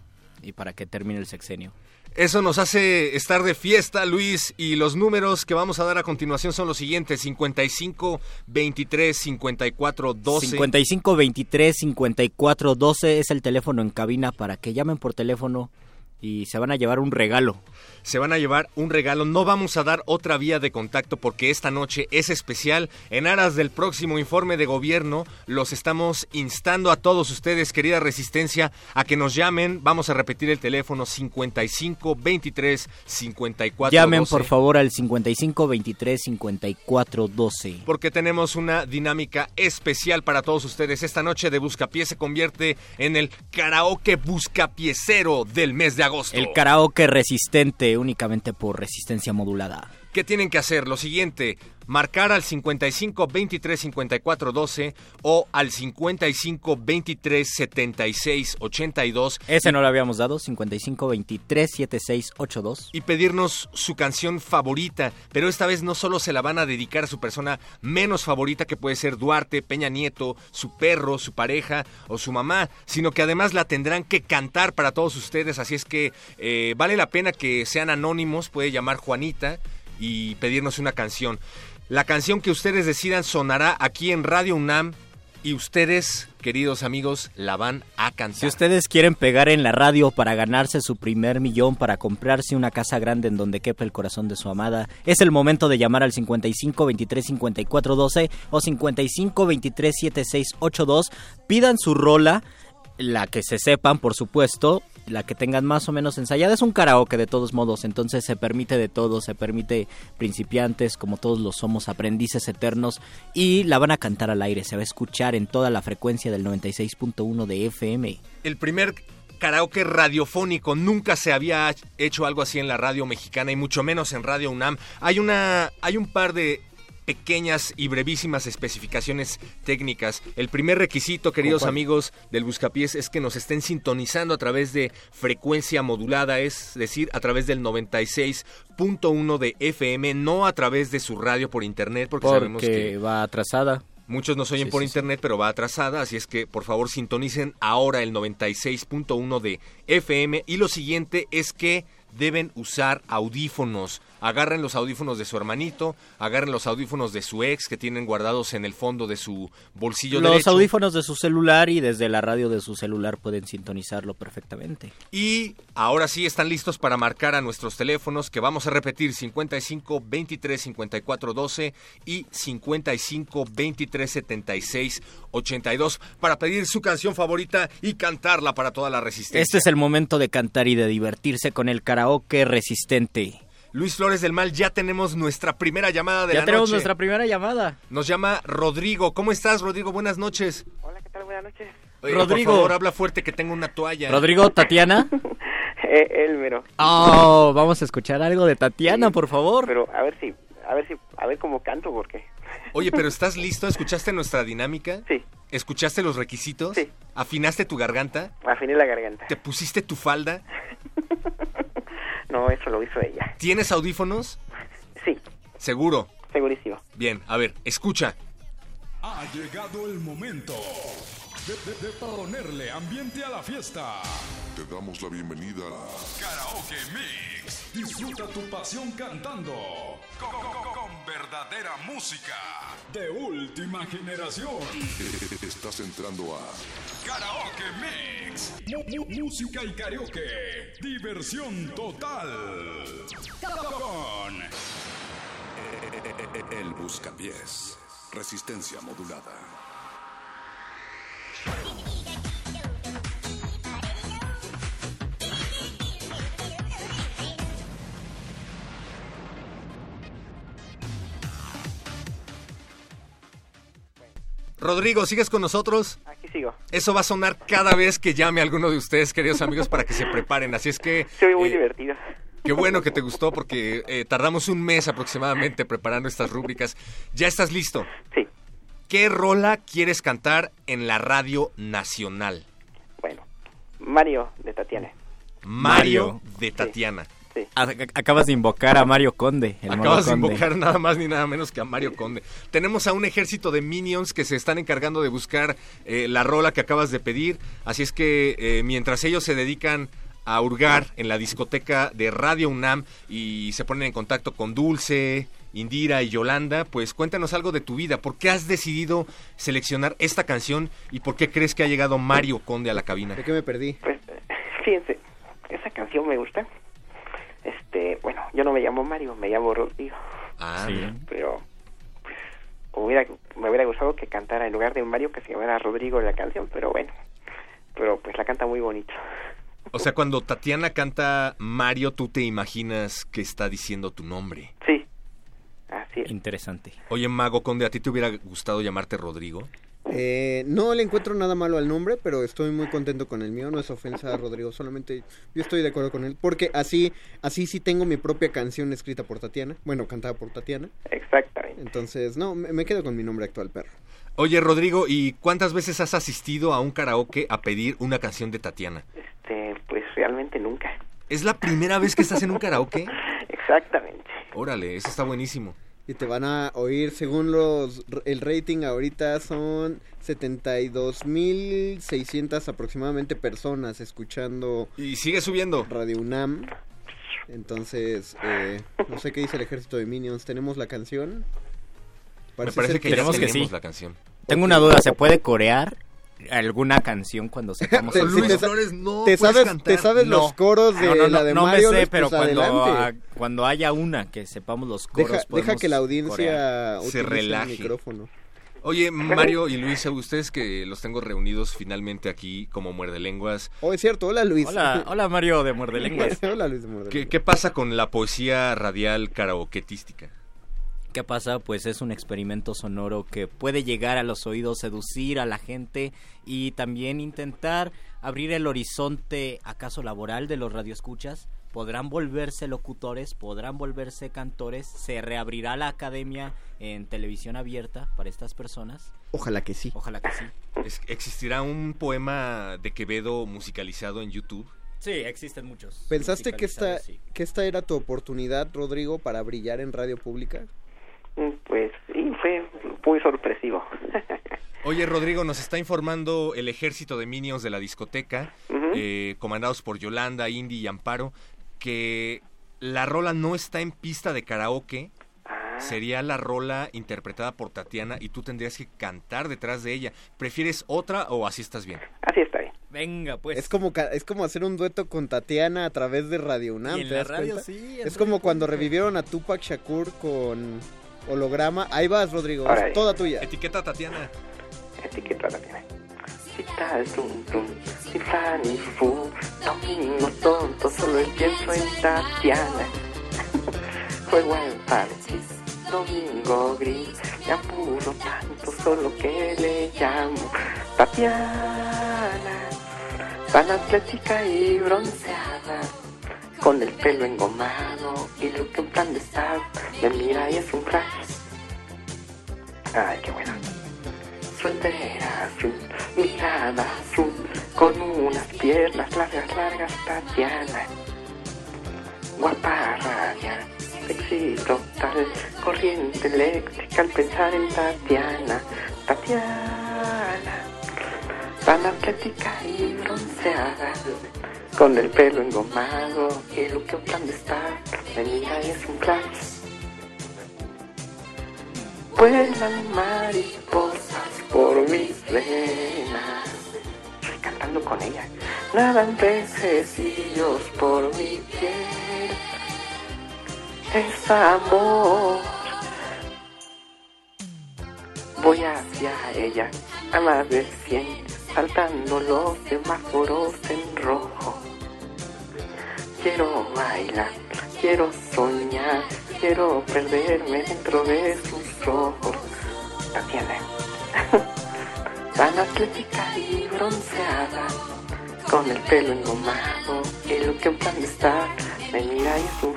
[SPEAKER 46] y para que termine el sexenio.
[SPEAKER 2] Eso nos hace estar de fiesta, Luis, y los números que vamos a dar a continuación son los siguientes: 55, 23, 54, 12.
[SPEAKER 46] 55 23 54 12 es el teléfono en cabina para que llamen por teléfono y se van a llevar un regalo.
[SPEAKER 2] Se van a llevar un regalo. No vamos a dar otra vía de contacto porque esta noche es especial. En aras del próximo informe de gobierno, los estamos instando a todos ustedes, querida Resistencia, a que nos llamen. Vamos a repetir el teléfono 55 23 54
[SPEAKER 46] Llamen
[SPEAKER 2] 12.
[SPEAKER 46] por favor al 55 23 54 12.
[SPEAKER 2] porque tenemos una dinámica especial para todos ustedes. Esta noche de Buscapié se convierte en el karaoke buscapiecero del mes de agosto.
[SPEAKER 46] El karaoke resistente únicamente por resistencia modulada.
[SPEAKER 2] ¿Qué tienen que hacer? Lo siguiente, marcar al 55 23 54 12 o al 55 23 76 82
[SPEAKER 46] Ese no lo habíamos dado, 55 23 76 82.
[SPEAKER 2] y pedirnos su canción favorita, pero esta vez no solo se la van a dedicar a su persona menos favorita que puede ser Duarte, Peña Nieto, su perro, su pareja o su mamá, sino que además la tendrán que cantar para todos ustedes, así es que eh, vale la pena que sean anónimos, puede llamar Juanita y pedirnos una canción. La canción que ustedes decidan sonará aquí en Radio UNAM y ustedes, queridos amigos, la van a cantar.
[SPEAKER 46] Si ustedes quieren pegar en la radio para ganarse su primer millón, para comprarse una casa grande en donde quepa el corazón de su amada, es el momento de llamar al 55 23 54 12 o 55 23 76 82. Pidan su rola, la que se sepan, por supuesto, la que tengan más o menos ensayada. Es un karaoke de todos modos, entonces se permite de todo, se permite principiantes, como todos lo somos, aprendices eternos, y la van a cantar al aire, se va a escuchar en toda la frecuencia del 96.1 de FM.
[SPEAKER 2] el primer karaoke radiofónico. Nunca se había hecho algo así en la radio mexicana y mucho menos en Radio UNAM. Hay una, hay un par de pequeñas y brevísimas especificaciones técnicas. El primer requisito, queridos amigos del Buscapiés, es que nos estén sintonizando a través de frecuencia modulada, es decir, a través del 96.1 de FM, no a través de su radio por internet, porque, sabemos que
[SPEAKER 46] va atrasada.
[SPEAKER 2] Muchos nos oyen
[SPEAKER 46] Sí,
[SPEAKER 2] por
[SPEAKER 46] sí,
[SPEAKER 2] internet, pero va atrasada, así es que por favor sintonicen ahora el 96.1 de FM. Y lo siguiente es que deben usar audífonos. Agarren los audífonos de su hermanito, agarren los audífonos de su ex que tienen guardados en el fondo de su bolsillo
[SPEAKER 46] Los
[SPEAKER 2] derecho.
[SPEAKER 46] audífonos de su celular y desde la radio de su celular pueden sintonizarlo perfectamente.
[SPEAKER 2] Y ahora sí están listos para marcar a nuestros teléfonos que vamos a repetir 55 23 54 12 y 55 23 76 82 para pedir su canción favorita y cantarla para toda la resistencia.
[SPEAKER 46] Este es el momento de cantar y de divertirse con el karaoke resistente.
[SPEAKER 2] Luis Flores del Mal, ya tenemos nuestra primera llamada de
[SPEAKER 46] ya
[SPEAKER 2] la
[SPEAKER 46] tenemos
[SPEAKER 2] noche.
[SPEAKER 46] nuestra primera llamada.
[SPEAKER 2] Nos llama Rodrigo. ¿Cómo estás, Rodrigo? Buenas noches.
[SPEAKER 3] Hola, ¿qué tal? Buenas noches.
[SPEAKER 2] Oye,
[SPEAKER 46] Rodrigo.
[SPEAKER 2] Por favor, habla fuerte que tengo una toalla.
[SPEAKER 46] Rodrigo, Tatiana.
[SPEAKER 47] Eh, Elmero.
[SPEAKER 46] Oh, vamos a escuchar algo de Tatiana, por favor.
[SPEAKER 47] Pero a ver si, a ver si, a ver cómo canto, porque
[SPEAKER 2] Oye, pero ¿estás listo? ¿Escuchaste nuestra dinámica?
[SPEAKER 47] Sí.
[SPEAKER 2] ¿Escuchaste los requisitos? Sí. ¿Afinaste tu garganta?
[SPEAKER 47] afiné la garganta.
[SPEAKER 2] ¿Te pusiste tu falda?
[SPEAKER 47] No, eso lo hizo ella.
[SPEAKER 2] ¿Tienes audífonos?
[SPEAKER 47] Sí.
[SPEAKER 2] ¿Seguro?
[SPEAKER 47] Segurísimo.
[SPEAKER 2] Bien, a ver, escucha.
[SPEAKER 12] Ha llegado el momento de, de- de ponerle ambiente a la fiesta. Te damos la bienvenida a Karaoke Mix. Disfruta tu pasión cantando con, con- con verdadera música de última generación. Estás entrando a Karaoke Mix. Música y karaoke. Diversión total. Con El Buscapiés. Resistencia modulada.
[SPEAKER 2] Rodrigo, ¿sigues con nosotros?
[SPEAKER 47] Aquí sigo.
[SPEAKER 2] Eso va a sonar cada vez que llame a alguno de ustedes, queridos amigos, para que se preparen. Así es que...
[SPEAKER 47] Soy muy
[SPEAKER 2] eh,
[SPEAKER 47] divertido.
[SPEAKER 2] Qué bueno que te gustó porque eh, tardamos un mes aproximadamente preparando estas rúbricas. ¿Ya estás listo?
[SPEAKER 47] Sí.
[SPEAKER 2] ¿Qué rola quieres cantar en la radio nacional?
[SPEAKER 47] Mario de Tatiana.
[SPEAKER 2] Mario de Tatiana.
[SPEAKER 46] Acabas de invocar a Mario Conde. El
[SPEAKER 2] Acabas de invocar nada más ni nada menos que a Mario Conde. Tenemos a un ejército de minions que se están encargando de buscar eh, la rola que acabas de pedir. Así es que eh, mientras ellos se dedican a hurgar en la discoteca de Radio UNAM y se ponen en contacto con Dulce, Indira y Yolanda, pues cuéntanos algo de tu vida. ¿Por qué has decidido seleccionar esta canción y por qué crees que ha llegado Mario Conde a la cabina?
[SPEAKER 3] ¿De qué me perdí?
[SPEAKER 47] Pues, fíjense, esa canción me gusta. Este, bueno, yo no me llamo Mario, me llamo Rodrigo.
[SPEAKER 2] Ah,
[SPEAKER 46] Sí.
[SPEAKER 47] Pero, pues, hubiera, me hubiera gustado que cantara en lugar de Mario que se llamara Rodrigo la canción, pero bueno. Pero pues la canta muy bonito.
[SPEAKER 2] O sea, cuando Tatiana canta Mario, tú te imaginas que está diciendo tu nombre.
[SPEAKER 47] Sí. Así es.
[SPEAKER 46] Interesante.
[SPEAKER 2] Oye, Mago Conde, ¿a ti te hubiera gustado llamarte Rodrigo?
[SPEAKER 3] Eh, no le encuentro nada malo al nombre, pero estoy muy contento con el mío. No es ofensa a Rodrigo, solamente yo estoy de acuerdo con él. Porque así, así sí tengo mi propia canción escrita por Tatiana. Bueno, cantada por Tatiana.
[SPEAKER 47] Exactamente.
[SPEAKER 3] Entonces, no, me, me quedo con mi nombre actual, perro.
[SPEAKER 2] Oye, Rodrigo, ¿y cuántas veces has asistido a un karaoke a pedir una canción de Tatiana?
[SPEAKER 47] Este, pues realmente nunca.
[SPEAKER 2] ¿Es la primera vez que estás en un karaoke?
[SPEAKER 47] Exactamente.
[SPEAKER 2] Órale, eso está buenísimo.
[SPEAKER 3] Y te van a oír, según los el rating ahorita son 72.600 aproximadamente personas escuchando.
[SPEAKER 2] Y sigue subiendo.
[SPEAKER 3] Radio UNAM. Entonces, eh, no sé qué dice el ejército de Minions. ¿Tenemos la canción?
[SPEAKER 2] Me parece que ya
[SPEAKER 46] Tenemos que sí.
[SPEAKER 2] la canción.
[SPEAKER 46] Tengo una duda, ¿se puede corear alguna canción cuando sepamos
[SPEAKER 3] Te-
[SPEAKER 46] el coro?
[SPEAKER 3] te sa- te sabes, te sabes los coros de
[SPEAKER 46] No, no, no,
[SPEAKER 3] la de
[SPEAKER 46] no
[SPEAKER 3] Mario,
[SPEAKER 46] me sé,
[SPEAKER 3] Luis,
[SPEAKER 46] pero
[SPEAKER 3] pues
[SPEAKER 46] cuando, ah, cuando haya una que sepamos los coros
[SPEAKER 3] Deja, deja que la audiencia
[SPEAKER 2] Se relaje.
[SPEAKER 3] el micrófono.
[SPEAKER 2] Oye, Mario y Luis, ustedes que los tengo reunidos finalmente aquí como muerde lenguas.
[SPEAKER 3] Oh, es cierto. Hola, Luis.
[SPEAKER 46] Hola, hola Mario de Muerde Lenguas.
[SPEAKER 3] hola, Luis de Muerde
[SPEAKER 2] ¿Qué, qué pasa con la poesía radial karaoketística?
[SPEAKER 46] ¿Qué pasa? Pues es un experimento sonoro que puede llegar a los oídos, seducir a la gente y también intentar abrir el horizonte acaso laboral de los radioescuchas. Podrán volverse locutores, podrán volverse cantores, se reabrirá la academia en televisión abierta para estas personas.
[SPEAKER 3] Ojalá que sí.
[SPEAKER 46] Ojalá que sí.
[SPEAKER 2] Es- ¿Existirá un poema de Quevedo musicalizado en YouTube?
[SPEAKER 46] Sí, existen muchos.
[SPEAKER 3] ¿Pensaste que esta,
[SPEAKER 46] sí.
[SPEAKER 3] que esta era tu oportunidad, Rodrigo, para brillar en radio pública?
[SPEAKER 47] Pues sí, fue muy sorpresivo.
[SPEAKER 2] Oye, Rodrigo, nos está informando el ejército de minions de la discoteca, eh, comandados por Yolanda, Indy y Amparo, que la rola no está en pista de karaoke. Sería la rola interpretada por Tatiana y tú tendrías que cantar detrás de ella. ¿Prefieres otra o así estás bien?
[SPEAKER 47] Así está bien.
[SPEAKER 46] Venga, pues.
[SPEAKER 3] Es como, ca- es como hacer un dueto con Tatiana a través de Radio UNAM.
[SPEAKER 46] Y en
[SPEAKER 3] ¿te
[SPEAKER 46] la
[SPEAKER 3] das
[SPEAKER 46] radio,
[SPEAKER 3] cuenta?
[SPEAKER 46] sí, en
[SPEAKER 3] Es como cuando revivieron a Tupac Shakur con holograma. Ahí vas, Rodrigo. Toda tuya.
[SPEAKER 2] Etiqueta Tatiana.
[SPEAKER 47] Etiqueta la tiene. Si tal, tum, tum, si fan y fu, domingo tonto, solo el pienso en Tatiana. Juego en parches, domingo gris, me apuro tanto, solo que le llamo. Tatiana, tan atlética y bronceada, con el pelo engomado y lo que en plan de estar, me mira y es un flash. Ay, qué bueno. Su entera azul, mirada azul, con unas piernas largas, largas, Tatiana. Guapa raya, sexy total, corriente eléctrica al pensar en Tatiana. Tatiana, tan atlética y bronceada, con el pelo engomado y lo que me mira y es un flash. Vuelan mariposas por mis venas. Estoy cantando con ella. Nadan pececillos por mi piel. Es amor. Voy hacia ella a más de cien, saltando los semáforos en rojo. Quiero bailar, quiero soñar, quiero perderme dentro de sus ojos. Tatiana, tan atlética y bronceada, con el pelo engomado y lo que un plan de estar, me mira y es un.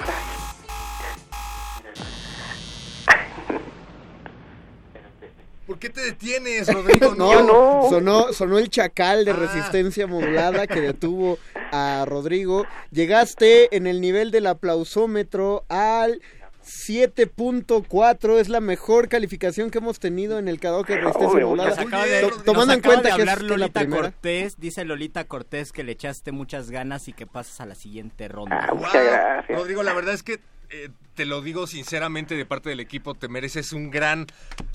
[SPEAKER 2] ¿Por qué te detienes, Rodrigo?
[SPEAKER 3] no, Sonó, sonó el chacal de resistencia modulada que detuvo a Rodrigo. Llegaste en el nivel del aplausómetro al 7.4 es la mejor calificación que hemos tenido en el karaoke de tomando en cuenta
[SPEAKER 46] de
[SPEAKER 3] que
[SPEAKER 46] hablar
[SPEAKER 3] es la
[SPEAKER 46] Lolita. Cortés, dice Lolita Cortés que le echaste muchas ganas y que pasas a la siguiente ronda.
[SPEAKER 47] Ah,
[SPEAKER 2] Guau, Rodrigo, la verdad es que eh, te lo digo sinceramente de parte del equipo, te mereces un gran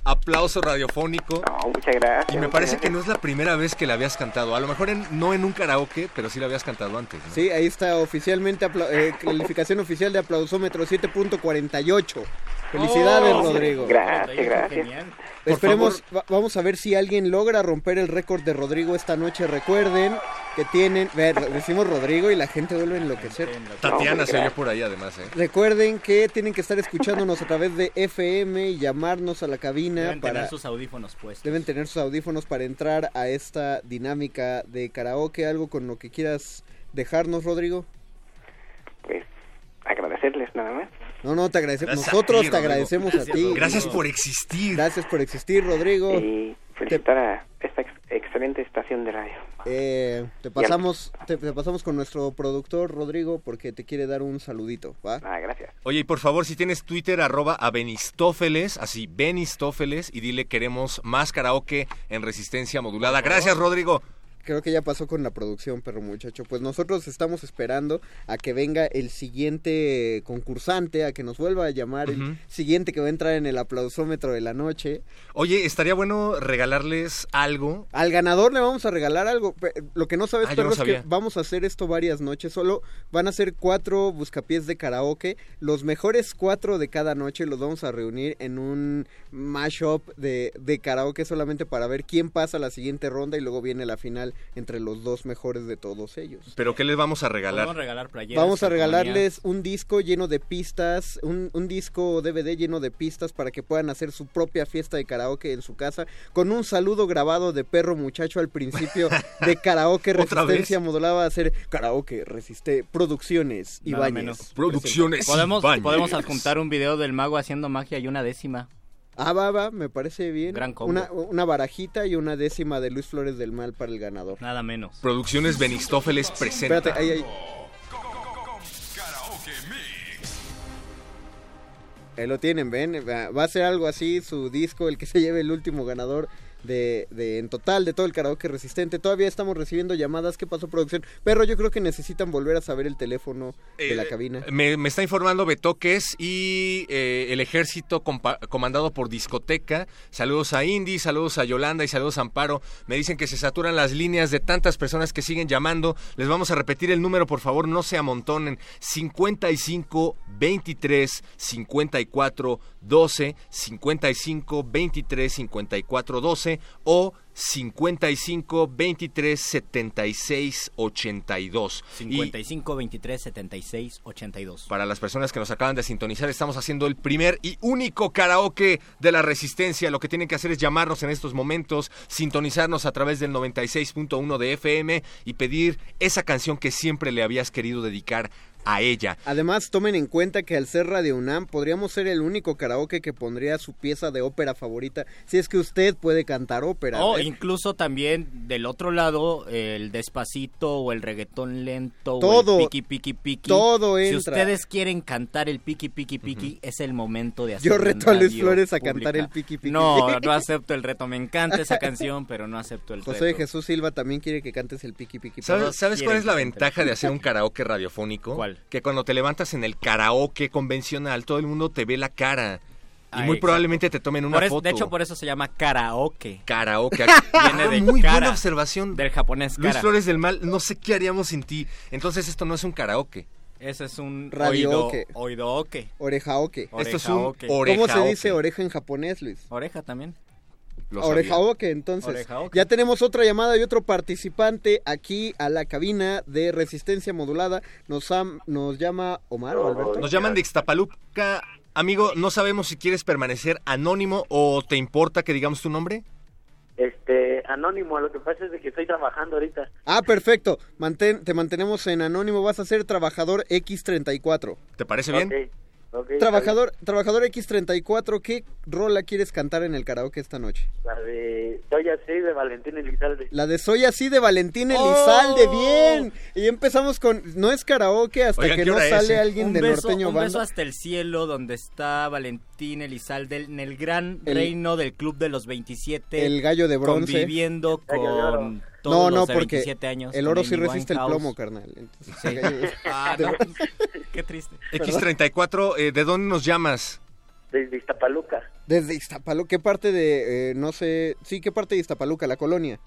[SPEAKER 2] aplauso radiofónico.
[SPEAKER 47] muchas gracias.
[SPEAKER 2] Y me parece que no es la primera vez que la habías cantado. A lo mejor en- no en un karaoke, pero sí la habías cantado antes. ¿no?
[SPEAKER 3] Sí, ahí está oficialmente, eh, calificación oficial de aplausómetro 7.48. Felicidades,
[SPEAKER 47] Oh,
[SPEAKER 3] Rodrigo.
[SPEAKER 47] Gracias, gracias.
[SPEAKER 3] Esperemos, va- vamos a ver si alguien logra romper el récord de Rodrigo esta noche. Recuerden que tienen, ver, decimos Rodrigo y la gente vuelve a enloquecer.
[SPEAKER 2] Tatiana se oyó por ahí además, ¿eh?
[SPEAKER 3] Recuerden que tienen que estar escuchándonos a través de FM y llamarnos a la cabina
[SPEAKER 46] Deben
[SPEAKER 3] para
[SPEAKER 46] tener sus audífonos puestos.
[SPEAKER 3] deben tener sus audífonos para entrar a esta dinámica de karaoke. Algo con lo que quieras dejarnos, Rodrigo.
[SPEAKER 47] Agradecerles nada más.
[SPEAKER 3] No, no, te agradecemos.
[SPEAKER 2] Gracias
[SPEAKER 3] Nosotros
[SPEAKER 2] ti,
[SPEAKER 3] te
[SPEAKER 2] Rodrigo.
[SPEAKER 3] agradecemos
[SPEAKER 2] Gracias,
[SPEAKER 3] a ti.
[SPEAKER 2] Gracias por existir.
[SPEAKER 3] Gracias por existir, Rodrigo.
[SPEAKER 47] Y felicitar a esta excelente estación de radio.
[SPEAKER 3] Eh, te pasamos te, te pasamos con nuestro productor Rodrigo porque te quiere dar un saludito, ¿va?
[SPEAKER 47] Ah, gracias.
[SPEAKER 2] Oye, y por favor, si tienes Twitter, arroba a Benistófeles, así, Benistófeles, y dile queremos más karaoke en resistencia modulada. Gracias, Rodrigo.
[SPEAKER 3] Creo que ya pasó con la producción, perro muchacho. Pues nosotros estamos esperando a que venga el siguiente concursante, a que nos vuelva a llamar el siguiente que va a entrar en el aplausómetro de la noche.
[SPEAKER 2] Oye, estaría bueno regalarles algo.
[SPEAKER 3] Al ganador le vamos a regalar algo. Lo que no sabes,
[SPEAKER 2] Ah,
[SPEAKER 3] perro,
[SPEAKER 2] no
[SPEAKER 3] es que vamos a hacer esto varias noches. Solo van a ser cuatro buscapiés de karaoke. Los mejores cuatro de cada noche los vamos a reunir en un mashup de, de karaoke solamente para ver quién pasa a la siguiente ronda y luego viene la final entre los dos mejores de todos ellos.
[SPEAKER 2] ¿Pero qué les vamos a regalar?
[SPEAKER 46] Vamos a regalar playeras,
[SPEAKER 3] Vamos a regalarles un disco lleno de pistas, un, un disco DVD lleno de pistas para que puedan hacer su propia fiesta de karaoke en su casa, con un saludo grabado de perro muchacho al principio de karaoke
[SPEAKER 2] ¿Otra
[SPEAKER 3] resistencia modulada va a ser karaoke resiste producciones y baños.
[SPEAKER 46] menos. Podemos, podemos adjuntar un video del mago haciendo magia y una décima.
[SPEAKER 3] Ah, va, va, me parece bien.
[SPEAKER 46] Gran combo.
[SPEAKER 3] Una, una barajita y una décima de Luis Flores del Mal para el ganador.
[SPEAKER 46] Nada menos.
[SPEAKER 2] Producciones Benistófeles presenta.
[SPEAKER 3] Espérate, ahí, ahí. Ahí lo tienen, ven, va va a ser algo así, su disco, el que se lleve el último ganador de, de en total de todo el karaoke resistente. Todavía estamos recibiendo llamadas, ¿qué pasó producción? Pero yo creo que necesitan volver a saber el teléfono de la
[SPEAKER 2] Eh,
[SPEAKER 3] cabina.
[SPEAKER 2] Me, me está informando Betoques y eh, el ejército comandado por Discoteca. Saludos a Indy, saludos a Yolanda y saludos a Amparo. Me dicen que se saturan las líneas de tantas personas que siguen llamando. Les vamos a repetir el número, por favor, no se amontonen. 55 23 54 12, 55 23 54 12 o 55 23 76 82.
[SPEAKER 46] 55 23 76 82.
[SPEAKER 2] Para las personas que nos acaban de sintonizar, estamos haciendo el primer y único karaoke de la resistencia. Lo que tienen que hacer es llamarnos en estos momentos, sintonizarnos a través del 96.1 de FM y pedir esa canción que siempre le habías querido dedicar a ella.
[SPEAKER 3] Además, tomen en cuenta que al ser Radio UNAM podríamos ser el único karaoke que pondría su pieza de ópera favorita, si es que usted puede cantar ópera.
[SPEAKER 46] O
[SPEAKER 3] ¿eh?
[SPEAKER 46] incluso también del otro lado, el despacito o el reggaetón lento
[SPEAKER 3] Todo,
[SPEAKER 46] o el piqui piqui piqui.
[SPEAKER 3] todo
[SPEAKER 46] Si
[SPEAKER 3] entra.
[SPEAKER 46] ustedes quieren cantar el piqui piqui piqui, es el momento de
[SPEAKER 3] Yo
[SPEAKER 46] hacerlo. en
[SPEAKER 3] reto a Luis Flores a
[SPEAKER 46] pública.
[SPEAKER 3] cantar el piqui piqui.
[SPEAKER 46] No, no acepto el reto. Me encanta esa canción, pero no acepto el
[SPEAKER 3] José
[SPEAKER 46] reto.
[SPEAKER 3] Jesús Silva también quiere que cantes el piqui piqui.
[SPEAKER 2] ¿Sabes, ¿sabes cuál es la ventaja de hacer un karaoke radiofónico?
[SPEAKER 46] ¿Cuál?
[SPEAKER 2] Que cuando te levantas en el karaoke convencional, todo el mundo te ve la cara. Y
[SPEAKER 46] Ah,
[SPEAKER 2] muy
[SPEAKER 46] exacto.
[SPEAKER 2] probablemente te tomen una
[SPEAKER 46] eso-
[SPEAKER 2] foto.
[SPEAKER 46] de hecho, por eso se llama karaoke.
[SPEAKER 2] Karaoke.
[SPEAKER 46] Viene de
[SPEAKER 2] muy
[SPEAKER 46] cara,
[SPEAKER 2] buena observación.
[SPEAKER 46] Del japonés
[SPEAKER 2] Luis
[SPEAKER 46] cara.
[SPEAKER 2] Flores del Mal, no sé qué haríamos sin ti. Entonces esto no es un karaoke.
[SPEAKER 46] Ese es un
[SPEAKER 3] Radiooke.
[SPEAKER 46] oído, oídooke.
[SPEAKER 3] Orejaoke.
[SPEAKER 2] Esto es un
[SPEAKER 46] Orejaoke.
[SPEAKER 3] ¿Cómo se
[SPEAKER 2] orejaoke.
[SPEAKER 3] dice oreja en japonés, Luis?
[SPEAKER 46] Oreja también.
[SPEAKER 2] Lo sabía.
[SPEAKER 3] Orejaoke, entonces. Ya tenemos otra llamada y otro participante aquí a la cabina de resistencia modulada. Nos, am- nos llama Omar o Alberto.
[SPEAKER 2] Nos llaman de Ixtapaluca. Amigo, no sabemos si quieres permanecer anónimo o te importa que digamos tu nombre.
[SPEAKER 48] Este, anónimo, lo que pasa es de que estoy trabajando ahorita.
[SPEAKER 3] Ah, perfecto. Mantén, te mantenemos en anónimo. Vas a ser trabajador X34.
[SPEAKER 2] ¿Te parece bien?
[SPEAKER 48] Ok,
[SPEAKER 3] Trabajador, trabajador X34, ¿qué rola quieres cantar en el karaoke esta noche?
[SPEAKER 48] La de Soy así de Valentín Elizalde.
[SPEAKER 3] La de Soy así de Valentín
[SPEAKER 46] ¡Oh!
[SPEAKER 3] Elizalde, bien. Y empezamos con, no es karaoke hasta
[SPEAKER 2] Oigan,
[SPEAKER 3] que
[SPEAKER 2] ¿qué
[SPEAKER 3] no
[SPEAKER 2] es,
[SPEAKER 3] sale
[SPEAKER 2] eh?
[SPEAKER 3] alguien
[SPEAKER 46] un
[SPEAKER 3] de
[SPEAKER 46] beso,
[SPEAKER 3] norteño
[SPEAKER 46] un beso hasta el cielo donde está Valentín Elizalde en el gran
[SPEAKER 3] El-
[SPEAKER 46] reino del club de los 27
[SPEAKER 3] El gallo de bronce.
[SPEAKER 46] conviviendo
[SPEAKER 48] gallo de oro.
[SPEAKER 46] con todos
[SPEAKER 3] no,
[SPEAKER 46] los de
[SPEAKER 3] porque
[SPEAKER 46] 27 años
[SPEAKER 3] el oro sí
[SPEAKER 46] Amy
[SPEAKER 3] resiste el plomo, carnal. Entonces,
[SPEAKER 46] Sí. Ah, no, qué triste.
[SPEAKER 2] X34, eh, ¿de dónde nos llamas?
[SPEAKER 48] Desde Iztapaluca.
[SPEAKER 3] Desde Iztapaluca, ¿qué parte de, eh, no sé, sí, qué parte de Iztapaluca, la colonia?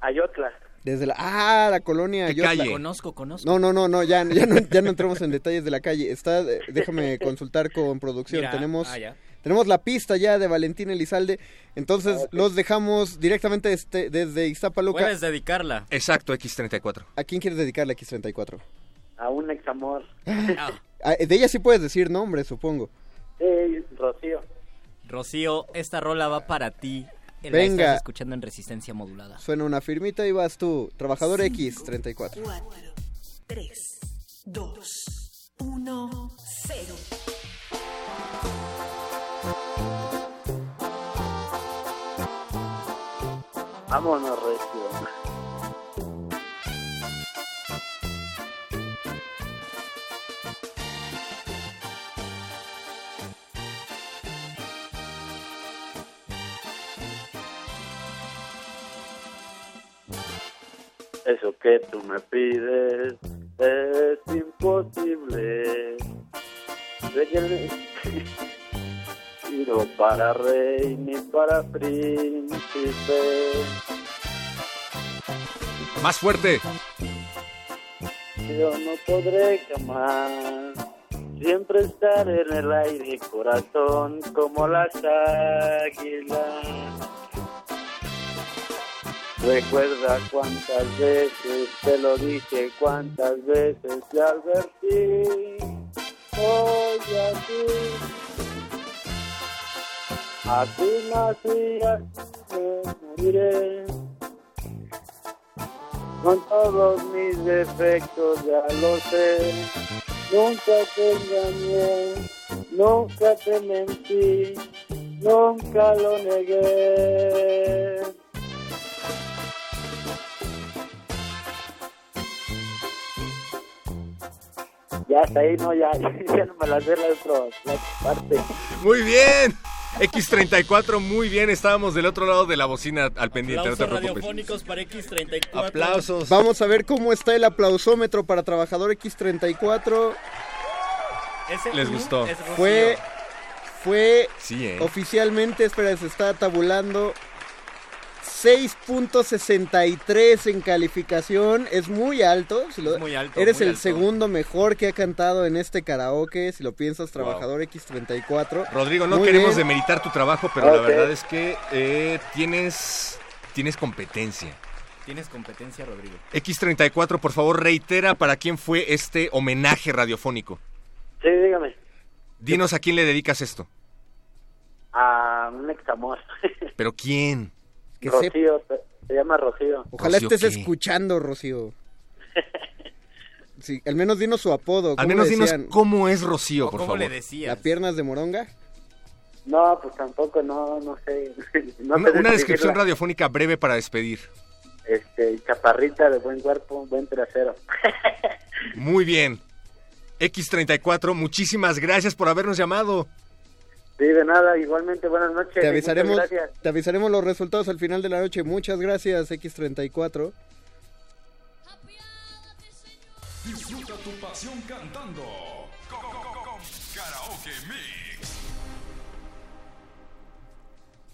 [SPEAKER 48] Ayotla.
[SPEAKER 3] Desde la, ah, la colonia
[SPEAKER 2] ¿Qué
[SPEAKER 3] Ayotla.
[SPEAKER 2] calle?
[SPEAKER 46] Conozco, conozco.
[SPEAKER 3] No, no, no, no, ya, ya no, ya no entremos en detalles de la calle. Está, déjame consultar con producción.
[SPEAKER 46] Mira,
[SPEAKER 3] tenemos,
[SPEAKER 46] ah, ya.
[SPEAKER 3] Tenemos la pista ya de Valentín Elizalde. Entonces los dejamos directamente este, desde Iztapaluca.
[SPEAKER 46] Puedes dedicarla.
[SPEAKER 2] Exacto, X34.
[SPEAKER 3] ¿A quién quieres dedicarle X34?
[SPEAKER 48] A un examor.
[SPEAKER 46] Ah,
[SPEAKER 3] Ah, de ella sí puedes decir nombre, supongo.
[SPEAKER 48] Eh, Rocío.
[SPEAKER 46] Rocío, esta rola va para ti. La
[SPEAKER 3] Venga.
[SPEAKER 46] estás escuchando en resistencia modulada.
[SPEAKER 3] Suena una firmita y vas tú, trabajador X34.
[SPEAKER 1] 4, 3, 2, 1, 0.
[SPEAKER 48] Vámonos, Recio. Eso que tú me pides es imposible. Para rey ni para príncipe.
[SPEAKER 2] Más fuerte.
[SPEAKER 48] Yo no podré jamás siempre estar en el aire, corazón como las águilas. Recuerda cuántas veces te lo dije, cuántas veces te advertí. Hoy así, así nací, así me moriré. Con todos mis defectos ya lo sé. Nunca te engañé, nunca te mentí, nunca lo negué. Ya está ahí, no, ya, ya no me la sé la otra parte.
[SPEAKER 2] Muy bien. X34, muy bien. Estábamos del otro lado de la bocina al pendiente,
[SPEAKER 46] Aplausos radiofónicos para X34.
[SPEAKER 2] Aplausos.
[SPEAKER 3] Vamos a ver cómo está el aplausómetro para trabajador X34.
[SPEAKER 46] Ese
[SPEAKER 2] Les gustó.
[SPEAKER 3] Fue, fue
[SPEAKER 2] Sí, ¿eh?
[SPEAKER 3] oficialmente, espera, se está tabulando. 6.63 en calificación, es muy alto. si lo-
[SPEAKER 46] Es muy alto,
[SPEAKER 3] Eres
[SPEAKER 46] muy
[SPEAKER 3] el
[SPEAKER 46] alto.
[SPEAKER 3] segundo mejor que ha cantado en este karaoke, si lo piensas, trabajador X34.
[SPEAKER 2] Rodrigo, no
[SPEAKER 3] Muy
[SPEAKER 2] queremos
[SPEAKER 3] bien.
[SPEAKER 2] demeritar tu trabajo, pero la verdad es que eh, tienes Tienes competencia.
[SPEAKER 46] Tienes competencia, Rodrigo.
[SPEAKER 2] X34, por favor, reitera para quién fue este homenaje radiofónico.
[SPEAKER 47] Sí, dígame.
[SPEAKER 2] Dinos a quién le dedicas esto.
[SPEAKER 47] A un ex amor.
[SPEAKER 2] ¿Pero quién?
[SPEAKER 3] Que se-
[SPEAKER 47] Rocío, se, se llama Rocío.
[SPEAKER 3] Ojalá
[SPEAKER 2] Rocío,
[SPEAKER 3] estés
[SPEAKER 2] ¿qué?
[SPEAKER 3] escuchando, Rocío. Sí, al menos dinos su apodo.
[SPEAKER 2] Al
[SPEAKER 3] ¿cómo
[SPEAKER 2] menos dinos cómo es Rocío,
[SPEAKER 46] ¿O
[SPEAKER 2] por
[SPEAKER 46] cómo
[SPEAKER 2] favor.
[SPEAKER 46] le decías?
[SPEAKER 3] ¿La piernas de moronga?
[SPEAKER 47] No, pues tampoco, no, no sé. No
[SPEAKER 2] Una, descripción radiofónica breve para despedir.
[SPEAKER 47] Este, chaparrita de buen cuerpo, buen trasero.
[SPEAKER 2] Muy bien. X34, muchísimas gracias por habernos llamado.
[SPEAKER 47] Sí, de nada, igualmente, buenas noches.
[SPEAKER 3] Te avisaremos, te avisaremos los resultados al final de la noche. Muchas gracias, X34.
[SPEAKER 12] Disfruta tu pasión cantando.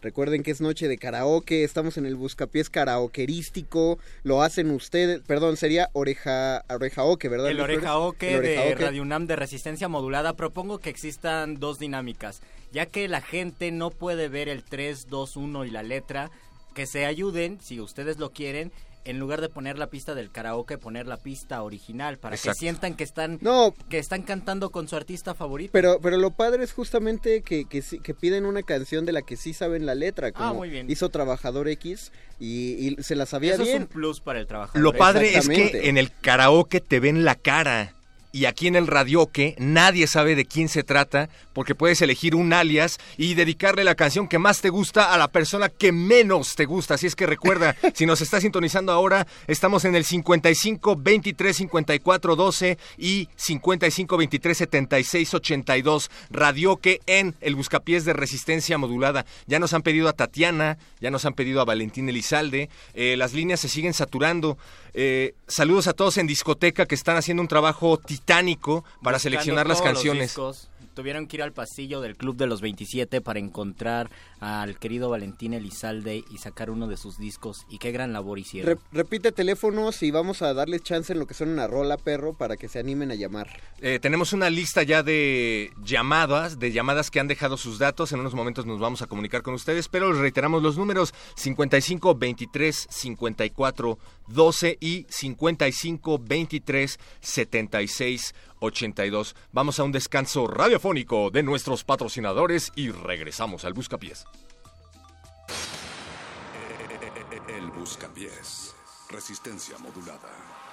[SPEAKER 3] Recuerden que es noche de karaoke, estamos en el Buscapiés karaokerístico, lo hacen ustedes, perdón, sería oreja, orejaoke, ¿verdad?
[SPEAKER 46] El orejaoke
[SPEAKER 3] El
[SPEAKER 46] de. Radio UNAM de resistencia modulada propongo que existan dos dinámicas, ya que la gente no puede ver el 3, 2, 1 y la letra, que se ayuden, si ustedes lo quieren, en lugar de poner la pista del karaoke, poner la pista original, para
[SPEAKER 3] Exacto.
[SPEAKER 46] que sientan que están,
[SPEAKER 3] No.
[SPEAKER 46] que están cantando con su artista favorito.
[SPEAKER 3] Pero, pero lo padre es justamente que, que, sí- que piden una canción de la que sí saben la letra, como
[SPEAKER 46] Ah, muy bien.
[SPEAKER 3] hizo Trabajador X y, y se la sabía
[SPEAKER 46] Eso es
[SPEAKER 3] bien.
[SPEAKER 46] un plus para el trabajo.
[SPEAKER 2] Lo padre es que en el karaoke te ven la cara. Y aquí en el radioque nadie sabe de quién se trata porque puedes elegir un alias y dedicarle la canción que más te gusta a la persona que menos te gusta. Así es que recuerda, si nos está sintonizando ahora, estamos en el 55 23 54 12 y 55 23 76 82 radioque en el buscapiés de resistencia modulada. Ya nos han pedido a Tatiana, ya nos han pedido a Valentín Elizalde, eh, las líneas se siguen saturando. Eh, saludos a todos en discoteca que están haciendo un trabajo titánico para
[SPEAKER 46] Buscando
[SPEAKER 2] seleccionar las
[SPEAKER 46] los
[SPEAKER 2] canciones.
[SPEAKER 46] Tuvieron que ir al pasillo del Club de los 27 para encontrar al querido Valentín Elizalde y sacar uno de sus discos. Y qué gran labor hicieron.
[SPEAKER 3] Re- repite teléfonos y vamos a darles chance en lo que son una rola, perro, para que se animen a llamar.
[SPEAKER 2] Eh, tenemos una lista ya de llamadas, de llamadas que han dejado sus datos. En unos momentos nos vamos a comunicar con ustedes, pero les reiteramos los números 55 23 54 12 y 55 23 76 82. Vamos a un descanso de nuestros patrocinadores y regresamos al Buscapiés.
[SPEAKER 12] El Buscapiés. Resistencia modulada.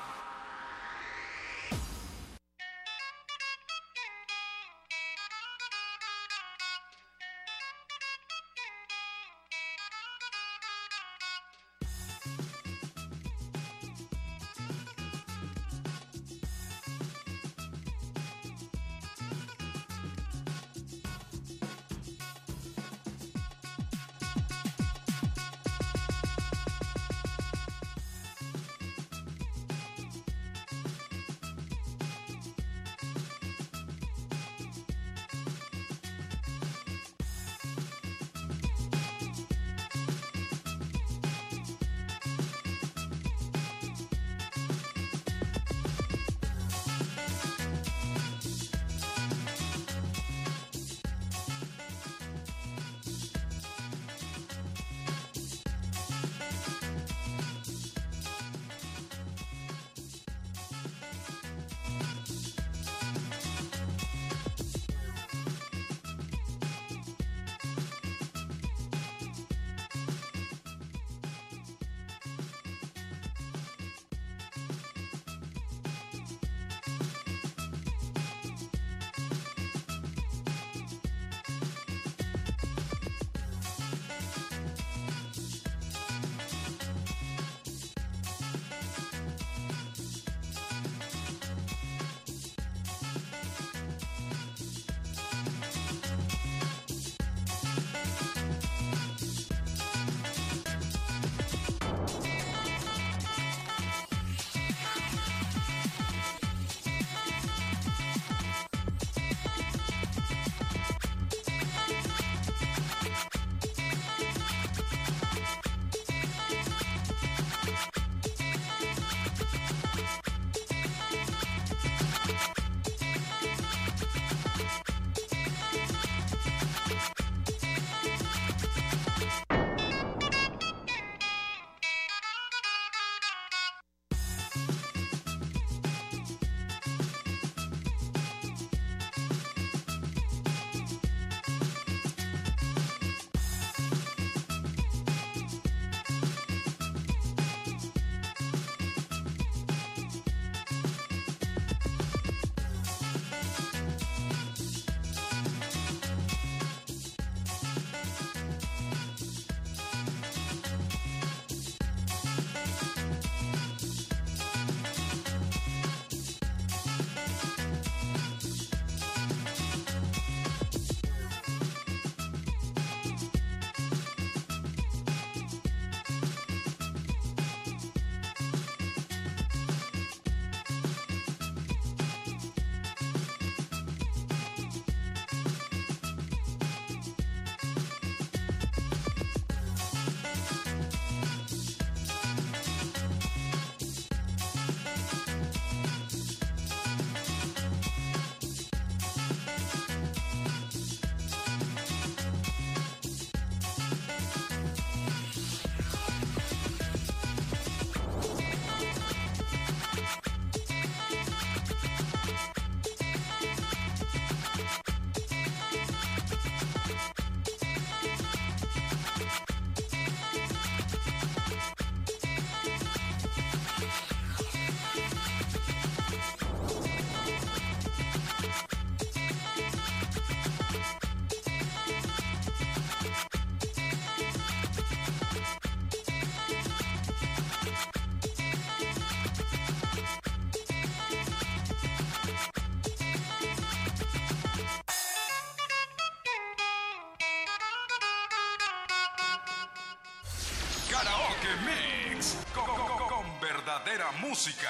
[SPEAKER 12] Karaoke Mix con, con- con verdadera música.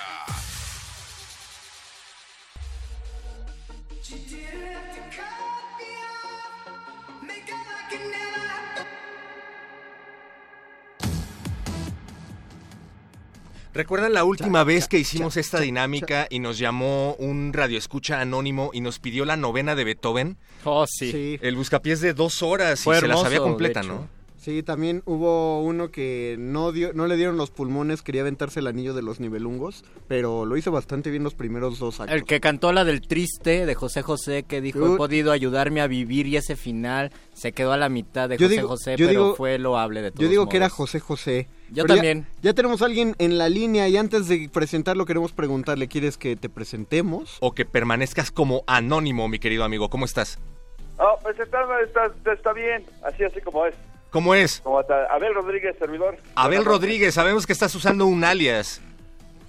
[SPEAKER 2] ¿Recuerdan la última vez que hicimos esta dinámica y nos llamó un radioescucha anónimo y nos pidió la novena de Beethoven?
[SPEAKER 46] Oh, sí.
[SPEAKER 2] El buscapiés de dos horas
[SPEAKER 46] Fue
[SPEAKER 2] y se la sabía completa. ¿no?
[SPEAKER 3] Sí, también hubo uno que no dio, no le dieron los pulmones, quería aventarse el anillo de los nivelungos, pero lo hizo bastante bien los primeros dos actos.
[SPEAKER 46] El que cantó la del triste de José José, que dijo,
[SPEAKER 3] Yo-
[SPEAKER 46] he podido ayudarme a vivir y ese final se quedó a la mitad de
[SPEAKER 3] Yo
[SPEAKER 46] José
[SPEAKER 3] digo-
[SPEAKER 46] José,
[SPEAKER 3] yo
[SPEAKER 46] pero
[SPEAKER 3] digo-
[SPEAKER 46] fue loable de todos
[SPEAKER 3] Yo digo que era. José José.
[SPEAKER 46] Yo
[SPEAKER 3] Pero
[SPEAKER 46] también.
[SPEAKER 3] Ya, tenemos a alguien en la línea y antes de presentarlo queremos preguntarle, ¿quieres que te presentemos?
[SPEAKER 2] O que permanezcas como anónimo, mi querido amigo. ¿Cómo estás?
[SPEAKER 49] Oh, presentarme está, está bien, así así como es.
[SPEAKER 2] ¿Cómo es?
[SPEAKER 49] Como Abel Rodríguez, servidor.
[SPEAKER 2] Abel. Rodríguez, sabemos que estás usando un alias.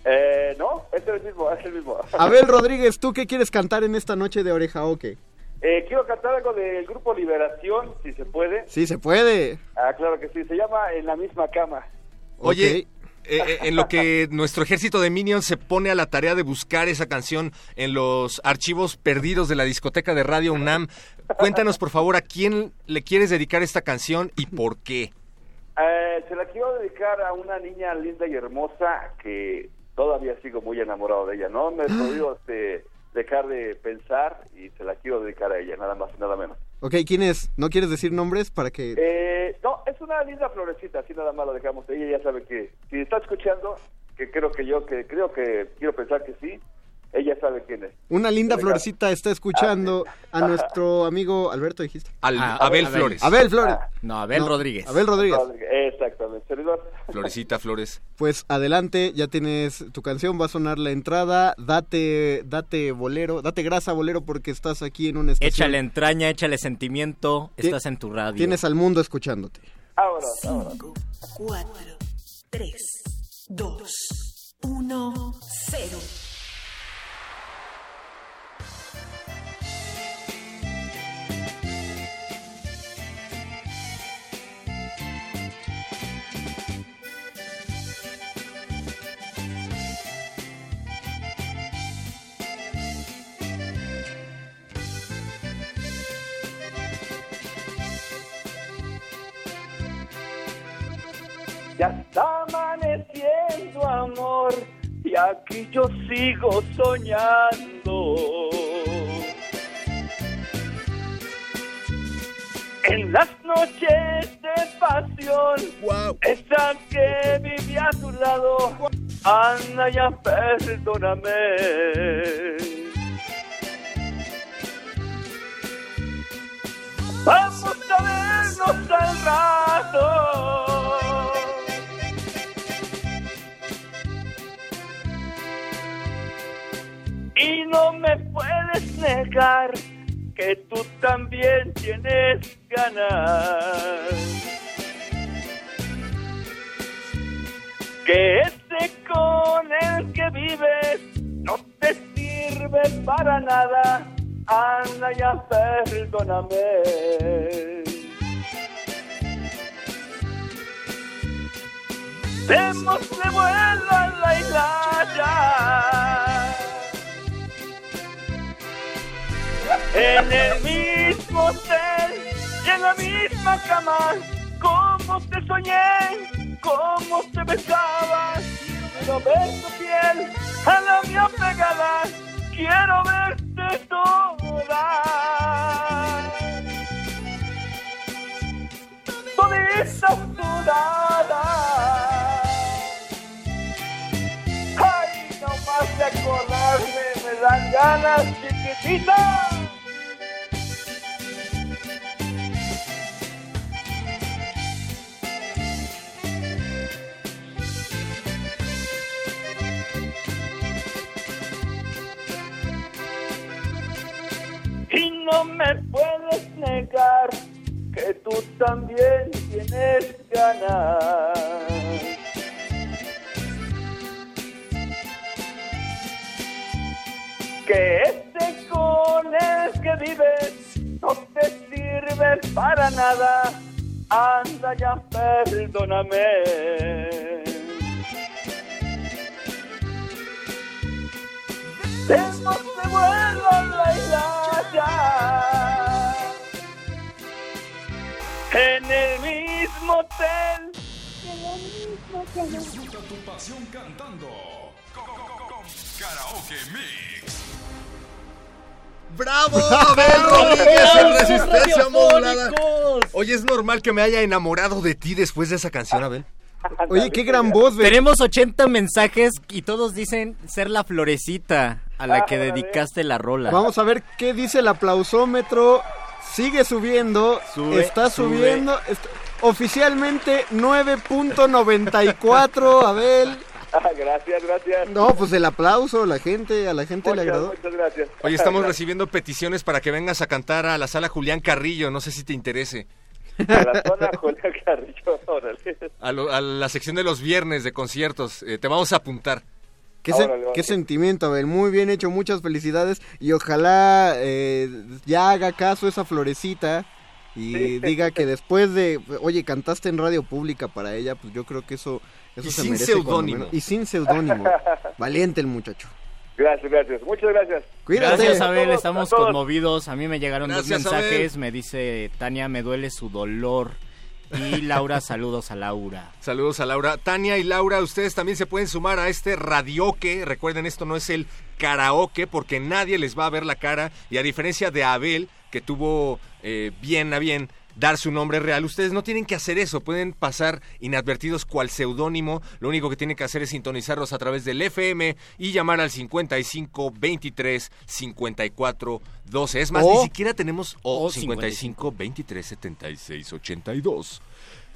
[SPEAKER 49] Eh, no, este es el mismo, es el mismo.
[SPEAKER 3] Abel Rodríguez, ¿tú qué quieres cantar en esta noche de Oreja Oque?
[SPEAKER 49] Eh, quiero cantar algo del grupo Liberación, si se puede.
[SPEAKER 3] Sí, se puede.
[SPEAKER 49] Ah, claro que sí, se llama En la misma cama.
[SPEAKER 2] Oye, eh, en lo que nuestro ejército de Minions se pone a la tarea de buscar esa canción en los archivos perdidos de la discoteca de Radio UNAM, cuéntanos por favor a quién le quieres dedicar esta canción y por qué.
[SPEAKER 49] Eh, se la quiero dedicar a una niña linda y hermosa que todavía sigo muy enamorado de ella. No me he podido este, dejar de pensar y se la quiero dedicar a ella, nada más y nada menos.
[SPEAKER 3] Ok, ¿quién es? ¿No quieres decir nombres para que...?
[SPEAKER 49] Eh, no, es una linda florecita, así nada más lo dejamos. Ella ya sabe que si está escuchando, que creo que yo, que creo que quiero pensar que sí, ella sabe quién es.
[SPEAKER 3] Una linda florecita está escuchando a nuestro amigo Alberto, dijiste.
[SPEAKER 2] Al-
[SPEAKER 46] Ah,
[SPEAKER 2] Abel
[SPEAKER 46] Abel.
[SPEAKER 2] Flores.
[SPEAKER 3] Abel Flores.
[SPEAKER 46] No, Abel Rodríguez.
[SPEAKER 3] Abel Rodríguez.
[SPEAKER 49] Exactamente, servidor.
[SPEAKER 2] Florecita Flores.
[SPEAKER 3] Pues adelante, ya tienes tu canción, va a sonar la entrada, date, date bolero, date grasa bolero porque estás aquí en una estación.
[SPEAKER 46] Échale entraña, échale sentimiento,
[SPEAKER 3] Ti-
[SPEAKER 46] estás en tu radio.
[SPEAKER 3] Tienes al mundo escuchándote.
[SPEAKER 49] Ahora,
[SPEAKER 50] Cinco, cuatro, tres, dos, uno, cero.
[SPEAKER 49] Ya está amaneciendo, amor, y aquí yo sigo soñando. En las noches de pasión, esa que viví a tu lado, anda ya, perdóname. Vamos a vernos al rato. Y no me puedes negar que tú también tienes ganas. Que ese con el que vives no te sirve para nada. Anda ya, perdóname. Démosle vuelo a la hilacha. En el mismo hotel y en la misma cama, como te soñé, como te besaba. Quiero ver tu piel a la mía pegada, quiero verte toda. Todita sudada. Ay, no más de acordarme me dan ganas, chiquitita. No me puedes negar que tú también tienes ganas. Que este con el que vives no te sirve para nada. anda ya, perdóname. Demos de vuelo la en el mismo hotel.
[SPEAKER 12] Disfruta tu pasión cantando. Karaoke Mix.
[SPEAKER 2] ¡Bravo!
[SPEAKER 12] ¡Bravo!
[SPEAKER 2] Abel Rodríguez en Resistencia! Modulada. Oye, ¿es normal que me haya enamorado de ti después de esa canción, Abel?
[SPEAKER 3] Oye, qué gran voz.
[SPEAKER 46] Tenemos 80 mensajes y todos dicen ser la florecita a la que dedicaste la rola.
[SPEAKER 3] Vamos a ver qué dice el aplausómetro. Sigue subiendo.
[SPEAKER 46] Sube,
[SPEAKER 3] está
[SPEAKER 46] sube.
[SPEAKER 3] subiendo. est- oficialmente 9.94, Abel.
[SPEAKER 49] Ah, gracias, gracias.
[SPEAKER 3] No, pues el aplauso, la gente, a la gente le agradó.
[SPEAKER 49] muchas gracias.
[SPEAKER 2] Oye, estamos
[SPEAKER 49] Gracias.
[SPEAKER 2] recibiendo peticiones para que vengas a cantar a la sala Julián Carrillo. No sé si te interese.
[SPEAKER 49] A la zona Julián Carrillo, órale.
[SPEAKER 2] A, lo- a la sección de los viernes de conciertos. Eh, te vamos a apuntar.
[SPEAKER 3] Qué, sen-
[SPEAKER 49] Órale,
[SPEAKER 3] qué sentimiento, Abel. Muy bien hecho, muchas felicidades. Y ojalá eh, ya haga caso esa florecita y diga que después de, oye, cantaste en radio pública para ella, pues yo creo que eso, eso
[SPEAKER 2] Y
[SPEAKER 3] se
[SPEAKER 2] sin
[SPEAKER 3] merece. menos. Y sin seudónimo. Valiente el muchacho.
[SPEAKER 49] Gracias, gracias. Muchas gracias.
[SPEAKER 3] Cuídate.
[SPEAKER 46] Gracias, Abel, estamos
[SPEAKER 49] a
[SPEAKER 46] conmovidos. A mí me llegaron
[SPEAKER 2] Gracias,
[SPEAKER 46] dos mensajes.
[SPEAKER 2] Abel.
[SPEAKER 46] Me dice Tania, me duele su dolor. Y Laura, saludos a Laura.
[SPEAKER 2] Saludos a Laura. Tania y Laura, ustedes también se pueden sumar a este radioque. Recuerden, esto no es el karaoke porque nadie les va a ver la cara. Y a diferencia de Abel, que tuvo eh, bien a bien dar su nombre real, ustedes no tienen que hacer eso. Pueden pasar inadvertidos cual seudónimo. Lo único que tienen que hacer es sintonizarlos a través del FM y llamar al 55 23 54 12. Es más,
[SPEAKER 3] O-
[SPEAKER 2] ni siquiera tenemos o
[SPEAKER 46] o
[SPEAKER 2] 55 23 76 82.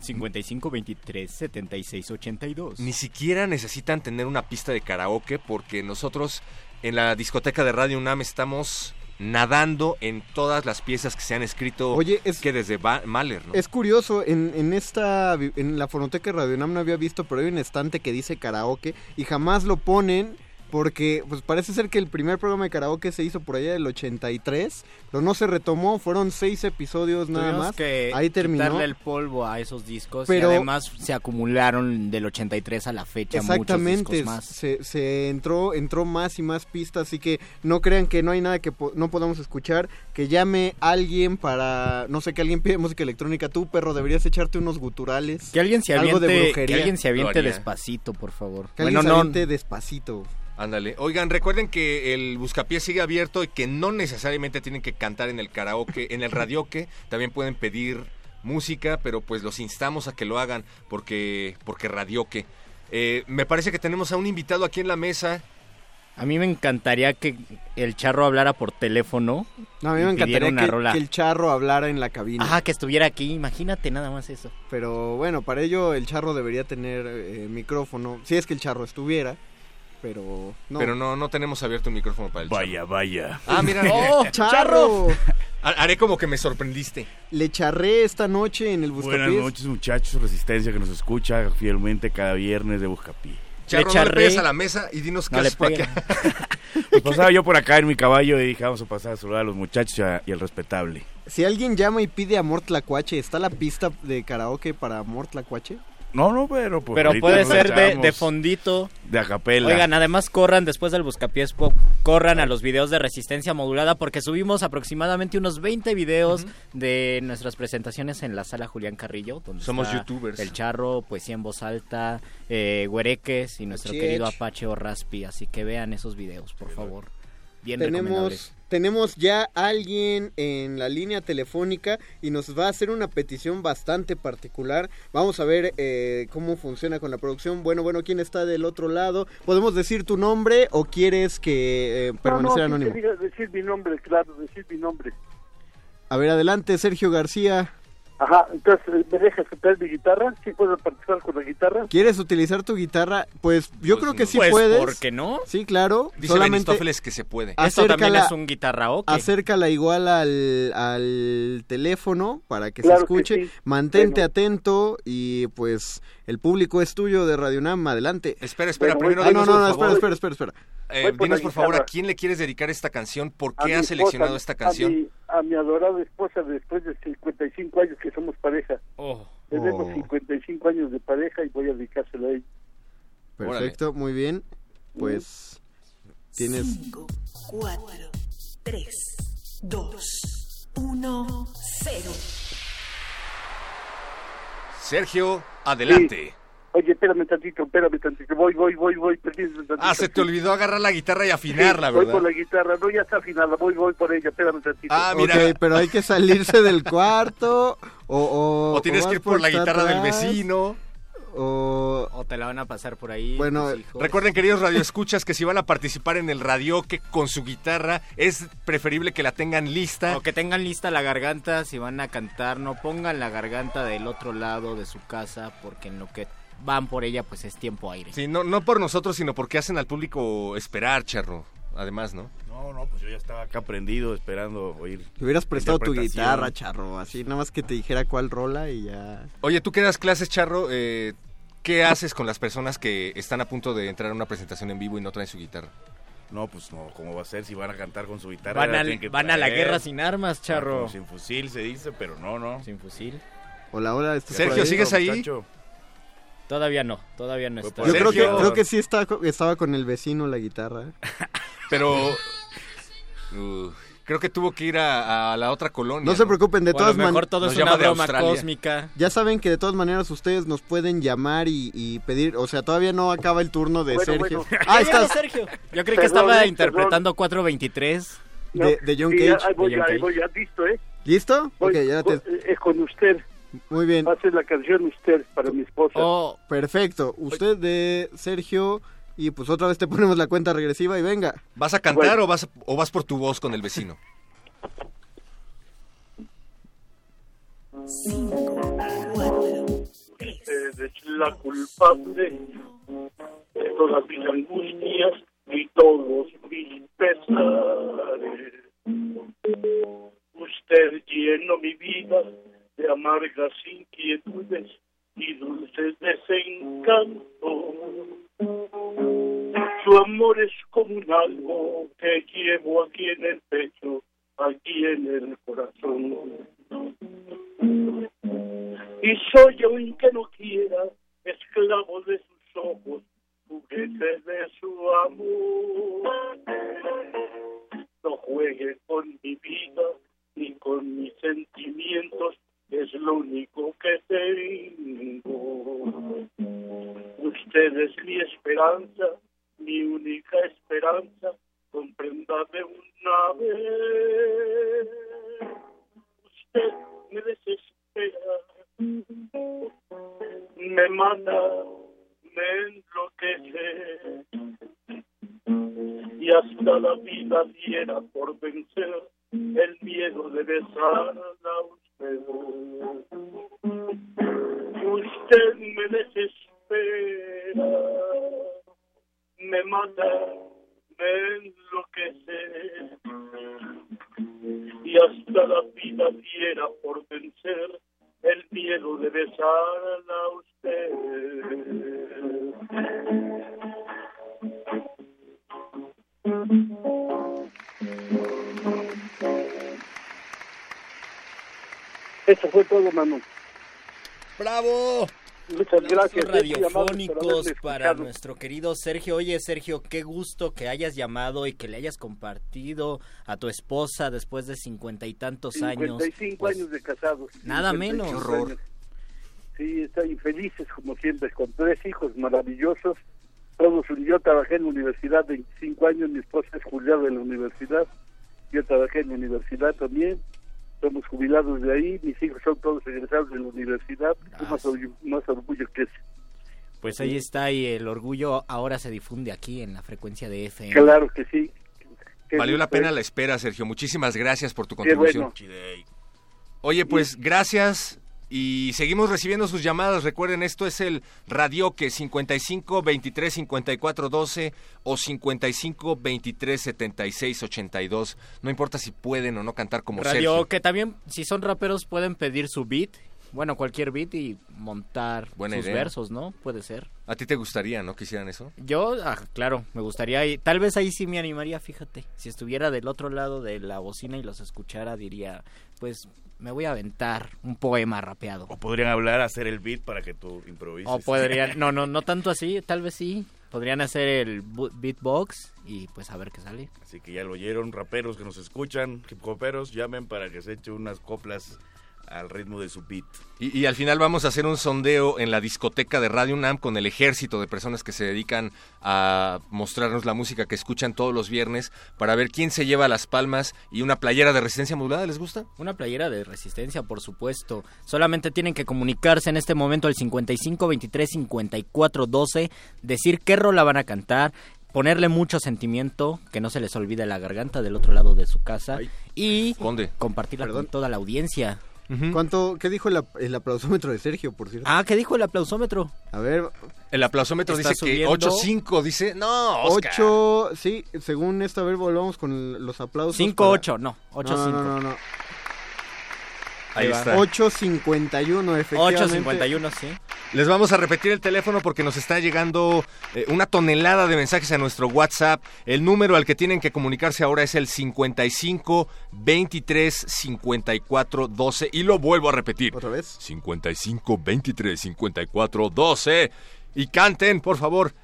[SPEAKER 46] 55 23 76 82.
[SPEAKER 2] Ni siquiera necesitan tener una pista de karaoke porque nosotros en la discoteca de Radio UNAM estamos nadando en todas las piezas que se han escrito
[SPEAKER 3] Oye, es-
[SPEAKER 2] que desde Ba- Mahler, ¿no?
[SPEAKER 3] Es curioso, en, en esta, en la fonoteca de Radio Nam no había visto, pero hay un estante que dice karaoke y jamás lo ponen porque pues parece ser que el primer programa de karaoke se hizo por allá del 83, pero no se retomó, fueron seis episodios nada
[SPEAKER 46] Tuvimos
[SPEAKER 3] más.
[SPEAKER 46] que
[SPEAKER 3] Ahí terminó.
[SPEAKER 46] quitarle el polvo a esos discos
[SPEAKER 3] Pero-
[SPEAKER 46] y además se acumularon del 83 a la fecha
[SPEAKER 3] Exactamente,
[SPEAKER 46] muchos discos más.
[SPEAKER 3] se, se entró entró más y más pistas, así que no crean que no hay nada que po- no podamos escuchar, que llame alguien para, no sé, que alguien pide música electrónica, tú perro, deberías echarte unos guturales.
[SPEAKER 46] Que alguien se
[SPEAKER 3] algo de
[SPEAKER 46] aviente,
[SPEAKER 3] brujería.
[SPEAKER 46] que alguien se aviente despacito, por favor.
[SPEAKER 3] Que
[SPEAKER 46] bueno,
[SPEAKER 3] alguien se
[SPEAKER 46] no,
[SPEAKER 3] aviente despacito.
[SPEAKER 2] Ándale. Oigan, recuerden que el buscapié sigue abierto y que no necesariamente tienen que cantar en el karaoke, en el radioque, también pueden pedir música, pero pues los instamos a que lo hagan porque porque radioque. Eh, me parece que tenemos a un invitado aquí en la mesa.
[SPEAKER 46] A mí me encantaría que el charro hablara por teléfono.
[SPEAKER 3] No, a mí me encantaría
[SPEAKER 46] una
[SPEAKER 3] que,
[SPEAKER 46] rola.
[SPEAKER 3] que el charro hablara en la cabina.
[SPEAKER 46] Ajá, que estuviera aquí, imagínate nada más eso.
[SPEAKER 3] Pero bueno, para ello el charro debería tener eh, micrófono, si es que el charro estuviera, pero no.
[SPEAKER 2] Pero no, no tenemos abierto un micrófono para el
[SPEAKER 51] Vaya, vaya.
[SPEAKER 2] Ah, mira.
[SPEAKER 3] ¡Oh, charro!
[SPEAKER 2] Ha- Haré como que me sorprendiste.
[SPEAKER 3] Le charré esta noche en el Buscapiés.
[SPEAKER 51] Buenas noches, muchachos. Resistencia que nos escucha fielmente cada viernes de Buscapié.
[SPEAKER 2] Charro, no le pegues a la mesa y dinos qué
[SPEAKER 51] No le
[SPEAKER 2] acá.
[SPEAKER 51] Pues pasaba yo por acá en mi caballo y dije, vamos a pasar a saludar a los muchachos y, a- y al respetable.
[SPEAKER 3] Si alguien llama y pide Amor Tlacuache, ¿está la pista de karaoke para Amor Tlacuache?
[SPEAKER 51] No, no, pero pues
[SPEAKER 46] Pero puede ser de, fondito.
[SPEAKER 51] De acapela.
[SPEAKER 46] Oigan, además corran después del Buscapiés Pop, corran a los videos de resistencia modulada porque subimos aproximadamente unos 20 videos de nuestras presentaciones en la sala Julián Carrillo. Donde
[SPEAKER 2] Somos
[SPEAKER 46] está
[SPEAKER 2] youtubers.
[SPEAKER 46] El Charro, Poesía en Voz Alta, eh, Güereques y nuestro querido Apache o Raspi. Así que vean esos videos, por favor. Bien recomendables.
[SPEAKER 3] Tenemos, tenemos ya alguien en la línea telefónica y nos va a hacer una petición bastante particular. Vamos a ver eh, cómo funciona con la producción. Bueno, bueno, ¿quién está del otro lado? ¿Podemos decir tu nombre o quieres que eh, permanecer
[SPEAKER 52] no, no,
[SPEAKER 3] anónimo?
[SPEAKER 52] decir mi nombre, claro, decir mi nombre.
[SPEAKER 3] A ver, adelante, Sergio García.
[SPEAKER 52] Ajá, entonces, ¿me dejas tocar mi guitarra? ¿Sí puedo participar con la guitarra?
[SPEAKER 3] ¿Quieres utilizar tu guitarra? Pues yo creo que sí
[SPEAKER 46] Pues,
[SPEAKER 3] puedes.
[SPEAKER 46] ¿por qué no?
[SPEAKER 3] Sí, claro.
[SPEAKER 2] Dice
[SPEAKER 3] Solamente
[SPEAKER 2] que se puede.
[SPEAKER 46] Esto también
[SPEAKER 3] acércala-
[SPEAKER 46] es un guitarraoke.
[SPEAKER 3] Acércala igual al, al teléfono para que
[SPEAKER 52] Claro
[SPEAKER 3] se
[SPEAKER 52] que
[SPEAKER 3] escuche.
[SPEAKER 52] sí.
[SPEAKER 3] Mantente
[SPEAKER 52] Bueno.
[SPEAKER 3] atento y pues el público es tuyo de Radio Nam. Adelante.
[SPEAKER 2] Espera, espera,
[SPEAKER 52] Bueno,
[SPEAKER 2] primero
[SPEAKER 3] Ah, no, no, no, espera, espera, espera, espera.
[SPEAKER 2] Eh, dinos por favor a quién le quieres dedicar esta canción, por qué has seleccionado esta canción.
[SPEAKER 52] A mi, a mi adorada esposa después de 55 años que somos pareja.
[SPEAKER 46] Oh.
[SPEAKER 52] Tenemos
[SPEAKER 3] Oh.
[SPEAKER 52] 55 años de pareja y voy a dedicárselo a ella.
[SPEAKER 3] Perfecto, muy bien. Pues tienes
[SPEAKER 50] 5, 4, 3, 2, 1, 0.
[SPEAKER 2] Sergio, adelante.
[SPEAKER 52] Oye, espérame tantito, espérame tantito. Voy, voy, voy, voy. tantito.
[SPEAKER 2] Ah, se te olvidó agarrar la guitarra y afinarla,
[SPEAKER 52] Sí, Voy
[SPEAKER 2] ¿verdad?
[SPEAKER 52] por la guitarra. No, ya está afinada. Voy, voy por ella. Espérame tantito.
[SPEAKER 2] Ah,
[SPEAKER 3] Ok, pero hay que salirse del cuarto o... O,
[SPEAKER 2] O tienes que ir por la guitarra del vecino.
[SPEAKER 3] O...
[SPEAKER 46] O te la van a pasar por ahí.
[SPEAKER 3] Bueno.
[SPEAKER 2] Recuerden, queridos radioescuchas, que si van a participar en el radio que con su guitarra, es preferible que la tengan lista.
[SPEAKER 46] O que tengan lista la garganta, si van a cantar, no pongan la garganta del otro lado de su casa, porque en lo que van por ella, pues es tiempo aire.
[SPEAKER 2] Sí, no, no por nosotros, sino porque hacen al público esperar, charro. Además, ¿no?
[SPEAKER 51] No, no, pues yo ya estaba acá prendido esperando oír.
[SPEAKER 3] Te hubieras prestado tu guitarra, charro, así nada más que te dijera cuál rola y ya.
[SPEAKER 2] Oye, tú que das clases, charro, eh, ¿qué haces con las personas que están a punto de entrar a una presentación en vivo y no traen su guitarra?
[SPEAKER 51] No, pues no, ¿cómo va a ser si van a cantar con su guitarra?
[SPEAKER 46] Van al-
[SPEAKER 51] que
[SPEAKER 46] van a la guerra sin armas, charro.
[SPEAKER 51] Ah, como sin fusil se dice, pero no, no.
[SPEAKER 46] Sin fusil.
[SPEAKER 3] Hola, hola. ¿estás
[SPEAKER 2] Sergio? ¿sigues ahí?
[SPEAKER 51] Muchacho.
[SPEAKER 46] Todavía no, todavía no está.
[SPEAKER 3] Yo creo que, creo que sí está, estaba con el vecino la guitarra.
[SPEAKER 2] Pero... uh, creo que tuvo que ir a, a la otra colonia.
[SPEAKER 3] No se preocupen, de
[SPEAKER 46] O a lo
[SPEAKER 3] todas
[SPEAKER 46] mejor
[SPEAKER 3] maneras.
[SPEAKER 46] todo
[SPEAKER 2] Nos
[SPEAKER 46] es
[SPEAKER 2] llama
[SPEAKER 46] una broma cósmica.
[SPEAKER 3] Ya saben que de todas maneras ustedes nos pueden llamar y, y pedir, o sea, todavía no acaba el turno de
[SPEAKER 52] Bueno,
[SPEAKER 3] Sergio.
[SPEAKER 52] bueno.
[SPEAKER 3] Ah,
[SPEAKER 46] Ya
[SPEAKER 3] estás
[SPEAKER 46] Sergio. Yo creí que
[SPEAKER 52] Perdón,
[SPEAKER 46] estaba
[SPEAKER 52] eh,
[SPEAKER 46] interpretando 423.
[SPEAKER 3] de, de John
[SPEAKER 52] Sí,
[SPEAKER 3] Cage.
[SPEAKER 52] ahí voy,
[SPEAKER 46] de John
[SPEAKER 52] ahí
[SPEAKER 46] Cage.
[SPEAKER 52] voy, ya listo, ¿eh?
[SPEAKER 3] ¿Listo?
[SPEAKER 52] Voy,
[SPEAKER 3] ok, ya te...
[SPEAKER 52] voy, Es con usted.
[SPEAKER 3] Muy bien,
[SPEAKER 52] Hace la canción usted para mi esposa.
[SPEAKER 46] Oh,
[SPEAKER 3] perfecto. Usted de Sergio y pues otra vez te ponemos la cuenta regresiva y venga.
[SPEAKER 2] ¿Vas a cantar
[SPEAKER 52] Bueno.
[SPEAKER 2] o, vas, o vas por tu voz con el vecino?
[SPEAKER 50] 5, 4, 3,
[SPEAKER 52] Usted es la culpable de todas mis angustias y todos mis pesares. Usted llenó mi vida de amargas inquietudes y dulces desencantos. Su amor es como un algo que llevo aquí en el pecho, aquí en el corazón. Y soy aunque no quiera, esclavo de sus ojos, juguete de su amor. No juegue con mi vida ni con mis sentimientos, es lo único que tengo. Usted es mi esperanza, mi única esperanza, compréndame una vez. Usted me desespera, me mata, me enloquece y hasta la vida diera por vencer el miedo de besarla a usted. Usted me desespera, me mata, me enloquece y hasta la vida diera por vencer el miedo de besarla a usted. Eso fue todo, Manu.
[SPEAKER 46] ¡Bravo!
[SPEAKER 52] Muchas gracias. Por
[SPEAKER 46] radiofónicos para nuestro querido Sergio. Oye, Sergio, qué gusto que hayas llamado y que le hayas compartido a tu esposa después de cincuenta y tantos años.
[SPEAKER 52] 55
[SPEAKER 46] pues,
[SPEAKER 52] años de casados.
[SPEAKER 46] Nada
[SPEAKER 52] 55
[SPEAKER 46] menos.
[SPEAKER 52] años.
[SPEAKER 46] Horror.
[SPEAKER 52] Sí, están infelices como siempre, con tres hijos maravillosos. Todos, yo trabajé en la universidad 25 años, mi esposa es jubilada de la universidad, yo trabajé en la universidad también, somos jubilados de ahí, mis hijos son todos egresados de la universidad,
[SPEAKER 46] Ah,
[SPEAKER 52] ¿Qué más, orgullo, más orgullo que ese.
[SPEAKER 46] Pues ahí está y el orgullo ahora se difunde aquí en la frecuencia de FM.
[SPEAKER 52] Claro que sí.
[SPEAKER 2] Valió la pena la espera, Sergio. Muchísimas gracias por tu contribución.
[SPEAKER 52] bueno.
[SPEAKER 2] Oye, pues gracias y seguimos recibiendo sus llamadas. Recuerden, esto es el radio que 55 23 54 12 o 55 23 76 82. No importa si pueden o no cantar como
[SPEAKER 46] Radio
[SPEAKER 2] Sergio.
[SPEAKER 46] que también, si son raperos, pueden pedir su beat Bueno, cualquier beat y montar
[SPEAKER 2] Buena
[SPEAKER 46] sus
[SPEAKER 2] idea.
[SPEAKER 46] versos, ¿no? Puede ser.
[SPEAKER 2] ¿A ti te gustaría, no, que hicieran eso?
[SPEAKER 46] Yo, ah, claro, me gustaría, y tal vez ahí sí me animaría, fíjate. Si estuviera del otro lado de la bocina y los escuchara, diría, pues me voy a aventar un poema rapeado.
[SPEAKER 51] O podrían hablar, hacer el beat para que tú improvises.
[SPEAKER 46] O podrían, no, no, no tanto así, tal vez sí. Podrían hacer el beatbox y pues a ver qué sale.
[SPEAKER 51] Así que ya lo oyeron, raperos que nos escuchan, hip hoperos, llamen para que se eche unas coplas al ritmo de su beat.
[SPEAKER 2] Y, y al final vamos a hacer un sondeo en la discoteca de Radio UNAM con el ejército de personas que se dedican a mostrarnos la música que escuchan todos los viernes para ver quién se lleva las palmas y una playera de resistencia modulada, ¿les gusta?
[SPEAKER 46] Una playera de resistencia, por supuesto. Solamente tienen que comunicarse en este momento al 55 23 54 12, decir qué rola van a cantar, ponerle mucho sentimiento, que no se les olvide la garganta del otro lado de su casa y compartirla con toda la audiencia.
[SPEAKER 3] ¿Cuánto, qué dijo el, el aplausómetro de Sergio, por cierto?
[SPEAKER 46] Ah, ¿qué dijo el aplausómetro?
[SPEAKER 3] A ver.
[SPEAKER 2] El aplausómetro dice que
[SPEAKER 3] subiendo.
[SPEAKER 2] 8-5, dice, no, Oscar.
[SPEAKER 3] 8, sí, según esto, a ver, volvamos con el- los aplausos.
[SPEAKER 46] 5-8,
[SPEAKER 3] para-
[SPEAKER 46] no,
[SPEAKER 3] No,
[SPEAKER 46] 8-5.
[SPEAKER 3] No, no, no.
[SPEAKER 2] Ahí está.
[SPEAKER 3] 8.51, efectivamente.
[SPEAKER 46] 8.51, sí.
[SPEAKER 2] Les vamos a repetir el teléfono porque nos está llegando eh, una tonelada de mensajes a nuestro WhatsApp. El número al que tienen que comunicarse ahora es el 55 23 54 12 y lo vuelvo a repetir.
[SPEAKER 3] ¿Otra vez?
[SPEAKER 2] 55 23 54 12 y canten, por favor.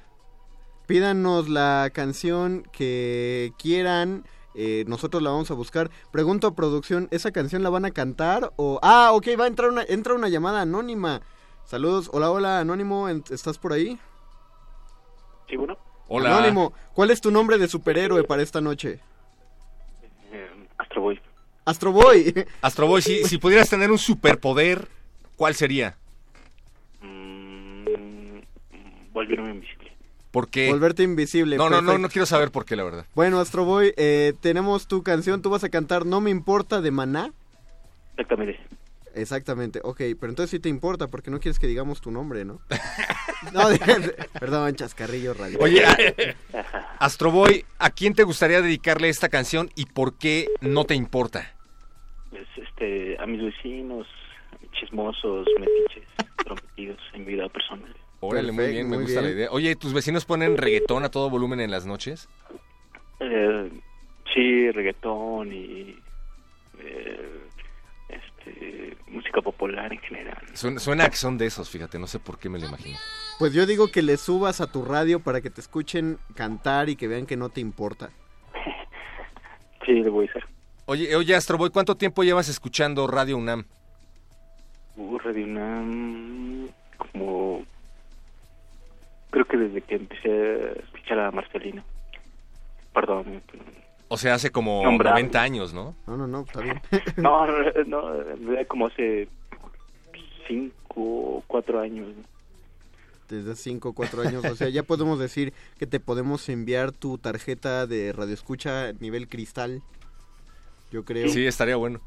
[SPEAKER 3] Pídanos la canción que quieran. Eh, nosotros la vamos a buscar. Pregunto a producción, ¿esa canción la van a cantar? o Ah, ok, va a entrar una, entra una llamada anónima. Saludos, hola, hola, Anónimo, ¿en- ¿estás por ahí?
[SPEAKER 53] Sí, bueno.
[SPEAKER 2] Hola.
[SPEAKER 3] Anónimo, ¿cuál es tu nombre de superhéroe para esta noche?
[SPEAKER 53] Eh, Astro Boy.
[SPEAKER 3] Astro Boy.
[SPEAKER 2] Astro Boy, si, si pudieras tener un superpoder, ¿cuál sería?
[SPEAKER 53] Mm, volvieron invisible.
[SPEAKER 3] Volverte invisible.
[SPEAKER 2] No, no, no, no quiero saber por qué, la verdad.
[SPEAKER 3] Bueno, Astro Boy, eh, tenemos tu canción, tú vas a cantar No me importa de Maná.
[SPEAKER 53] Exactamente.
[SPEAKER 3] Exactamente, ok, pero entonces sí te importa porque no quieres que digamos tu nombre, ¿no? no, de- de- perdón, chascarrillo radio.
[SPEAKER 2] Oye, a- Astro Boy, ¿a quién te gustaría dedicarle esta canción y por qué no te importa?
[SPEAKER 53] Pues, este, a mis vecinos, chismosos, metiches, prometidos en mi vida personal.
[SPEAKER 2] Órale, muy bien, me gusta la idea. Oye, ¿tus vecinos ponen reggaetón a todo volumen en las noches?
[SPEAKER 53] Eh, sí, reggaetón y eh, este, música popular en general.
[SPEAKER 2] Suena, suena que son de esos, fíjate, no sé por qué me lo imagino.
[SPEAKER 3] Pues yo digo que le subas a tu radio para que te escuchen cantar y que vean que no te importa.
[SPEAKER 53] Sí, lo voy a hacer.
[SPEAKER 2] Oye, oye, Astro Boy, ¿cuánto tiempo llevas escuchando Radio UNAM?
[SPEAKER 53] Uh, Radio UNAM, como creo que desde que empecé a escuchar a Marcelino. Perdón.
[SPEAKER 2] O sea, hace como
[SPEAKER 53] Nombrable.
[SPEAKER 2] 90 años, ¿no?
[SPEAKER 3] No, no, no, está bien.
[SPEAKER 53] No, no, como hace cinco, cuatro años.
[SPEAKER 3] Desde 5 o 4 años, o sea, ya podemos decir que te podemos enviar tu tarjeta de radioescucha nivel cristal. Yo creo.
[SPEAKER 2] Sí, estaría bueno.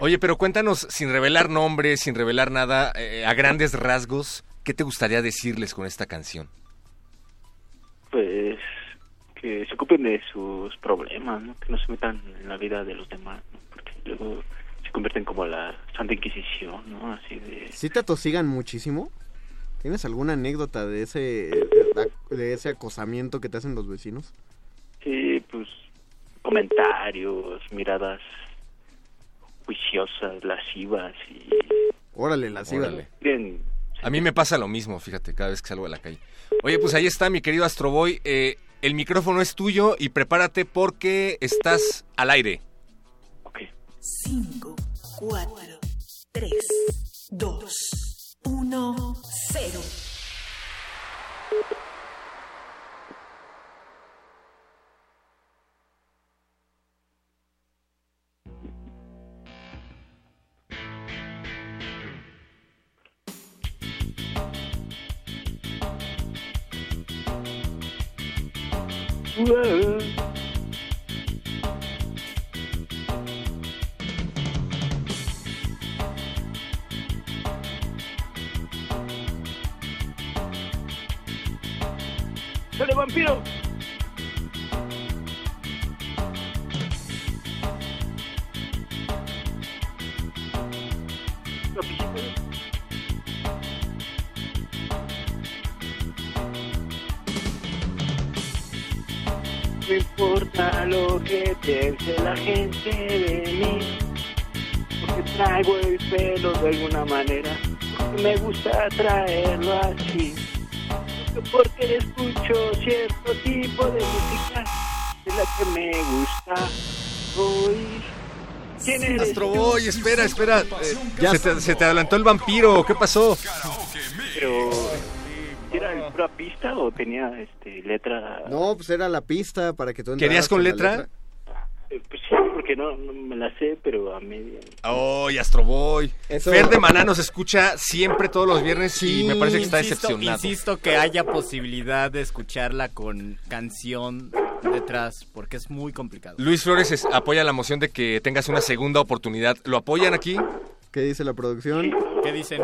[SPEAKER 2] Oye, pero cuéntanos, sin revelar nombres, sin revelar nada, eh, a grandes rasgos, ¿qué te gustaría decirles con esta canción?
[SPEAKER 53] Pues que se ocupen de sus problemas, ¿no? que no se metan en la vida de los demás, ¿no? porque luego se convierten como la Santa Inquisición, ¿no? Así de...
[SPEAKER 3] ¿Sí te atosigan muchísimo? ¿Tienes alguna anécdota de ese de ese acosamiento que te hacen los vecinos?
[SPEAKER 53] Sí, pues comentarios, miradas juiciosas, lascivas y...
[SPEAKER 3] Órale, la ciba.
[SPEAKER 2] Órale.
[SPEAKER 53] Bien,
[SPEAKER 2] A mí me pasa lo mismo, fíjate, cada vez que salgo a la calle. Oye, pues ahí está, mi querido Astroboy. Eh, el micrófono es tuyo y prepárate porque estás al aire.
[SPEAKER 50] 5, 4, 3, 2, 1, 0.
[SPEAKER 49] ¡Sale vampiro!
[SPEAKER 53] Importa lo que piense la gente de mí, porque traigo el pelo de alguna manera, porque me gusta traerlo así, porque escucho cierto tipo de música de la que me gusta oír. ¿Quién eres
[SPEAKER 2] Astro
[SPEAKER 53] tú?
[SPEAKER 2] Boy, espera, espera. Eh, se, te, se te adelantó el vampiro, ¿qué pasó?
[SPEAKER 54] Pero, ¿era el pura pista o tenía este, letra?
[SPEAKER 3] No, pues era la pista para que tú entraras
[SPEAKER 2] ¿Querías con
[SPEAKER 3] la
[SPEAKER 2] letra?
[SPEAKER 54] Eh, Pues sí, porque no, no me la sé, pero a media.
[SPEAKER 2] ¡Ay, Astro Boy!
[SPEAKER 3] Eso-
[SPEAKER 2] Fer de Maná nos escucha siempre todos los viernes y me parece que está
[SPEAKER 46] Insisto-
[SPEAKER 2] decepcionado.
[SPEAKER 46] Insisto que haya posibilidad de escucharla con canción detrás, porque es muy complicado.
[SPEAKER 2] Luis Flores es- apoya la moción de que tengas una segunda oportunidad. ¿Lo apoyan aquí?
[SPEAKER 3] ¿Qué dice la producción?
[SPEAKER 46] ¿Qué dicen?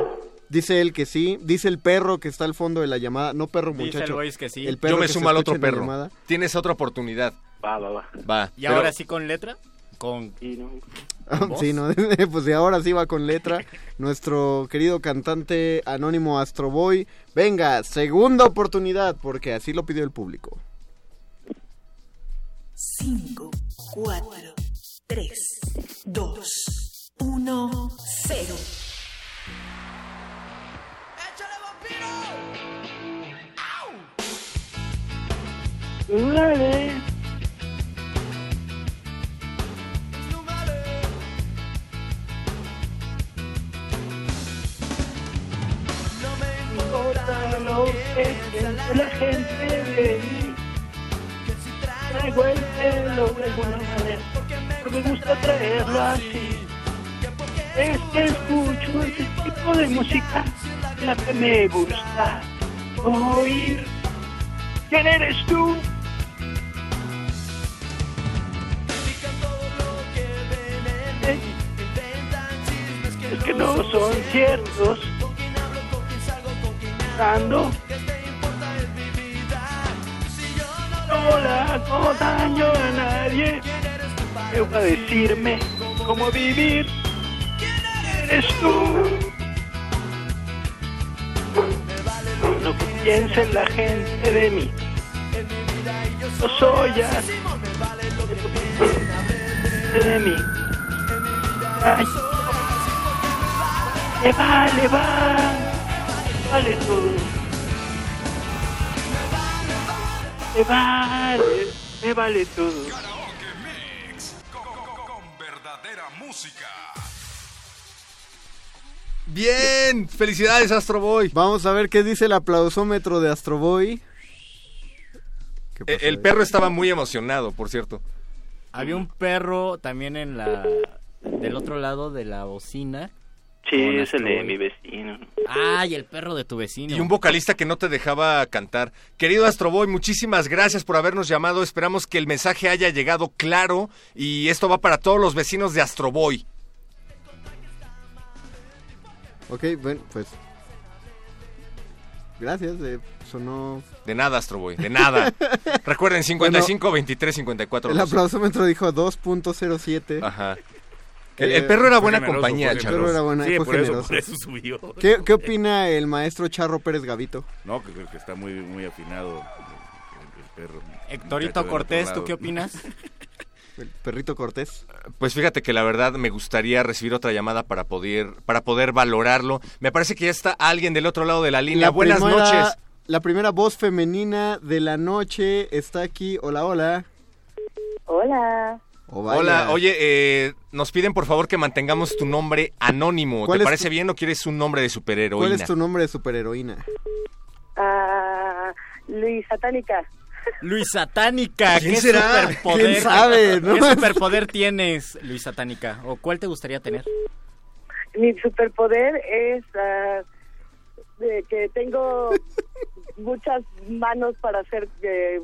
[SPEAKER 3] Dice él que sí. Dice el perro que está al fondo de la llamada. No perro,
[SPEAKER 46] Dice
[SPEAKER 3] muchacho.
[SPEAKER 46] el Boys que sí.
[SPEAKER 3] El perro
[SPEAKER 2] Yo me
[SPEAKER 3] que se
[SPEAKER 2] sumo al
[SPEAKER 3] escucha
[SPEAKER 2] otro
[SPEAKER 3] en la
[SPEAKER 2] perro.
[SPEAKER 3] llamada.
[SPEAKER 2] Tienes otra oportunidad.
[SPEAKER 54] Va, va, va.
[SPEAKER 2] Va.
[SPEAKER 46] ¿Y
[SPEAKER 2] pero-
[SPEAKER 46] ahora sí con letra? Con...
[SPEAKER 3] Ah, Sí, ¿no? pues de ahora sí va con letra. Nuestro querido cantante anónimo Astro Boy. Venga, segunda oportunidad, porque así lo pidió el público.
[SPEAKER 1] 5, 4, 3, 2, 1, 0.
[SPEAKER 53] No me importa lo que la gente de mí. Pelo de alguna manera, porque me gusta traerlo así. Es que escucho ese tipo de música, la que me gusta oír. ¿Quién eres tú? Es que no son ciertos. Dando. No le hago daño a nadie. Me va a decirme cómo vivir. Eres tú. Piense la gente de mí. No soy así. De mí. Ay. Le vale, va. Vale todo. Me vale, me vale todo.
[SPEAKER 12] Verdadera música.
[SPEAKER 2] Bien, felicidades Astro Boy.
[SPEAKER 3] Vamos a ver qué dice el aplausómetro de Astro Boy.
[SPEAKER 2] Eh, El perro estaba muy emocionado, por cierto.
[SPEAKER 46] Había un perro también en la del otro lado de la bocina.
[SPEAKER 54] Sí, es el de mi vecino.
[SPEAKER 46] Ay, el perro de tu vecino.
[SPEAKER 2] Y un vocalista que no te dejaba cantar. Querido Astro Boy, muchísimas gracias por habernos llamado. Esperamos que el mensaje haya llegado claro y esto va para todos los vecinos de Astro Boy.
[SPEAKER 3] Ok, bueno, pues. Gracias, eh, sonó.
[SPEAKER 2] De nada, Astro Boy, de nada. Recuerden, 55 23 54
[SPEAKER 3] El
[SPEAKER 2] 12.
[SPEAKER 3] aplausómetro dijo 2.07.
[SPEAKER 2] Ajá. El, el perro era buena
[SPEAKER 3] generoso,
[SPEAKER 2] compañía.
[SPEAKER 3] El perro era buena,
[SPEAKER 51] Sí,
[SPEAKER 3] fue
[SPEAKER 51] por eso,
[SPEAKER 3] generoso.
[SPEAKER 51] por eso subió.
[SPEAKER 3] ¿Qué, qué opina el maestro Charro Pérez Gavito?
[SPEAKER 51] No, que, que está muy, muy afinado el, el perro. Del
[SPEAKER 46] Cortés, ¿tú qué opinas?
[SPEAKER 3] El perrito Cortés.
[SPEAKER 2] Pues fíjate que la verdad me gustaría recibir otra llamada para poder, para poder valorarlo. Me parece que ya está alguien del otro lado de la línea. Buenas
[SPEAKER 3] primera-
[SPEAKER 2] noches.
[SPEAKER 3] La primera voz femenina de la noche está aquí. Hola, hola.
[SPEAKER 55] Hola.
[SPEAKER 3] Oh.
[SPEAKER 2] Hola, oye, eh, nos piden por favor que mantengamos tu nombre anónimo.
[SPEAKER 3] ¿Cuál
[SPEAKER 2] ¿Te
[SPEAKER 3] es
[SPEAKER 2] parece
[SPEAKER 3] tu-
[SPEAKER 2] bien o quieres un nombre de superheroína?
[SPEAKER 3] ¿Cuál es tu nombre de superheroína?
[SPEAKER 55] Ah, Luis Satánica.
[SPEAKER 46] Luis Satánica,
[SPEAKER 3] ¿Quién
[SPEAKER 46] ¿qué
[SPEAKER 3] será?
[SPEAKER 46] superpoder?
[SPEAKER 3] ¿Quién sabe, no?
[SPEAKER 46] ¿Qué superpoder tienes, Luis Satánica? ¿O cuál te gustaría tener?
[SPEAKER 55] Mi superpoder es ah, de que tengo muchas manos para hacer eh,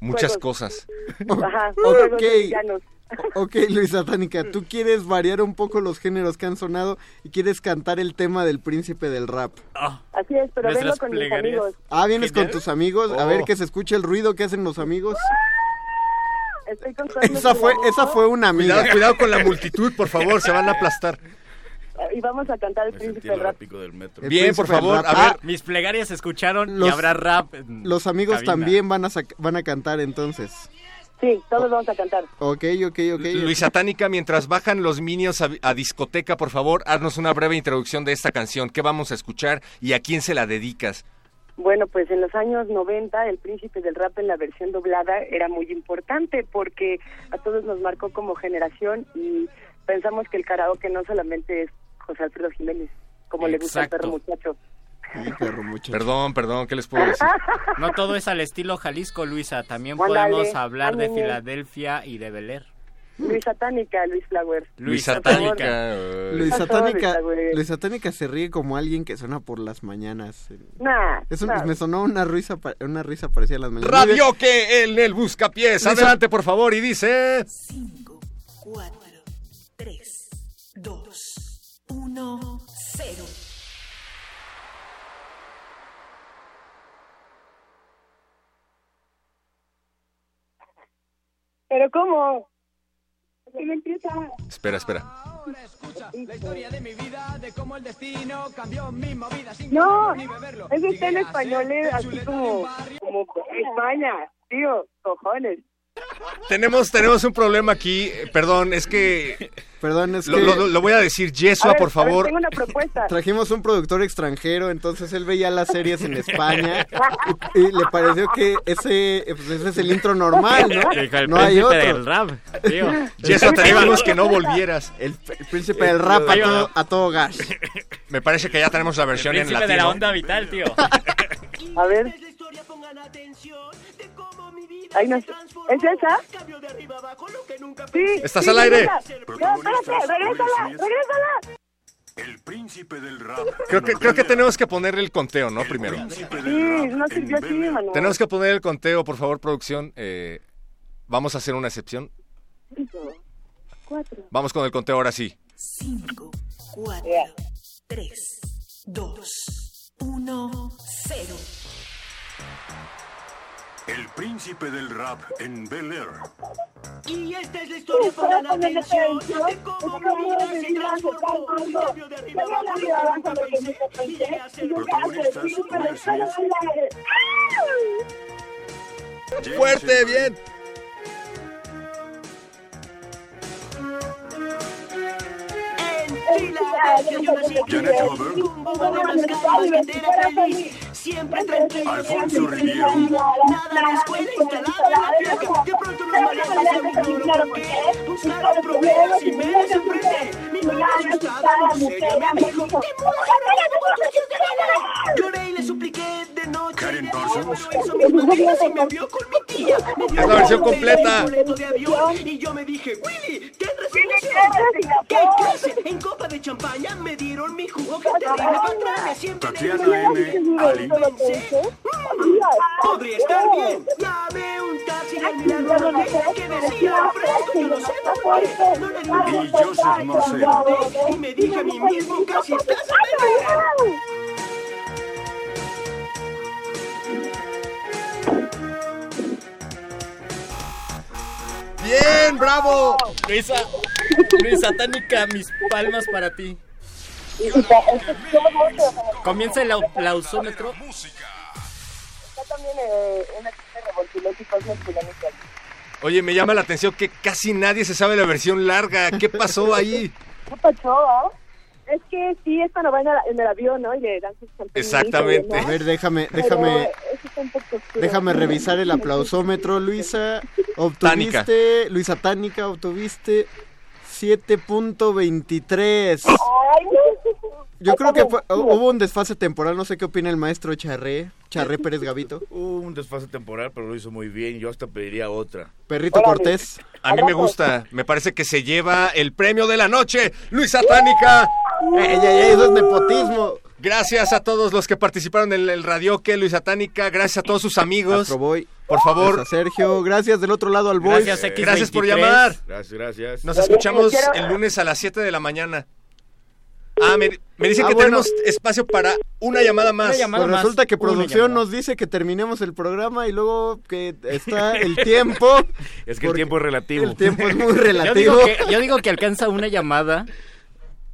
[SPEAKER 2] Muchas
[SPEAKER 55] juegos.
[SPEAKER 2] cosas.
[SPEAKER 55] Ajá,
[SPEAKER 3] Ok. Luis Satánica, tú quieres variar un poco los géneros que han sonado y quieres cantar el tema del príncipe del rap.
[SPEAKER 55] Así es, pero vengo con mis amigos.
[SPEAKER 3] Ah, vienes con tus amigos. A
[SPEAKER 2] Oh.
[SPEAKER 3] ver que se escuche el ruido que hacen los amigos.
[SPEAKER 55] Estoy con
[SPEAKER 3] Esa fue, esa fue una amiga.
[SPEAKER 2] Cuidado, cuidado con la multitud, por favor, se van a aplastar.
[SPEAKER 55] y vamos a cantar el príncipe del rap.
[SPEAKER 51] del metro.
[SPEAKER 3] El
[SPEAKER 2] Bien, por favor,
[SPEAKER 3] rap.
[SPEAKER 2] a ver.
[SPEAKER 3] Ah,
[SPEAKER 46] Mis plegarias se escucharon y
[SPEAKER 3] Los-
[SPEAKER 46] habrá rap. en
[SPEAKER 3] los amigos
[SPEAKER 46] cabina.
[SPEAKER 3] también van a, van a cantar entonces.
[SPEAKER 55] Sí, todos vamos a cantar.
[SPEAKER 3] Ok, ok, ok.
[SPEAKER 2] Luis Satánica, mientras bajan los minions a, a discoteca, por favor, haznos una breve introducción de esta canción. ¿Qué vamos a escuchar y a quién se la dedicas?
[SPEAKER 55] Bueno, pues en los años 90 el príncipe del rap en la versión doblada era muy importante porque a todos nos marcó como generación y pensamos que el karaoke no solamente es José Alfredo Jiménez, como le gusta al perro muchacho.
[SPEAKER 2] Perdón, perdón, ¿qué les puedo decir?
[SPEAKER 46] No todo es al estilo Jalisco, Luisa. También
[SPEAKER 55] Ándale,
[SPEAKER 46] podemos hablar de. Filadelfia y de Bel Air.
[SPEAKER 55] Luis Satánica, Luis Flower.
[SPEAKER 2] Luis
[SPEAKER 46] Satánica.
[SPEAKER 3] Luis Satánica. Luis Satánica se ríe como alguien que suena por las mañanas.
[SPEAKER 55] Nah,
[SPEAKER 3] Eso
[SPEAKER 55] nah.
[SPEAKER 3] me sonó una risa, una risa parecida a las mañanas.
[SPEAKER 2] Radio que en el buscapiés. Adelante, por favor, y dice...
[SPEAKER 50] 5, 4, 3, 2, 1, 0.
[SPEAKER 55] ¿Pero cómo? ¿Quién empieza?
[SPEAKER 2] Espera, espera.
[SPEAKER 1] La historia de mi vida, de cómo el destino cambió mi movida sin
[SPEAKER 55] No,
[SPEAKER 1] ni beberlo.
[SPEAKER 55] ese está en español, eh, así como, como España, tío, cojones.
[SPEAKER 2] Tenemos, tenemos un problema aquí. Perdón, es que...
[SPEAKER 3] Perdón, es
[SPEAKER 2] Lo,
[SPEAKER 3] que
[SPEAKER 2] lo- lo voy a decir.
[SPEAKER 55] A
[SPEAKER 2] Yesua,
[SPEAKER 55] ver,
[SPEAKER 2] por
[SPEAKER 55] a ver,
[SPEAKER 2] favor.
[SPEAKER 55] tengo una propuesta.
[SPEAKER 3] Trajimos un productor extranjero, entonces él veía las series en España y, y le pareció que ese, pues ese es el intro normal, ¿no?
[SPEAKER 46] El
[SPEAKER 3] no hay
[SPEAKER 46] príncipe
[SPEAKER 3] otro.
[SPEAKER 46] del rap, tío.
[SPEAKER 2] Yesua, te dijimos que no volvieras.
[SPEAKER 3] El, el príncipe del rap a todo, a todo gas.
[SPEAKER 2] Me parece que ya tenemos la versión en
[SPEAKER 46] Príncipe
[SPEAKER 2] latino.
[SPEAKER 46] de la onda vital, tío.
[SPEAKER 55] A ver. No sé. ¿Es esa? Sí.
[SPEAKER 2] Estás
[SPEAKER 55] sí,
[SPEAKER 2] al aire.
[SPEAKER 55] esa. No, espérate, regrésala, regrésala.
[SPEAKER 12] El príncipe del rap.
[SPEAKER 2] Creo que, creo que tenemos que ponerle el conteo, ¿no? Primero.
[SPEAKER 55] Sí, no sirvió así, Manuel.
[SPEAKER 2] Tenemos que poner el conteo, por favor, producción. Eh, vamos a hacer una excepción.
[SPEAKER 55] Cinco, cuatro.
[SPEAKER 2] Vamos con el conteo ahora sí.
[SPEAKER 50] 5, 4, 3, 2, 1, 0.
[SPEAKER 12] El príncipe del rap en Bel Air.
[SPEAKER 1] Y esta es la historia, pongan atención de cómo mi vida se transformó. Un cambio de arriba abajo, lo que nunca pensé. Y llegué a ser
[SPEAKER 12] Protagonistas, Smith,
[SPEAKER 2] Fuerte, bien.
[SPEAKER 1] Era feliz. Siempre tranquilo
[SPEAKER 12] Alfonso Riviero,
[SPEAKER 1] Nada escuela instalado en la fiesta De pronto nos me por qué Buscaron problemas y me desenfrenté Mi madre asustada, seria me dijo "¿Qué Lloré y le supliqué de noche
[SPEAKER 12] Karen Parsons,
[SPEAKER 1] Lo hizo mis madrinas y me envió con mi tía. Me dio
[SPEAKER 2] Es la versión completa.
[SPEAKER 1] de Y yo me dije Willy, ¿qué resignación? ¿Qué clase? En copa de champaña me dieron mi jugo que terrible patraña Siempre
[SPEAKER 12] Tatiana M. Ali,
[SPEAKER 1] Podría estar bien. Llamé un taxi y al mirarlo noté que decía fresco, yo no sé por qué. No le di
[SPEAKER 12] y Joseph Marcel.
[SPEAKER 1] y me dije a mí mismo casi estás a beber.
[SPEAKER 2] Bien, bravo.
[SPEAKER 46] Luisa, Luis Satánica, mis palmas para ti. Comienza el aplausómetro.
[SPEAKER 55] Está también eh, una chica de revoltilés y cosas fulanito.
[SPEAKER 2] Oye, me llama la atención que casi nadie se sabe la versión larga. ¿Qué pasó ahí?
[SPEAKER 55] ¿Qué pasó, ah? Es que sí, esta no va en el, en el avión, ¿no? Y le dan sus champán.
[SPEAKER 2] Exactamente.
[SPEAKER 3] A ver, déjame, déjame, déjame revisar el aplausómetro, Luisa. Obtuviste, Luisa Tánica, obtuviste 7.23.
[SPEAKER 55] Ay, no.
[SPEAKER 3] Yo creo que fue- hubo un desfase temporal, no sé qué opina el maestro Charré, Charré Pérez Gavito.
[SPEAKER 51] Hubo un desfase temporal, pero lo hizo muy bien. Yo hasta pediría otra.
[SPEAKER 3] Perrito Cortés.
[SPEAKER 2] A mí me gusta. Me parece que se lleva el premio de la noche. Luis Satánica.
[SPEAKER 3] Ey, ey, ey, eso es nepotismo.
[SPEAKER 2] Gracias a todos los que participaron en el radio que Luis Satánica. Gracias a todos sus amigos.
[SPEAKER 3] Astroboy.
[SPEAKER 2] Por favor.
[SPEAKER 3] Gracias a Sergio, gracias del otro lado al Boy.
[SPEAKER 46] Gracias, X23.
[SPEAKER 2] Gracias por llamar.
[SPEAKER 51] Gracias, gracias.
[SPEAKER 2] Nos escuchamos el lunes a las 7 de la mañana. Ah, me, me dicen
[SPEAKER 3] Ah,
[SPEAKER 2] que
[SPEAKER 3] bueno.
[SPEAKER 2] tenemos espacio para una llamada más.
[SPEAKER 46] Una llamada.
[SPEAKER 3] Pues
[SPEAKER 46] más,
[SPEAKER 3] resulta que
[SPEAKER 46] una
[SPEAKER 3] producción
[SPEAKER 46] llamada.
[SPEAKER 3] nos dice que terminemos el programa y luego que está el tiempo.
[SPEAKER 51] Es que el tiempo es relativo.
[SPEAKER 3] El tiempo es muy
[SPEAKER 46] Yo
[SPEAKER 3] relativo.
[SPEAKER 46] digo, que, yo digo que alcanza una llamada.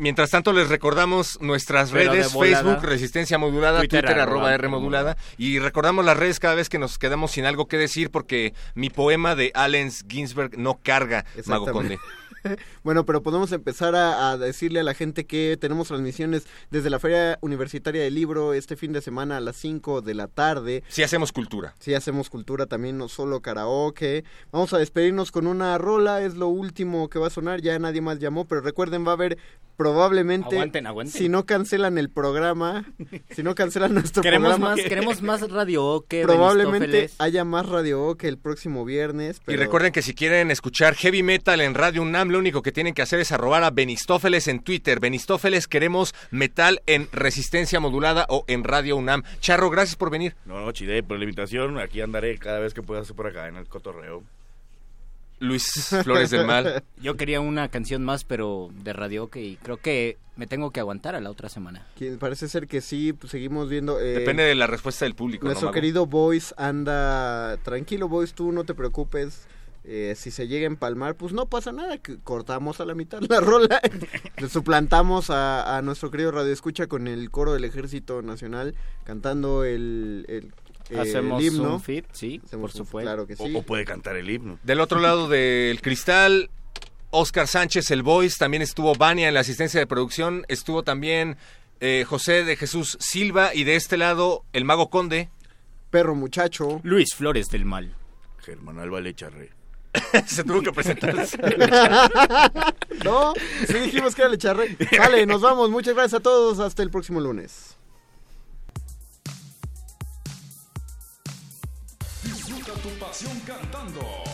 [SPEAKER 2] Mientras tanto, les recordamos nuestras
[SPEAKER 46] Pero
[SPEAKER 2] redes,
[SPEAKER 46] volada.
[SPEAKER 2] Facebook, Resistencia Modulada, Twitter,
[SPEAKER 46] Twitter,
[SPEAKER 2] arroba
[SPEAKER 46] arroba
[SPEAKER 2] R Modulada. Y recordamos las redes cada vez que nos quedamos sin algo que decir, porque mi poema de Allen Ginsberg no carga, Mago Conde.
[SPEAKER 3] Bueno, pero podemos empezar a, a decirle a la gente que tenemos transmisiones desde la Feria Universitaria del Libro este fin de semana a las 5 de la tarde.
[SPEAKER 2] Sí hacemos cultura.
[SPEAKER 3] Sí hacemos cultura también, no solo karaoke. Vamos a despedirnos con una rola, es lo último que va a sonar, ya nadie más llamó, pero recuerden, va a haber probablemente,
[SPEAKER 46] Aguanten, aguanten.
[SPEAKER 3] si no cancelan el programa, si no cancelan nuestro
[SPEAKER 46] Queremos
[SPEAKER 3] programa,
[SPEAKER 46] más, queremos más radio que
[SPEAKER 3] probablemente haya más radio que el próximo viernes.
[SPEAKER 2] Y recuerden que si quieren escuchar heavy metal en Radio UNAM, lo único que tienen que hacer es arrobar a Benistófeles en Twitter. Benistófeles, queremos metal en resistencia modulada o en Radio UNAM. Charro, gracias por venir.
[SPEAKER 51] No, no, chide, por la invitación. Aquí andaré cada vez que pueda por acá en el cotorreo.
[SPEAKER 2] Luis Flores del Mal.
[SPEAKER 46] Yo quería una canción más, pero de radio y creo que me tengo que aguantar a la otra semana.
[SPEAKER 3] que parece ser que sí, pues seguimos viendo. eh,
[SPEAKER 2] Depende de la respuesta del público. ¿no,
[SPEAKER 3] Nuestro querido Boys anda tranquilo, Boys, tú no te preocupes. Eh, si se llega a empalmar, pues no pasa nada, que cortamos a la mitad la rola, le suplantamos a, a nuestro querido Radio Escucha con el coro del Ejército Nacional cantando el, el, eh,
[SPEAKER 46] Hacemos
[SPEAKER 3] el himno.
[SPEAKER 46] un feat, sí,
[SPEAKER 3] Hacemos
[SPEAKER 46] por
[SPEAKER 3] un-
[SPEAKER 46] supuesto.
[SPEAKER 3] Claro que sí.
[SPEAKER 51] O, o puede cantar el himno.
[SPEAKER 2] Del otro lado del cristal, Oscar Sánchez, el Voice, también estuvo Vania en la asistencia de producción, estuvo también eh, José de Jesús Silva y de este lado el Mago Conde.
[SPEAKER 3] Perro muchacho.
[SPEAKER 46] Luis Flores del Mal.
[SPEAKER 51] Germán Alba Lecharre.
[SPEAKER 2] Se tuvo que presentar.
[SPEAKER 3] no, sí dijimos que era Lecharre. Vale, nos vamos. Muchas gracias a todos. Hasta el próximo lunes.
[SPEAKER 12] Cantando.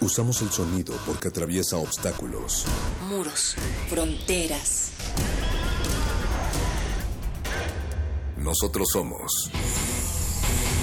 [SPEAKER 56] Usamos el sonido porque atraviesa obstáculos.
[SPEAKER 45] Muros, fronteras.
[SPEAKER 56] Nosotros somos